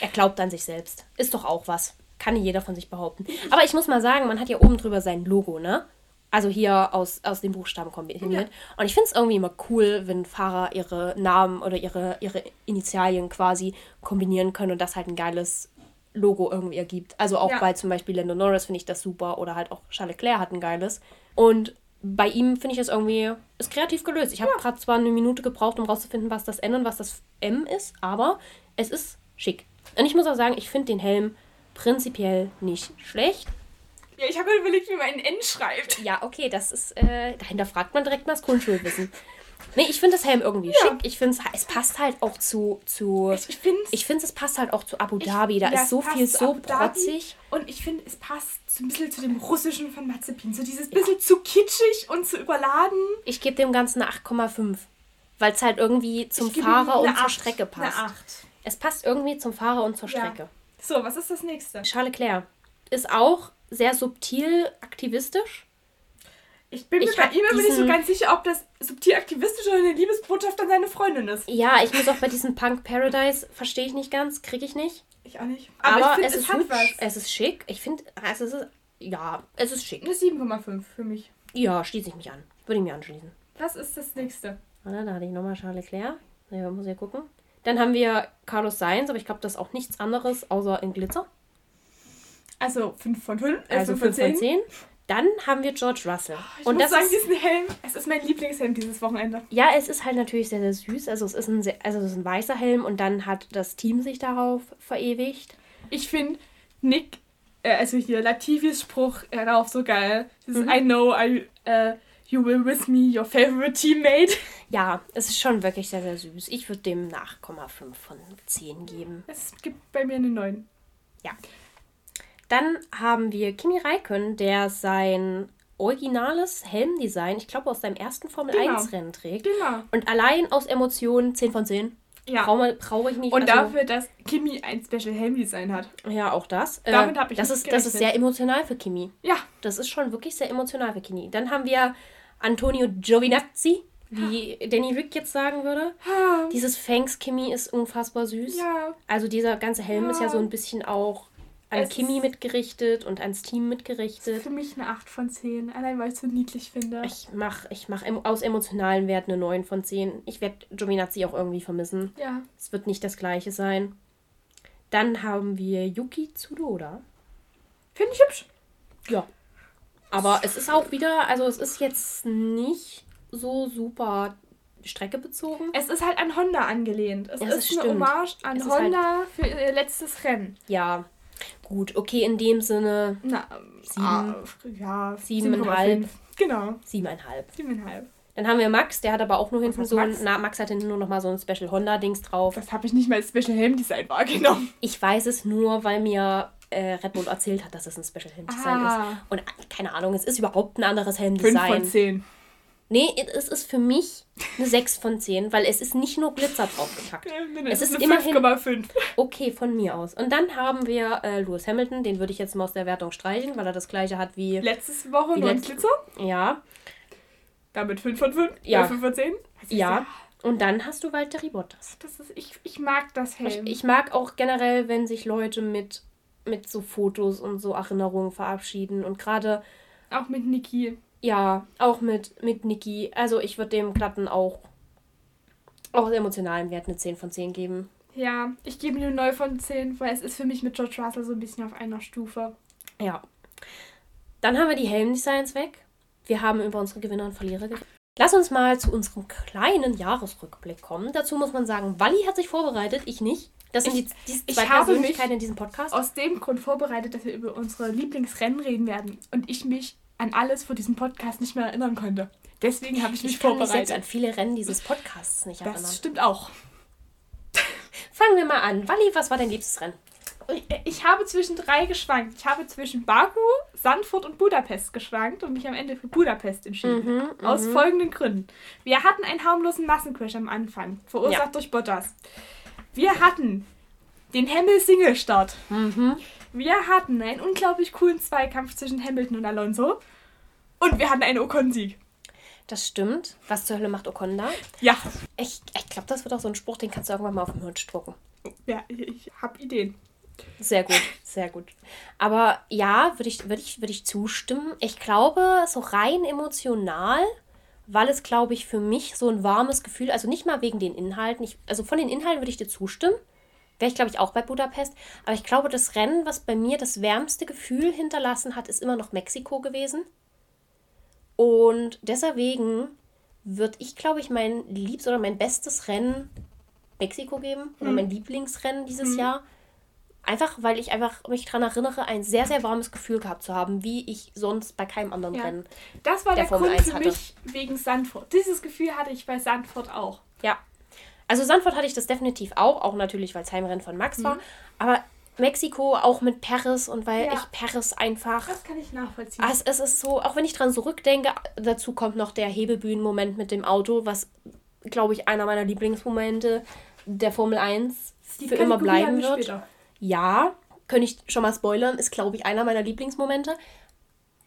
Er glaubt an sich selbst. Ist doch auch was. Kann jeder von sich behaupten. Aber ich muss mal sagen, man hat ja oben drüber sein Logo, ne? Also hier aus, aus den Buchstaben kombiniert. Ja. Und ich finde es irgendwie immer cool, wenn Fahrer ihre Namen oder ihre, ihre Initialien quasi kombinieren können und das halt ein geiles Logo irgendwie ergibt. Also auch ja. bei zum Beispiel Lando Norris finde ich das super oder halt auch Charles Leclerc hat ein geiles. Und bei ihm finde ich das irgendwie ist kreativ gelöst. Ich habe ja. gerade zwar eine Minute gebraucht, um rauszufinden, was das N und was das M ist, aber es ist schick. Und ich muss auch sagen, ich finde den Helm prinzipiell nicht schlecht. Ja, ich habe überlegt, wie man ein N schreibt. Ja, okay, das ist, äh, dahinter fragt man direkt mal das Grundschulwissen. Nee, ich finde das Helm irgendwie ja. schick. Ich finde es passt halt auch zu. zu ich finde ich finde es passt halt auch zu Abu Dhabi. Da ja, ist so viel so protzig. Und ich finde, es passt so ein bisschen zu dem Russischen von Mazepin. So dieses bisschen ja. zu kitschig und zu überladen. Ich gebe dem Ganzen eine 8,5. Weil es halt irgendwie zum Fahrer und 8, zur Strecke passt. Eine 8. Es passt irgendwie zum Fahrer und zur Strecke. So, was ist das nächste? Charles Leclerc. Ist auch sehr subtil aktivistisch ich bin mir bei ihm immer nicht so ganz sicher, ob das subtil aktivistisch oder eine Liebesbotschaft an seine Freundin ist. Ja, ich muss auch bei diesem Punk Paradise, verstehe ich nicht ganz, kriege ich nicht. Ich auch nicht. Aber, Aber find, es, es, ist hübsch, es ist schick. Ich finde, es ist, ja, es ist schick. Eine 7,5 für mich. Ja, schließe ich mich an. Würde ich mir anschließen. Was ist das nächste? Warte, da hatte ich nochmal Charles Leclerc. Ja, muss ich gucken. Dann haben wir Carlos Sainz, aber ich glaube, das ist auch nichts anderes außer in Glitzer. Also 5 von 5. Äh, also 5 von 10. Dann haben wir George Russell. Ich und muss das sagen, ist, diesen Helm, es ist mein Lieblingshelm dieses Wochenende. Ja, es ist halt natürlich sehr, sehr süß. Also es ist ein, sehr, also es ist ein weißer Helm und dann hat das Team sich darauf verewigt. Ich finde Nick, äh, also hier Latifis Spruch darauf so geil. Dieses mhm. I know I, uh, you will with me, your favorite teammate. Ja, es ist schon wirklich sehr, sehr süß. Ich würde dem nach 0,5 von 10 geben. Es gibt bei mir eine 9. Ja. Dann haben wir Kimi Räikkönen, der sein originales Helmdesign, ich glaube aus seinem ersten Formel genau. 1 Rennen trägt. Genau. Und allein aus Emotionen 10 von 10. Ja. Brauche brauch ich nicht. Und also, dafür, dass Kimi ein Special Helmdesign hat. Ja, auch das. Äh, Damit habe ich das ist, Das ist sehr emotional für Kimi. Ja. Das ist schon wirklich sehr emotional für Kimi. Dann haben wir Antonio Giovinazzi, wie Danny Rick jetzt sagen würde. Dieses Fangs Kimi ist unfassbar süß. Ja. Also dieser ganze Helm ja. ist ja so ein bisschen auch an es Kimi mitgerichtet und ans Team mitgerichtet. Ist für mich eine 8 von 10, allein weil ich es so niedlich finde. Ich mache ich mach aus emotionalen Wert eine 9 von 10. Ich werde Giovinazzi auch irgendwie vermissen. Ja. Es wird nicht das gleiche sein. Dann haben wir Yuki Tsunoda. Finde ich hübsch. Ja. Aber es ist auch wieder, also es ist jetzt nicht so super Strecke bezogen. Es ist halt an Honda angelehnt. Es, es ist, ist eine Hommage an Honda halt für ihr letztes Rennen. Ja, Gut, okay, in dem Sinne. Na, sieben, ah, ja, siebeneinhalb. Genau. Siebeneinhalb. Siebeneinhalb. Dann haben wir Max, der hat aber auch nur hinten so Max? ein. Na, Max hat hinten nur noch mal so ein Special Honda-Dings drauf. Das habe ich nicht mal als Special Helm Design wahrgenommen. Ich weiß es nur, weil mir äh, Red Bull erzählt hat, dass es ein Special Helm Design ah. ist. Und keine Ahnung, es ist überhaupt ein anderes Helm Design. 5 von 10. Nee, es ist für mich eine 6 von 10, weil es ist nicht nur Glitzer draufgepackt. Nee, nee, es ist, ist immerhin 5,5. Okay, von mir aus. Und dann haben wir äh, Lewis Hamilton, den würde ich jetzt mal aus der Wertung streichen, weil er das gleiche hat wie. Letztes Woche nur ein Glitzer? Ja. Damit 5 von 5? Ja. 5 von 10? Ja. Und dann hast du Walter Bottas. Das ist, ich, ich mag das Helm. Ich, ich mag auch generell, wenn sich Leute mit, mit so Fotos und so Erinnerungen verabschieden. Und gerade. Auch mit Niki. Ja, auch mit, mit Niki. Also ich würde dem Glatten auch, auch aus emotionalen Wert eine 10 von 10 geben. Ja, ich gebe ihm eine 9 von 10, weil es ist für mich mit George Russell so ein bisschen auf einer Stufe. Ja. Dann haben wir die Helmdesigns weg. Wir haben über unsere Gewinner und Verlierer geredet. Lass uns mal zu unserem kleinen Jahresrückblick kommen. Dazu muss man sagen, Wally hat sich vorbereitet, ich nicht. Das sind ich, die, die zwei Persönlichkeiten in diesem Podcast. Aus dem Grund vorbereitet, dass wir über unsere Lieblingsrennen reden werden. Und ich mich an alles vor diesem Podcast nicht mehr erinnern konnte. Deswegen habe ich mich ich kann vorbereitet. Mich jetzt an viele Rennen dieses Podcasts nicht erinnern. Das stimmt auch. Fangen wir mal an. Wally, was war dein liebstes Rennen? Ich habe zwischen drei geschwankt. Ich habe zwischen Baku, Sandford und Budapest geschwankt und mich am Ende für Budapest entschieden. Mhm, mhm. aus folgenden Gründen. Wir hatten einen harmlosen Massencrash am Anfang, verursacht ja. durch Bottas. Wir hatten den Hemmel-Single-Start. Mhm. Wir hatten einen unglaublich coolen Zweikampf zwischen Hamilton und Alonso. Und wir hatten einen Ocon-Sieg. Das stimmt. Was zur Hölle macht Ocon da? Ja. Ich, ich glaube, das wird auch so ein Spruch, den kannst du irgendwann mal auf dem Hirn drucken. Ja, ich, habe Ideen. Sehr gut, sehr gut. Aber ja, würde ich, würd ich, würd ich zustimmen. Ich glaube, so rein emotional, weil es, glaube ich, für mich so ein warmes Gefühl, also nicht mal wegen den Inhalten, ich, also von den Inhalten würde ich dir zustimmen. Wäre ich, glaube ich, auch bei Budapest. Aber ich glaube, das Rennen, was bei mir das wärmste Gefühl hinterlassen hat, ist immer noch Mexiko gewesen. Und deswegen würde ich, glaube ich, mein liebstes oder mein bestes Rennen Mexiko geben. Oder mhm. mein Lieblingsrennen dieses mhm. Jahr. Einfach, weil ich einfach mich daran erinnere, ein sehr, sehr warmes Gefühl gehabt zu haben, wie ich sonst bei keinem anderen ja. Rennen. Das war der, der Grund für mich wegen Sandford. Dieses Gefühl hatte ich bei Sandford auch. Ja, also Sandford hatte ich das definitiv auch, auch natürlich, weil es Heimrennen von Max mhm. war. Aber Mexiko auch mit Paris und weil ja. ich Paris einfach. Das kann ich nachvollziehen. Also es ist so, auch wenn ich dran zurückdenke, dazu kommt noch der Hebebühnenmoment mit dem Auto, was, glaube ich, einer meiner Lieblingsmomente der Formel 1 Die für immer bleiben wird. Später. Ja, könnte ich schon mal spoilern, ist, glaube ich, einer meiner Lieblingsmomente.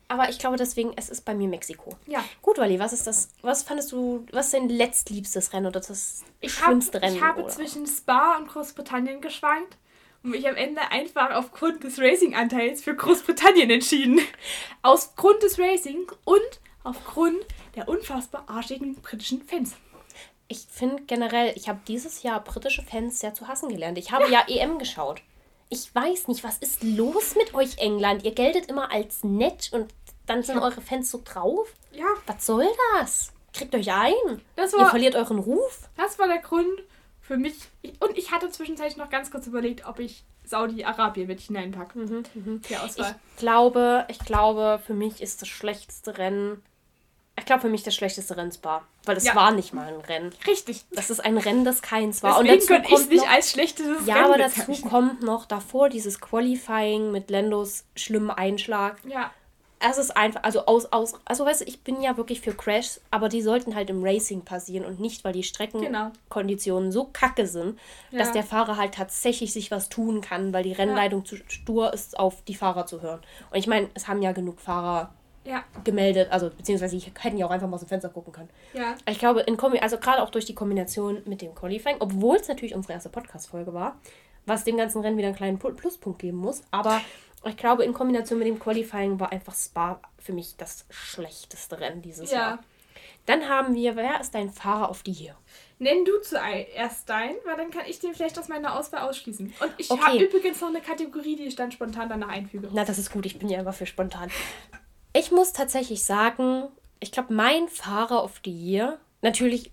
Aber ich glaube deswegen, es ist bei mir Mexiko. Ja. Gut, Wally, was ist das? Was fandest du, was ist dein letztliebstes Rennen oder das ich schlimmste hab, Rennen? Ich habe oder? zwischen Spa und Großbritannien geschwankt und mich am Ende einfach aufgrund des Racing-Anteils für Großbritannien entschieden. Aus Grund des Racing und aufgrund der unfassbar arschigen britischen Fans. Ich finde generell, ich habe dieses Jahr britische Fans sehr zu hassen gelernt. Ich habe ja, ja EM geschaut. Ich weiß nicht, was ist los mit euch, England? Ihr geltet immer als nett und dann sind eure Fans so drauf. Ja. Was soll das? Kriegt euch ein. War, Ihr verliert euren Ruf. Das war der Grund für mich. Und ich hatte zwischenzeitlich noch ganz kurz überlegt, ob ich Saudi-Arabien mit hineinpacke. Mhm, mhm. Ich glaube, ich glaube, für mich ist das schlechteste Rennen. Ich glaube, für mich das schlechteste Rennen Spa. Weil es ja. war nicht mal ein Rennen. Richtig. Das ist ein Rennen, das keins war. Deswegen und dazu kommt nicht noch, als schlechtes Ja, Rennen aber dazu kommt noch davor dieses Qualifying mit Lendos schlimmen Einschlag. Ja es ist einfach, also aus, aus, also weißt du, ich bin ja wirklich für Crashs, aber die sollten halt im Racing passieren und nicht, weil die Streckenkonditionen genau. so kacke sind, ja. dass der Fahrer halt tatsächlich sich was tun kann, weil die Rennleitung ja. zu stur ist, auf die Fahrer zu hören. Und ich meine, es haben ja genug Fahrer ja. gemeldet, also beziehungsweise ich hätten ja auch einfach mal aus dem Fenster gucken können. Ja. Ich glaube, in Kombi also gerade auch durch die Kombination mit dem Qualifying, obwohl es natürlich unsere erste Podcast-Folge war, was dem ganzen Rennen wieder einen kleinen Pluspunkt geben muss, aber ich glaube, in Kombination mit dem Qualifying war einfach Spa für mich das schlechteste Rennen dieses ja. Jahr. Dann haben wir, wer ist dein Fahrer auf die hier? Nenn du zuerst dein, weil dann kann ich den vielleicht aus meiner Auswahl ausschließen. Und ich okay. habe übrigens noch eine Kategorie, die ich dann spontan danach einfüge. Na, das ist gut, ich bin ja immer für spontan. Ich muss tatsächlich sagen, ich glaube, mein Fahrer auf die hier, natürlich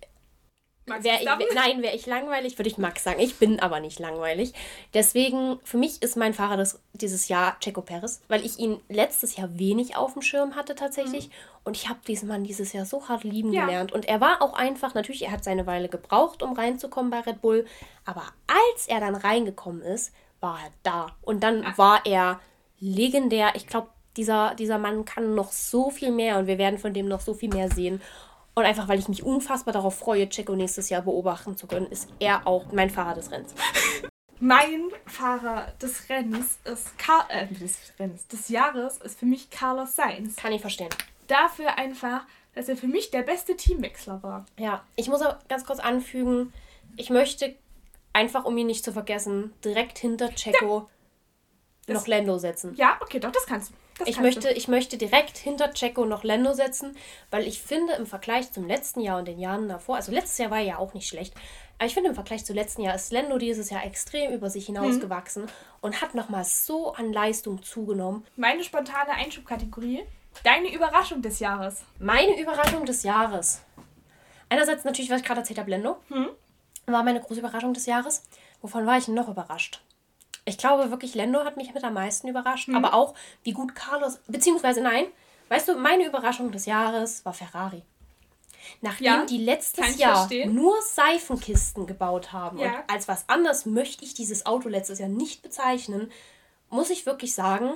Wär ich, nein, wäre ich langweilig, würde ich Max sagen. Ich bin aber nicht langweilig. Deswegen, für mich ist mein Fahrer das, dieses Jahr Checo Perez, weil ich ihn letztes Jahr wenig auf dem Schirm hatte tatsächlich. Mhm. Und ich habe diesen Mann dieses Jahr so hart lieben ja. gelernt. Und er war auch einfach, natürlich, er hat seine Weile gebraucht, um reinzukommen bei Red Bull. Aber als er dann reingekommen ist, war er da. Und dann Ach. war er legendär. Ich glaube, dieser, dieser Mann kann noch so viel mehr und wir werden von dem noch so viel mehr sehen. Und einfach, weil ich mich unfassbar darauf freue, Checo nächstes Jahr beobachten zu können, ist er auch mein Fahrer des Rennens. Mein Fahrer des Rennens ist Car äh, des Rennens des Jahres ist für mich Carlos Sainz. Kann ich verstehen. Dafür einfach, dass er für mich der beste Teamwechsler war. Ja, ich muss auch ganz kurz anfügen, ich möchte einfach, um ihn nicht zu vergessen, direkt hinter Checo ja. noch Lando setzen. Ja, okay, doch, das kannst du ich, möchte, ich möchte direkt hinter Checo noch Lando setzen, weil ich finde, im Vergleich zum letzten Jahr und den Jahren davor, also letztes Jahr war ja auch nicht schlecht, aber ich finde, im Vergleich zum letzten Jahr ist Lando dieses Jahr extrem über sich hinausgewachsen mhm. und hat nochmal so an Leistung zugenommen. Meine spontane Einschubkategorie, deine Überraschung des Jahres. Meine Überraschung des Jahres. Einerseits natürlich, was ich gerade erzählt habe, Lando. Mhm. War meine große Überraschung des Jahres. Wovon war ich noch überrascht? Ich glaube wirklich, Lendo hat mich mit am meisten überrascht, mhm. aber auch, wie gut Carlos, beziehungsweise nein, weißt du, meine Überraschung des Jahres war Ferrari. Nachdem ja, die letztes Jahr verstehen. nur Seifenkisten gebaut haben ja. und als was anderes möchte ich dieses Auto letztes Jahr nicht bezeichnen, muss ich wirklich sagen,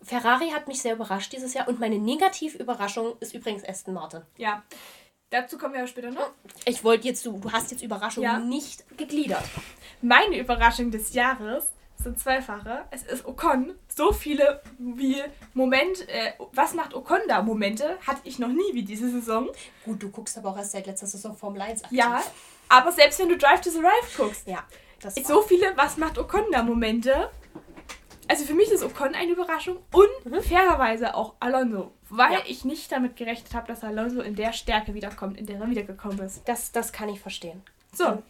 Ferrari hat mich sehr überrascht dieses Jahr und meine Negativüberraschung ist übrigens Aston Martin. Ja. Dazu kommen wir aber später noch. Ich wollte jetzt, du, du hast jetzt Überraschungen ja. nicht gegliedert. Meine Überraschung des Jahres sind zweifache. Es ist Ocon. So viele wie Moment, äh, was macht Ocon da Momente, hatte ich noch nie wie diese Saison. Gut, du guckst aber auch erst seit letzter Saison Formel 1 aktiv. Ja, aber selbst wenn du Drive to Survive guckst. Ja, das So viele, was macht Ocon da Momente. Also für mich ist Ocon eine Überraschung und mhm. fairerweise auch Alonso, weil ja. ich nicht damit gerechnet habe, dass Alonso in der Stärke wiederkommt, in der er wiedergekommen ist. Das, das kann ich verstehen. So.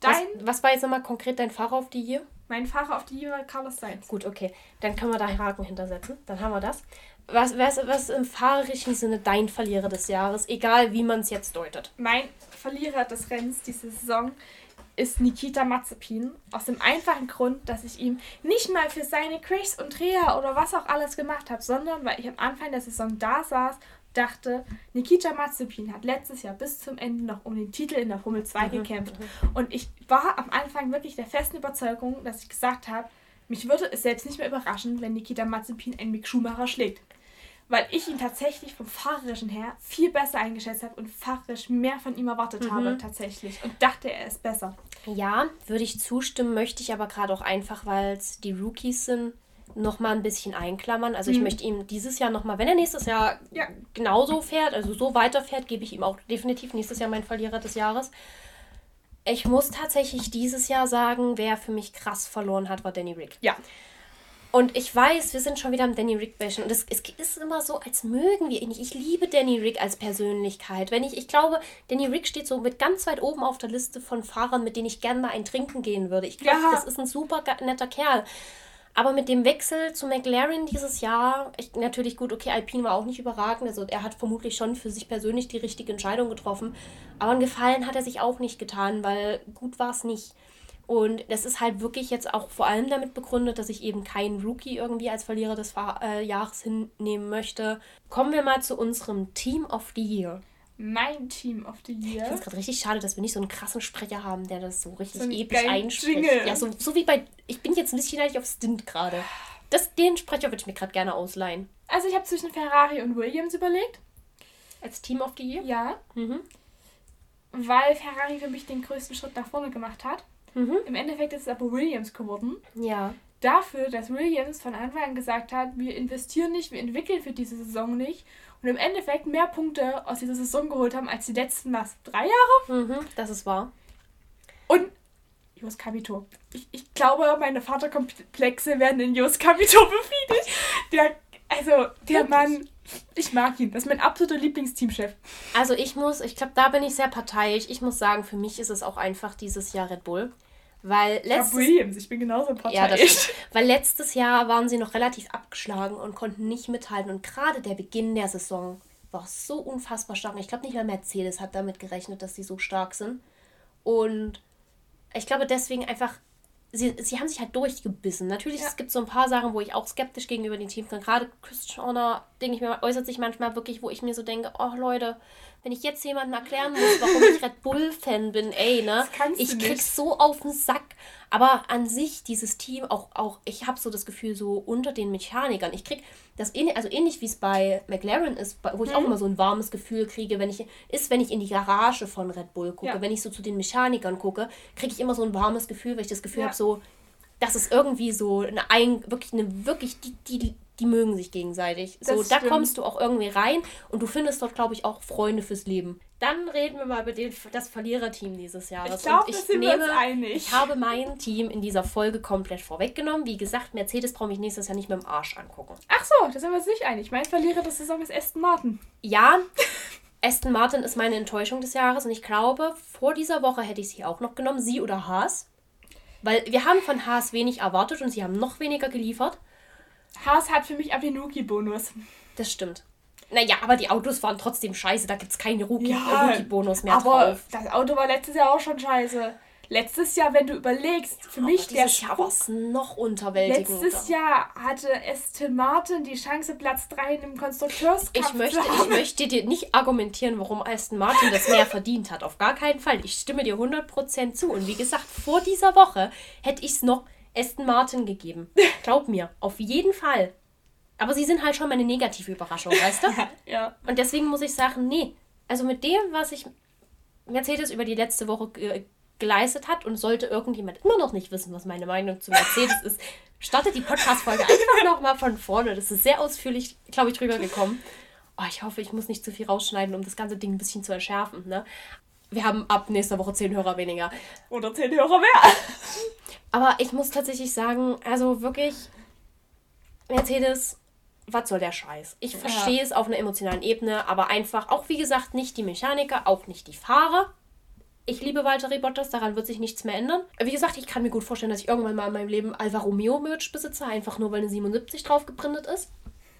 Dein was, was war jetzt nochmal konkret dein Fahrer auf die hier? Mein Fahrer auf die war Carlos Sainz. Gut, okay. Dann können wir da Haken hintersetzen. Dann haben wir das. Was, was, was im fahrerischen Sinne dein Verlierer des Jahres, egal wie man es jetzt deutet? Mein Verlierer des Rennens diese Saison ist Nikita Mazepin. Aus dem einfachen Grund, dass ich ihm nicht mal für seine Crashs und Dreher oder was auch alles gemacht habe, sondern weil ich am Anfang der Saison da saß dachte, Nikita Mazepin hat letztes Jahr bis zum Ende noch um den Titel in der Formel 2 mhm. gekämpft. Und ich war am Anfang wirklich der festen Überzeugung, dass ich gesagt habe, mich würde es selbst nicht mehr überraschen, wenn Nikita Mazepin einen Mick Schumacher schlägt. Weil ich ihn tatsächlich vom Fahrerischen her viel besser eingeschätzt habe und fahrerisch mehr von ihm erwartet mhm. habe tatsächlich. Und dachte, er ist besser. Ja, würde ich zustimmen, möchte ich aber gerade auch einfach, weil es die Rookies sind, noch mal ein bisschen einklammern. Also ich mhm. möchte ihm dieses Jahr noch mal, wenn er nächstes Jahr ja. genauso fährt, also so weiterfährt, gebe ich ihm auch definitiv nächstes Jahr meinen Verlierer des Jahres. Ich muss tatsächlich dieses Jahr sagen, wer für mich krass verloren hat, war Danny Rick. Ja. Und ich weiß, wir sind schon wieder am Danny Rick bashen. Und es, es ist immer so, als mögen wir ihn nicht. Ich liebe Danny Rick als Persönlichkeit. Wenn ich, ich glaube, Danny Rick steht so mit ganz weit oben auf der Liste von Fahrern, mit denen ich gerne mal ein Trinken gehen würde. Ich glaube, ja. das ist ein super netter Kerl. Aber mit dem Wechsel zu McLaren dieses Jahr, ich, natürlich gut, okay, Alpine war auch nicht überragend. Also er hat vermutlich schon für sich persönlich die richtige Entscheidung getroffen. Aber einen Gefallen hat er sich auch nicht getan, weil gut war es nicht. Und das ist halt wirklich jetzt auch vor allem damit begründet, dass ich eben keinen Rookie irgendwie als Verlierer des äh, Jahres hinnehmen möchte. Kommen wir mal zu unserem Team of the Year. Mein Team of the Year. Ich finde es gerade richtig schade, dass wir nicht so einen krassen Sprecher haben, der das so richtig so episch einspricht. Jingle. Ja, so, so wie bei. Ich bin jetzt ein bisschen neidisch auf Stint gerade. den Sprecher würde ich mir gerade gerne ausleihen. Also ich habe zwischen Ferrari und Williams überlegt. Als Team of the Year? Ja. Mhm. Weil Ferrari für mich den größten Schritt nach vorne gemacht hat. Mhm. Im Endeffekt ist es aber Williams geworden. Ja. Dafür, dass Williams von Anfang an gesagt hat, wir investieren nicht, wir entwickeln für diese Saison nicht. Und im Endeffekt mehr Punkte aus dieser Saison geholt haben als die letzten, was, drei Jahre? Mhm, das ist wahr. Und Jos Capito. Ich, ich glaube, meine Vaterkomplexe werden in Jos Capito befriedigt. Der, also, der Mann, ich mag ihn. Das ist mein absoluter Lieblingsteamchef. Also ich muss, ich glaube, da bin ich sehr parteiisch. Ich muss sagen, für mich ist es auch einfach dieses Jahr Red Bull. Weil letztes, ich Williams, ich bin genauso parteiisch. Ja, stimmt. Weil letztes Jahr waren sie noch relativ abgeschlagen und konnten nicht mithalten. Und gerade der Beginn der Saison war so unfassbar stark. Ich glaube, nicht mal Mercedes hat damit gerechnet, dass sie so stark sind. Und ich glaube deswegen einfach, sie, sie haben sich halt durchgebissen. Natürlich, ja. es gibt so ein paar Sachen, wo ich auch skeptisch gegenüber den Teams bin. Gerade Christian Horner, denke ich mir, äußert sich manchmal wirklich, wo ich mir so denke, oh Leute, wenn ich jetzt jemandem erklären muss, warum ich Red Bull-Fan bin, ey, ne? Ich krieg so auf den Sack. Aber an sich, dieses Team, auch, auch ich habe so das Gefühl, so unter den Mechanikern, ich krieg das ähnlich, also ähnlich wie es bei McLaren ist, wo ich mhm. auch immer so ein warmes Gefühl kriege, wenn ich, ist, wenn ich in die Garage von Red Bull gucke, ja. wenn ich so zu den Mechanikern gucke, kriege ich immer so ein warmes Gefühl, weil ich das Gefühl ja. habe, so, das ist irgendwie so eine, ein, wirklich eine, wirklich, die, die, die mögen sich gegenseitig. Das so, stimmt. da kommst du auch irgendwie rein und du findest dort, glaube ich, auch Freunde fürs Leben. Dann reden wir mal über den, das Verliererteam dieses Jahres. Ich glaube, ich sind nehme, wir uns einig. Ich habe mein Team in dieser Folge komplett vorweggenommen. Wie gesagt, Mercedes brauche ich nächstes Jahr nicht mit dem Arsch angucken. Ach so, da sind wir uns nicht einig. Mein Verlierer der Saison ist Aston Martin. Ja, Aston Martin ist meine Enttäuschung des Jahres und ich glaube, vor dieser Woche hätte ich sie auch noch genommen. Sie oder Haas. Weil wir haben von Haas wenig erwartet und sie haben noch weniger geliefert. Haas hat für mich aber den Rookie-Bonus. Das stimmt. Naja, aber die Autos waren trotzdem scheiße. Da gibt es keinen Rookie-Bonus ja, mehr aber drauf. Das Auto war letztes Jahr auch schon scheiße. Letztes Jahr, wenn du überlegst, für aber mich der Jahr war es noch unterwältigender. Letztes Jahr hatte Aston Martin die Chance, Platz 3 im Konstrukteurskampf ich möchte, zu haben. Ich möchte dir nicht argumentieren, warum Aston Martin das mehr verdient hat. Auf gar keinen Fall. Ich stimme dir 100% zu. Und wie gesagt, vor dieser Woche hätte ich es noch Aston Martin gegeben. Glaub mir, auf jeden Fall. Aber sie sind halt schon meine negative Überraschung, weißt du? ja. Und deswegen muss ich sagen, nee. Also mit dem, was ich Mercedes über die letzte Woche ge geleistet hat und sollte irgendjemand immer noch nicht wissen, was meine Meinung zu Mercedes ist, startet die Podcast-Folge einfach nochmal von vorne. Das ist sehr ausführlich, glaube ich, drüber gekommen. Oh, ich hoffe, ich muss nicht zu viel rausschneiden, um das ganze Ding ein bisschen zu erschärfen. Ne? Wir haben ab nächster Woche zehn Hörer weniger. Oder zehn Hörer mehr. Aber ich muss tatsächlich sagen, also wirklich, Mercedes, was soll der Scheiß? Ich ja. verstehe es auf einer emotionalen Ebene, aber einfach, auch wie gesagt, nicht die Mechaniker, auch nicht die Fahrer. Ich liebe Valtteri Bottas, daran wird sich nichts mehr ändern. Wie gesagt, ich kann mir gut vorstellen, dass ich irgendwann mal in meinem Leben Alfa Romeo Merch besitze, einfach nur weil eine 77 drauf geprintet ist.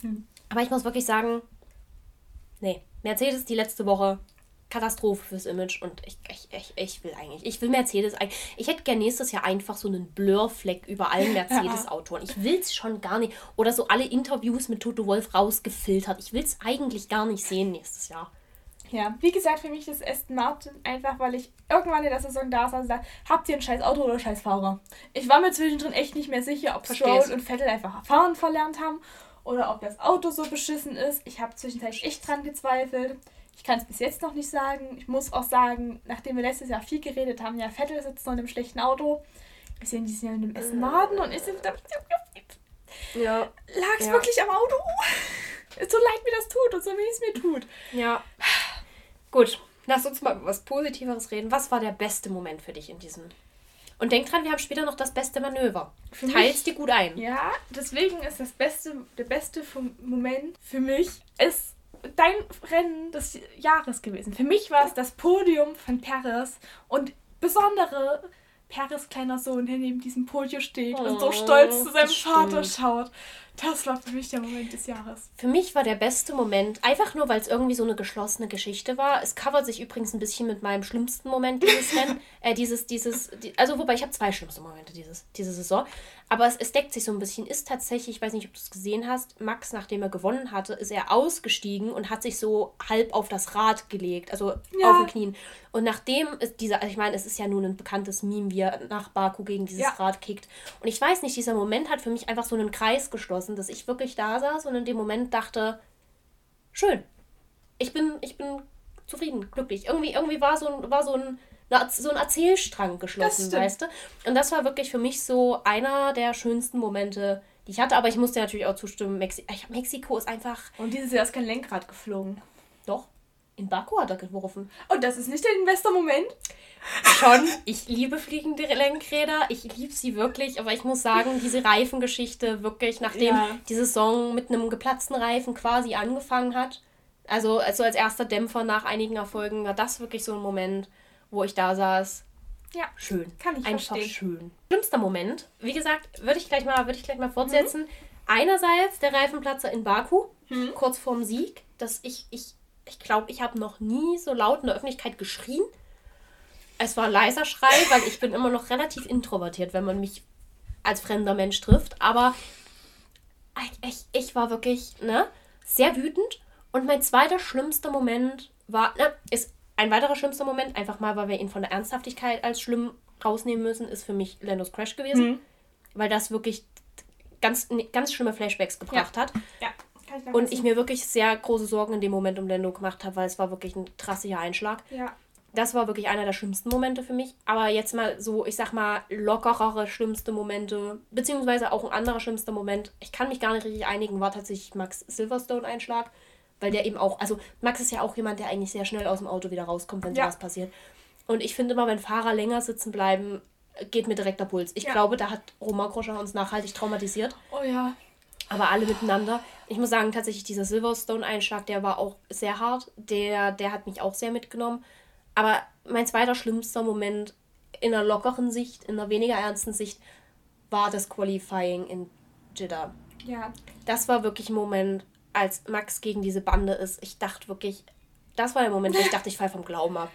Hm. Aber ich muss wirklich sagen, nee, Mercedes die letzte Woche Katastrophe fürs Image und ich, ich, ich, ich will eigentlich, ich will Mercedes eigentlich, ich hätte gerne nächstes Jahr einfach so einen Blurfleck über allen Mercedes-Autoren. Ich will es schon gar nicht. Oder so alle Interviews mit Toto Wolf rausgefiltert. Ich will es eigentlich gar nicht sehen nächstes Jahr. Ja, wie gesagt, für mich ist Aston Martin einfach, weil ich irgendwann in der Saison da saß und sagte, habt ihr ein scheiß Auto oder scheiß Fahrer? Ich war mir zwischendrin echt nicht mehr sicher, ob Stroll und Vettel einfach fahren verlernt haben oder ob das Auto so beschissen ist. Ich habe zwischenzeitlich echt dran gezweifelt. Ich kann es bis jetzt noch nicht sagen. Ich muss auch sagen, nachdem wir letztes Jahr viel geredet haben, ja, Vettel sitzt noch in einem schlechten Auto. Wir sehen dieses Jahr in einem Essen Maden und ist ja. Lag es ja. wirklich am Auto? so leid mir das tut und so wie es mir tut. Ja. Gut, lass uns mal über was Positiveres reden. Was war der beste Moment für dich in diesem Und denk dran, wir haben später noch das beste Manöver. Teils dir gut ein. Ja, deswegen ist das beste, der beste Moment für mich ist dein Rennen des Jahres gewesen. Für mich war es das Podium von Paris und besondere Paris kleiner Sohn, der neben diesem Podium steht oh, und so stolz zu seinem Vater schaut. Das war für mich der Moment des Jahres. Für mich war der beste Moment, einfach nur, weil es irgendwie so eine geschlossene Geschichte war. Es covert sich übrigens ein bisschen mit meinem schlimmsten Moment dieses Rennen. äh, dieses, dieses, die, also wobei ich habe zwei schlimmste Momente dieses, diese Saison. Aber es, es deckt sich so ein bisschen. Ist tatsächlich, ich weiß nicht, ob du es gesehen hast, Max, nachdem er gewonnen hatte, ist er ausgestiegen und hat sich so halb auf das Rad gelegt, also ja. auf den Knien. Und nachdem ist dieser, also ich meine, es ist ja nun ein bekanntes Meme, wie er nach Baku gegen dieses ja. Rad kickt. Und ich weiß nicht, dieser Moment hat für mich einfach so einen Kreis geschlossen, dass ich wirklich da saß und in dem Moment dachte, schön. Ich bin, ich bin zufrieden, glücklich. Irgendwie, irgendwie war so ein, war so ein so ein Erzählstrang geschlossen, weißt du? Und das war wirklich für mich so einer der schönsten Momente, die ich hatte. Aber ich musste natürlich auch zustimmen, Mexi Mexiko ist einfach. Und dieses Jahr ist kein Lenkrad geflogen. Doch. In Baku hat er geworfen. Und das ist nicht der Investor-Moment? Schon. Ich liebe fliegende Lenkräder. Ich liebe sie wirklich. Aber ich muss sagen, diese Reifengeschichte wirklich, nachdem ja. die Saison mit einem geplatzten Reifen quasi angefangen hat, also, also als erster Dämpfer nach einigen Erfolgen, war das wirklich so ein Moment, wo ich da saß. Ja. Schön. Kann ich Einfach verstehen. schön. Schlimmster Moment, wie gesagt, würde ich gleich mal, würde ich gleich mal fortsetzen. Mhm. Einerseits der Reifenplatzer in Baku, mhm. kurz vorm Sieg, dass ich, ich, ich glaube, ich habe noch nie so laut in der Öffentlichkeit geschrien. Es war leiser Schrei, weil ich bin immer noch relativ introvertiert, wenn man mich als fremder Mensch trifft. Aber ich, ich war wirklich ne, sehr wütend. Und mein zweiter schlimmster Moment war, ne, ist ein weiterer schlimmster Moment, einfach mal, weil wir ihn von der Ernsthaftigkeit als schlimm rausnehmen müssen, ist für mich Lennos Crash gewesen. Mhm. Weil das wirklich ganz, ganz schlimme Flashbacks gebracht ja. hat. Ja. Ich und ich mir wirklich sehr große Sorgen in dem Moment um Lando gemacht habe, weil es war wirklich ein trassiger Einschlag. Ja. Das war wirklich einer der schlimmsten Momente für mich. Aber jetzt mal so, ich sag mal, lockerere schlimmste Momente, beziehungsweise auch ein anderer schlimmster Moment. Ich kann mich gar nicht richtig einigen, war tatsächlich Max Silverstone-Einschlag. Weil der eben auch, also Max ist ja auch jemand, der eigentlich sehr schnell aus dem Auto wieder rauskommt, wenn ja. sowas passiert. Und ich finde immer, wenn Fahrer länger sitzen bleiben, geht mir direkt der Puls. Ich ja. glaube, da hat Roman Groscher uns nachhaltig traumatisiert. Oh ja. Aber alle miteinander. Ich muss sagen, tatsächlich dieser Silverstone-Einschlag, der war auch sehr hart. Der, der hat mich auch sehr mitgenommen. Aber mein zweiter schlimmster Moment in einer lockeren Sicht, in einer weniger ernsten Sicht, war das Qualifying in Jeddah. Ja. Das war wirklich ein Moment, als Max gegen diese Bande ist, ich dachte wirklich, das war der Moment, wo ich dachte, ich falle vom Glauben ab.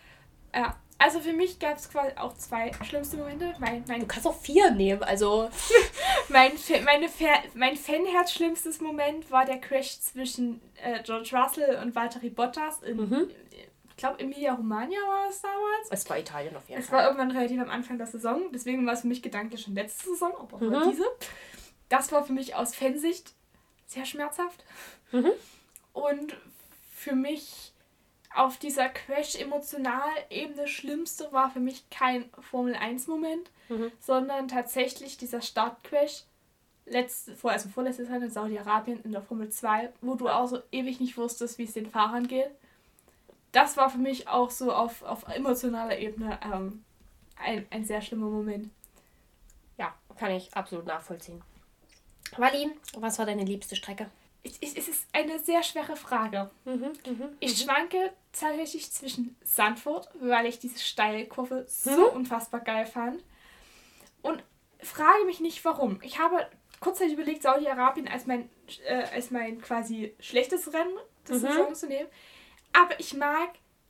Ja, also für mich gab es quasi auch zwei schlimmste Momente. Mein, mein du kannst auch vier nehmen, also. mein, meine, mein Fanherz schlimmstes Moment war der Crash zwischen äh, George Russell und Valtteri Bottas in, mhm. ich glaube, Emilia Romagna war es damals. Es war Italien auf jeden Fall. Es war irgendwann relativ am Anfang der Saison, deswegen war es für mich gedanklich schon letzte Saison, aber auch mhm. diese. Das war für mich aus Fansicht sehr schmerzhaft. Mhm. Und für mich auf dieser Crash-Emotional-Ebene Schlimmste war für mich kein Formel-1-Moment, mhm. sondern tatsächlich dieser Start-Crash letzte, vor, also vorletztes Jahr in Saudi-Arabien in der Formel 2, wo du auch so ewig nicht wusstest, wie es den Fahrern geht. Das war für mich auch so auf, auf emotionaler Ebene ähm, ein, ein sehr schlimmer Moment. Ja, kann ich absolut nachvollziehen. Wally, was war deine liebste Strecke? es ist eine sehr schwere Frage. Mhm, mh, ich mhm. schwanke tatsächlich zwischen Sandford, weil ich diese Steilkurve so mhm. unfassbar geil fand. Und frage mich nicht warum. Ich habe kurzzeitig überlegt, Saudi-Arabien als mein, äh, als mein quasi schlechtes Rennen des mhm. Saisons zu nehmen. Aber ich mag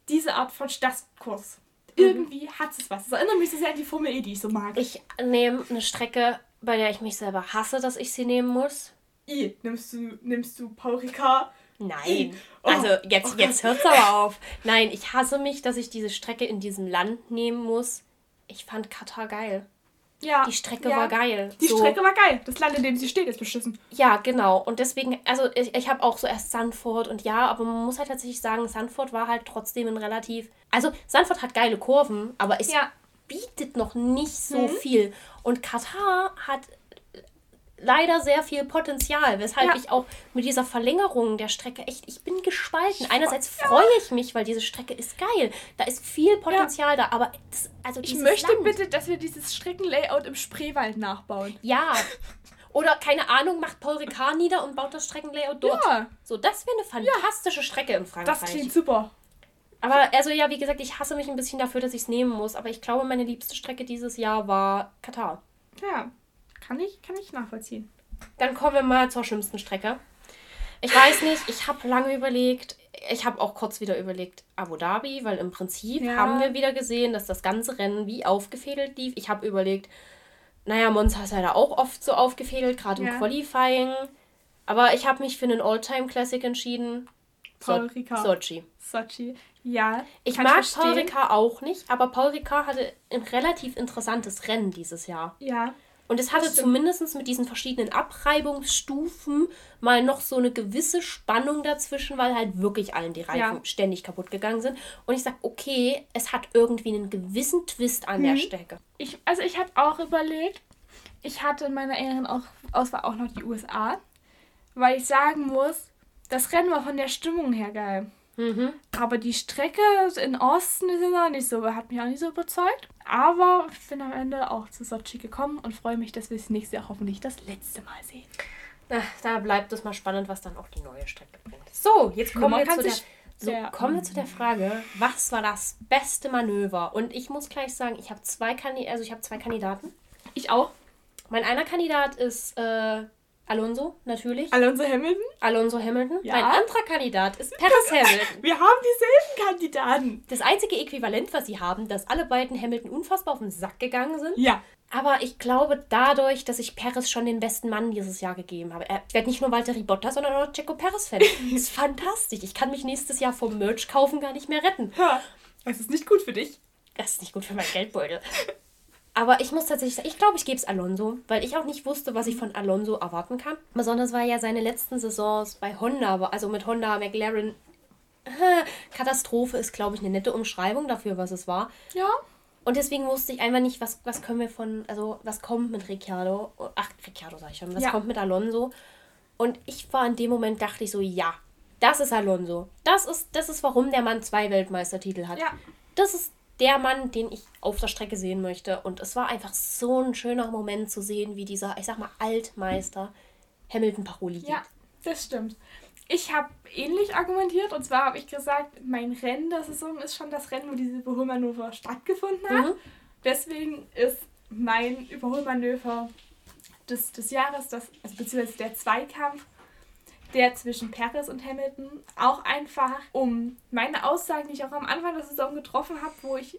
diese Art von Stadtkurs. Mhm. Irgendwie hat es was. Das erinnert mich so sehr an die Formel E, die ich so mag. Ich nehme eine Strecke, bei der ich mich selber hasse, dass ich sie nehmen muss. I, nimmst du, nimmst du Paul Ricard? Nein. Oh. Also jetzt, oh jetzt hört's aber auf. Nein, ich hasse mich, dass ich diese Strecke in diesem Land nehmen muss. Ich fand Katar geil. Ja. Die Strecke ja. war geil. Die so. Strecke war geil. Das Land, in dem sie steht, ist beschissen. Ja, genau. Und deswegen, also ich, ich habe auch so erst Sanford und ja, aber man muss halt tatsächlich sagen, Sanford war halt trotzdem ein relativ. Also Sanford hat geile Kurven, aber es ja. bietet noch nicht so mhm. viel. Und Katar hat leider sehr viel Potenzial, weshalb ja. ich auch mit dieser Verlängerung der Strecke echt, ich bin gespalten. Einerseits freue ich mich, weil diese Strecke ist geil. Da ist viel Potenzial ja. da, aber das, also Ich möchte Land, bitte, dass wir dieses Streckenlayout im Spreewald nachbauen. Ja. Oder, keine Ahnung, macht Paul Ricard nieder und baut das Streckenlayout dort. Ja. So, das wäre eine fantastische Strecke im Frankreich. Das klingt super. Aber also ja, wie gesagt, ich hasse mich ein bisschen dafür, dass ich es nehmen muss. Aber ich glaube, meine liebste Strecke dieses Jahr war Katar. Ja, kann ich, kann ich nachvollziehen. Dann kommen wir mal zur schlimmsten Strecke. Ich weiß nicht, ich habe lange überlegt. Ich habe auch kurz wieder überlegt, Abu Dhabi, weil im Prinzip ja. haben wir wieder gesehen, dass das ganze Rennen wie aufgefädelt lief. Ich habe überlegt, naja, Monza ist leider auch oft so aufgefädelt, gerade ja. im Qualifying. Aber ich habe mich für einen All-Time Classic entschieden. Paul so Ricard. Sochi. Sochi. Ja. Ich mag ich Paul Ricard auch nicht, aber Paul Ricard hatte ein relativ interessantes Rennen dieses Jahr. Ja. Und es hatte zumindest mit diesen verschiedenen Abreibungsstufen mal noch so eine gewisse Spannung dazwischen, weil halt wirklich allen die Reifen ja. ständig kaputt gegangen sind. Und ich sag, okay, es hat irgendwie einen gewissen Twist an mhm. der Strecke. Ich, also ich habe auch überlegt, ich hatte in meiner engeren Auswahl auch noch die USA, weil ich sagen muss, das Rennen war von der Stimmung her geil. Mhm. Aber die Strecke in Osten ist ja nicht so, hat mich auch nicht so überzeugt. Aber ich bin am Ende auch zu Sochi gekommen und freue mich, dass wir es nächstes Jahr hoffentlich das letzte Mal sehen. Ach, da bleibt es mal spannend, was dann auch die neue Strecke bringt. So, jetzt kommen, wir zu, der, so, der, kommen wir zu der Frage, was war das beste Manöver? Und ich muss gleich sagen, ich habe zwei, Kandi also hab zwei Kandidaten. Ich auch. Mein einer Kandidat ist äh, Alonso, natürlich. Alonso Hamilton? Alonso Hamilton. Ja. Mein anderer Kandidat ist Paris Hamilton. Wir haben dieselben Kandidaten. Das einzige Äquivalent, was sie haben, dass alle beiden Hamilton unfassbar auf den Sack gegangen sind. Ja. Aber ich glaube, dadurch, dass ich Paris schon den besten Mann dieses Jahr gegeben habe. Ich werde nicht nur Walter Bottas, sondern auch Checo Paris-Fan. das ist fantastisch. Ich kann mich nächstes Jahr vom Merch kaufen gar nicht mehr retten. Ja. Das ist nicht gut für dich. Das ist nicht gut für mein Geldbeutel. Aber ich muss tatsächlich sagen, ich glaube, ich gebe es Alonso, weil ich auch nicht wusste, was ich von Alonso erwarten kann. Besonders weil ja seine letzten Saisons bei Honda, also mit Honda, McLaren, Katastrophe ist, glaube ich, eine nette Umschreibung dafür, was es war. Ja. Und deswegen wusste ich einfach nicht, was, was können wir von, also was kommt mit Ricciardo, ach, Ricciardo sag ich schon, was ja. kommt mit Alonso. Und ich war in dem Moment, dachte ich so, ja, das ist Alonso. Das ist, das ist, warum der Mann zwei Weltmeistertitel hat. Ja. Das ist der Mann, den ich auf der Strecke sehen möchte. Und es war einfach so ein schöner Moment zu sehen, wie dieser, ich sag mal, Altmeister Hamilton Paroli geht. Ja, das stimmt. Ich habe ähnlich argumentiert und zwar habe ich gesagt, mein Rennen der Saison ist schon das Rennen, wo diese Überholmanöver stattgefunden hat. Mhm. Deswegen ist mein Überholmanöver des, des Jahres, das, also beziehungsweise der Zweikampf der zwischen Paris und Hamilton auch einfach um meine Aussagen, die ich auch am Anfang der Saison getroffen habe, wo ich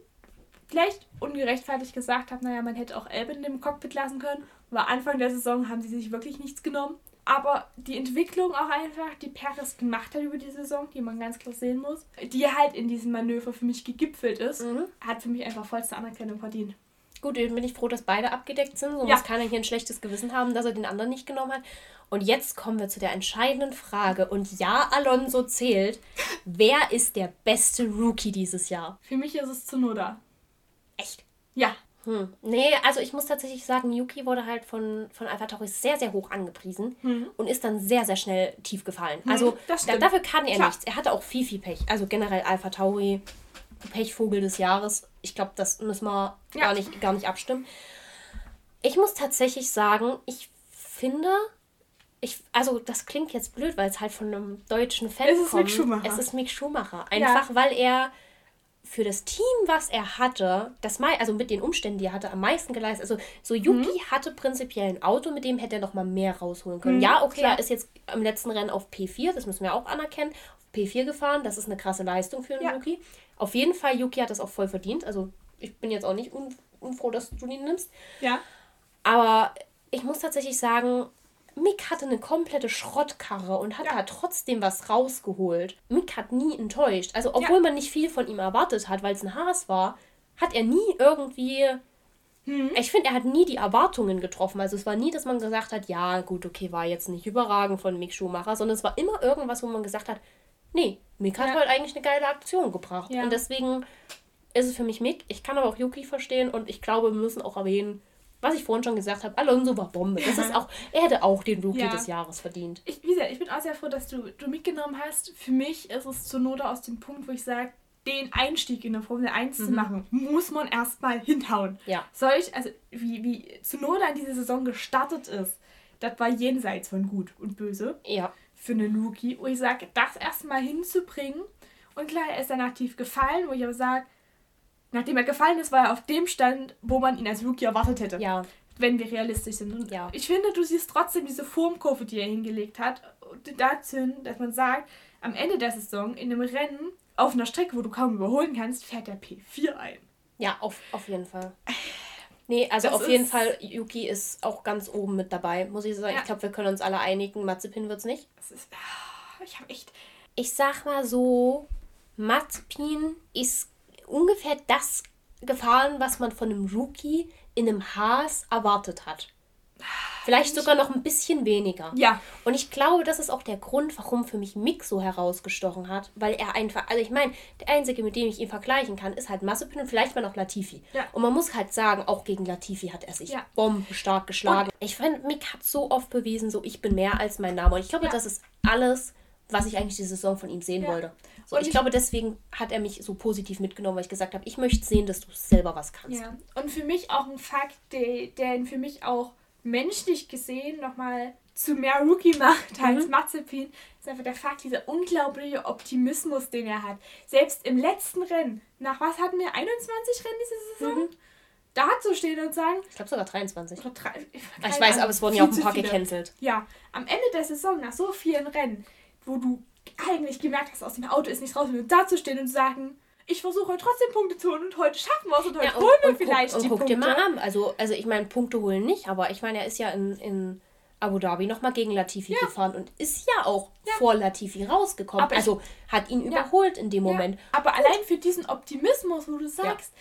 vielleicht ungerechtfertigt gesagt habe, naja, man hätte auch Albin in dem Cockpit lassen können. Aber Anfang der Saison haben sie sich wirklich nichts genommen. Aber die Entwicklung auch einfach, die Paris gemacht hat über die Saison, die man ganz klar sehen muss, die halt in diesem Manöver für mich gegipfelt ist, mhm. hat für mich einfach vollste Anerkennung verdient. Gut, dann bin ich froh, dass beide abgedeckt sind. So ja. muss keiner hier ein schlechtes Gewissen haben, dass er den anderen nicht genommen hat. Und jetzt kommen wir zu der entscheidenden Frage. Und ja, Alonso zählt. Wer ist der beste Rookie dieses Jahr? Für mich ist es Zunoda. Echt? Ja. Hm. Nee, also ich muss tatsächlich sagen, Yuki wurde halt von, von Alpha Tauri sehr, sehr hoch angepriesen hm. und ist dann sehr, sehr schnell tief gefallen. Hm, also da, dafür kann er Klar. nichts. Er hatte auch viel, viel Pech. Also generell Alpha Tauri Pechvogel des Jahres. Ich glaube, das müssen wir ja. gar, nicht, gar nicht abstimmen. Ich muss tatsächlich sagen, ich finde, ich, also das klingt jetzt blöd, weil es halt von einem deutschen Fan es ist kommt. Mick Schumacher. Es ist Mick Schumacher. Einfach ja. weil er für das Team, was er hatte, das mal, also mit den Umständen, die er hatte, am meisten geleistet. Also so Yuki mhm. hatte prinzipiell ein Auto, mit dem hätte er noch mal mehr rausholen können. Mhm, ja, okay, klar. er ist jetzt am letzten Rennen auf P4, das müssen wir auch anerkennen, auf P4 gefahren. Das ist eine krasse Leistung für einen ja. Yuki. Auf jeden Fall, Yuki hat das auch voll verdient. Also ich bin jetzt auch nicht un unfroh, dass du ihn nimmst. Ja. Aber ich muss tatsächlich sagen, Mick hatte eine komplette Schrottkarre und hat ja. da trotzdem was rausgeholt. Mick hat nie enttäuscht. Also, obwohl ja. man nicht viel von ihm erwartet hat, weil es ein Haas war, hat er nie irgendwie. Hm. Ich finde, er hat nie die Erwartungen getroffen. Also, es war nie, dass man gesagt hat, ja, gut, okay, war jetzt nicht überragend von Mick Schumacher, sondern es war immer irgendwas, wo man gesagt hat, nee, Mick hat ja. halt eigentlich eine geile Aktion gebracht. Und deswegen ist es für mich Mick. Ich kann aber auch Yuki verstehen und ich glaube, wir müssen auch erwähnen, was ich vorhin schon gesagt habe, Alonso war Bombe. Das ist auch, er hätte auch den Rookie ja. des Jahres verdient. Ich, wie gesagt, ich bin auch sehr froh, dass du, du mitgenommen hast. Für mich ist es zur Not aus dem Punkt, wo ich sage, den Einstieg in der Formel 1 mhm. zu machen, muss man erstmal hinhauen. Ja. Solch, also wie, wie Zunoda in diese Saison gestartet ist, das war jenseits von gut und böse. Ja. Für einen Rookie. Wo ich sage, das erstmal hinzubringen. Und klar, er ist dann aktiv gefallen, wo ich aber sage, nachdem er gefallen ist, war er auf dem Stand, wo man ihn als Rookie erwartet hätte. Ja. Wenn wir realistisch sind. Und ja. ich finde, du siehst trotzdem diese Formkurve, die er hingelegt hat, dazu, dass man sagt, am Ende der Saison in einem Rennen auf einer Strecke, wo du kaum überholen kannst, fährt der P4 ein. Ja, auf, auf jeden Fall. Nee, also das auf jeden Fall, Yuki ist auch ganz oben mit dabei, muss ich sagen. Ja. Ich glaube, wir können uns alle einigen. Mazepin wird es nicht. Das ist, ah, ich habe echt. Ich sag mal so, Mazepin ist ungefähr das gefahren, was man von einem Rookie in einem Haas erwartet hat. Vielleicht sogar noch ein bisschen weniger. Ja. Und ich glaube, das ist auch der Grund, warum für mich Mick so herausgestochen hat, weil er einfach, also ich meine, der einzige, mit dem ich ihn vergleichen kann, ist halt Massepin und vielleicht mal noch Latifi. Ja. Und man muss halt sagen, auch gegen Latifi hat er sich ja. bombenstark geschlagen. Und ich finde, Mick hat so oft bewiesen, so ich bin mehr als mein Name. Und ich glaube, ja. das ist alles, was ich eigentlich die Saison von ihm sehen ja. wollte. So, und ich, ich, glaube, deswegen hat er mich so positiv mitgenommen, weil ich gesagt habe, ich möchte sehen, dass du selber was kannst. Ja. Und für mich auch ein Fakt, der, der für mich auch menschlich gesehen nochmal zu mehr Rookie macht als mhm. Mazepin, ist einfach der Fakt, dieser unglaubliche Optimismus, den er hat. Selbst im letzten Rennen, nach was hatten wir, 21 Rennen diese Saison? Mhm. Da zu stehen und sagen. Ich glaube sogar 23. Oder drei, ich, ich weiß, aber es wurden ja auch ein paar gecancelt. Ja, am Ende der Saison, nach so vielen Rennen, wo du eigentlich gemerkt hast, aus dem Auto ist nicht raus, und da zu stehen und zu sagen, ich versuche trotzdem Punkte zu holen und heute schaffen wir es und heute ja, und, holen wir und vielleicht guck, die und guck Punkte. dir mal an. Also, also ich meine, Punkte holen nicht, aber ich meine, er ist ja in, in Abu Dhabi nochmal gegen Latifi ja. gefahren und ist ja auch ja. vor Latifi rausgekommen. Aber also hat ihn überholt in dem Moment. Aber allein für diesen Optimismus, wo du sagst,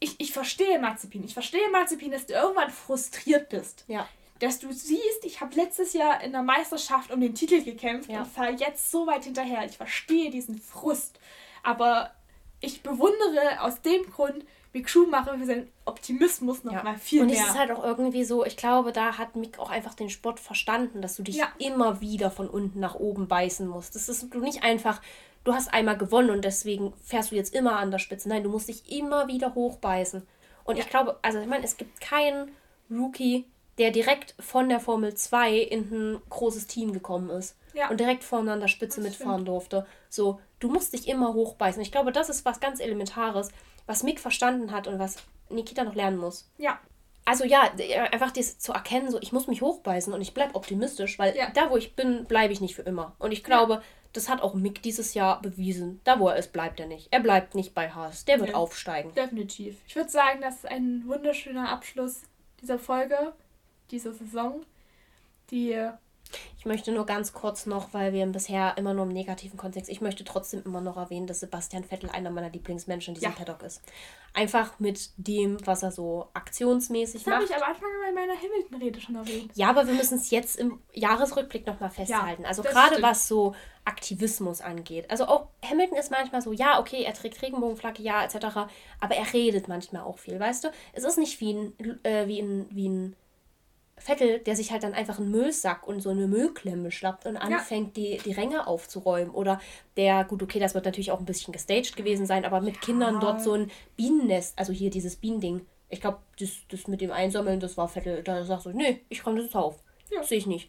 ich, ich verstehe Mazepin, ich verstehe Mazepin, dass du irgendwann frustriert bist. Ja. Dass du siehst, ich habe letztes Jahr in der Meisterschaft um den Titel gekämpft und fall jetzt so weit hinterher. Ich verstehe diesen Frust. Aber ich bewundere aus dem Grund Mick Schumacher für seinen Optimismus noch ja. mal viel und mehr. Und es ist halt auch irgendwie so, ich glaube, da hat Mick auch einfach den Sport verstanden, dass du dich ja. immer wieder von unten nach oben beißen musst. Das ist du nicht einfach, du hast einmal gewonnen und deswegen fährst du jetzt immer an der Spitze. Nein, du musst dich immer wieder hochbeißen. Und ja. ich glaube, also ich meine, es gibt keinen Rookie, der direkt von der Formel 2 in ein großes Team gekommen ist. Ja. Und direkt vorne an der Spitze das mitfahren stimmt. durfte. So, du musst dich immer hochbeißen. Ich glaube, das ist was ganz Elementares, was Mick verstanden hat und was Nikita noch lernen muss. Ja. Also ja, einfach das zu erkennen, so ich muss mich hochbeißen und ich bleibe optimistisch, weil ja. da, wo ich bin, bleibe ich nicht für immer. Und ich glaube, ja. das hat auch Mick dieses Jahr bewiesen. Da, wo er ist, bleibt er nicht. Er bleibt nicht bei Haas. Der wird ja. aufsteigen. Definitiv. Ich würde sagen, das ist ein wunderschöner Abschluss dieser Folge, dieser Saison. Die ich möchte nur ganz kurz noch, weil wir bisher immer nur im negativen Kontext, ich möchte trotzdem immer noch erwähnen, dass Sebastian Vettel einer meiner Lieblingsmenschen in diesem ja. Paddock ist. Einfach mit dem, was er so aktionsmäßig das macht. Das habe ich am Anfang bei meiner Hamilton-Rede schon erwähnt. Ja, aber wir müssen es jetzt im Jahresrückblick nochmal festhalten. Ja, also gerade was so Aktivismus angeht. Also auch Hamilton ist manchmal so, ja, okay, er trägt Regenbogenflagge, ja, etc. Aber er redet manchmal auch viel, weißt du? Es ist nicht wie ein, äh, wie ein, wie ein Vettel, der sich halt dann einfach einen Müllsack und so eine Müllklemme schlappt und anfängt, ja. die, die Ränge aufzuräumen. Oder der, gut, okay, das wird natürlich auch ein bisschen gestaged gewesen sein, aber mit ja. Kindern dort so ein Bienennest, also hier dieses Bienending. Ich glaube, das, das mit dem Einsammeln, das war Vettel. Da sagst du, nee, ich komme das auf. Ja. Sehe ich nicht.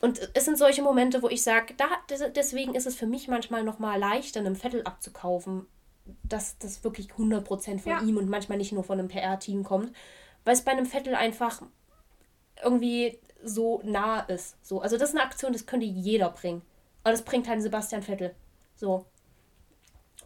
Und es sind solche Momente, wo ich sage, da, deswegen ist es für mich manchmal nochmal leichter, einem Vettel abzukaufen, dass das wirklich 100% von ja. ihm und manchmal nicht nur von einem PR-Team kommt. Weil es bei einem Vettel einfach irgendwie so nah ist. So. Also das ist eine Aktion, das könnte jeder bringen. Und das bringt halt Sebastian Vettel. So.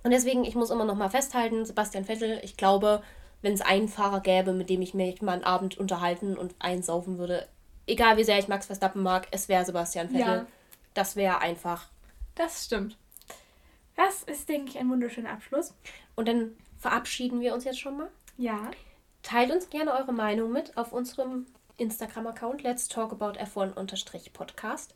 Und deswegen, ich muss immer noch mal festhalten, Sebastian Vettel, ich glaube, wenn es einen Fahrer gäbe, mit dem ich mich mal einen Abend unterhalten und einsaufen würde, egal wie sehr ich Max Verstappen mag, es wäre Sebastian Vettel. Ja. Das wäre einfach. Das stimmt. Das ist, denke ich, ein wunderschöner Abschluss. Und dann verabschieden wir uns jetzt schon mal. Ja. Teilt uns gerne eure Meinung mit auf unserem Instagram-Account Let's Talk About F1-Podcast.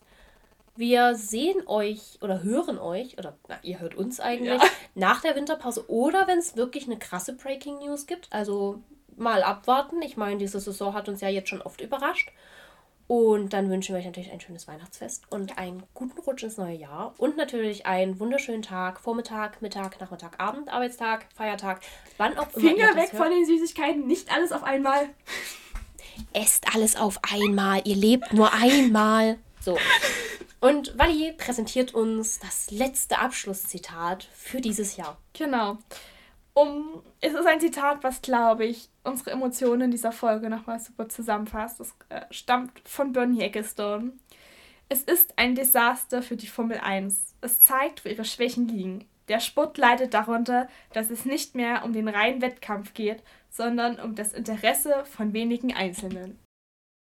Wir sehen euch oder hören euch, oder na, ihr hört uns eigentlich, ja. nach der Winterpause oder wenn es wirklich eine krasse Breaking News gibt. Also mal abwarten. Ich meine, diese Saison hat uns ja jetzt schon oft überrascht. Und dann wünschen wir euch natürlich ein schönes Weihnachtsfest und einen guten Rutsch ins neue Jahr. Und natürlich einen wunderschönen Tag, Vormittag, Mittag, Nachmittag, Abend, Arbeitstag, Feiertag, wann auch immer. Finger weg von den Süßigkeiten, nicht alles auf einmal. Esst alles auf einmal, ihr lebt nur einmal. So. Und Wally präsentiert uns das letzte Abschlusszitat für dieses Jahr. Genau. Um, es ist ein Zitat, was, glaube ich, unsere Emotionen in dieser Folge nochmal super zusammenfasst. Es äh, stammt von Bernie Ecclestone. Es ist ein Desaster für die Formel 1. Es zeigt, wo ihre Schwächen liegen. Der Sport leidet darunter, dass es nicht mehr um den reinen Wettkampf geht, sondern um das Interesse von wenigen Einzelnen.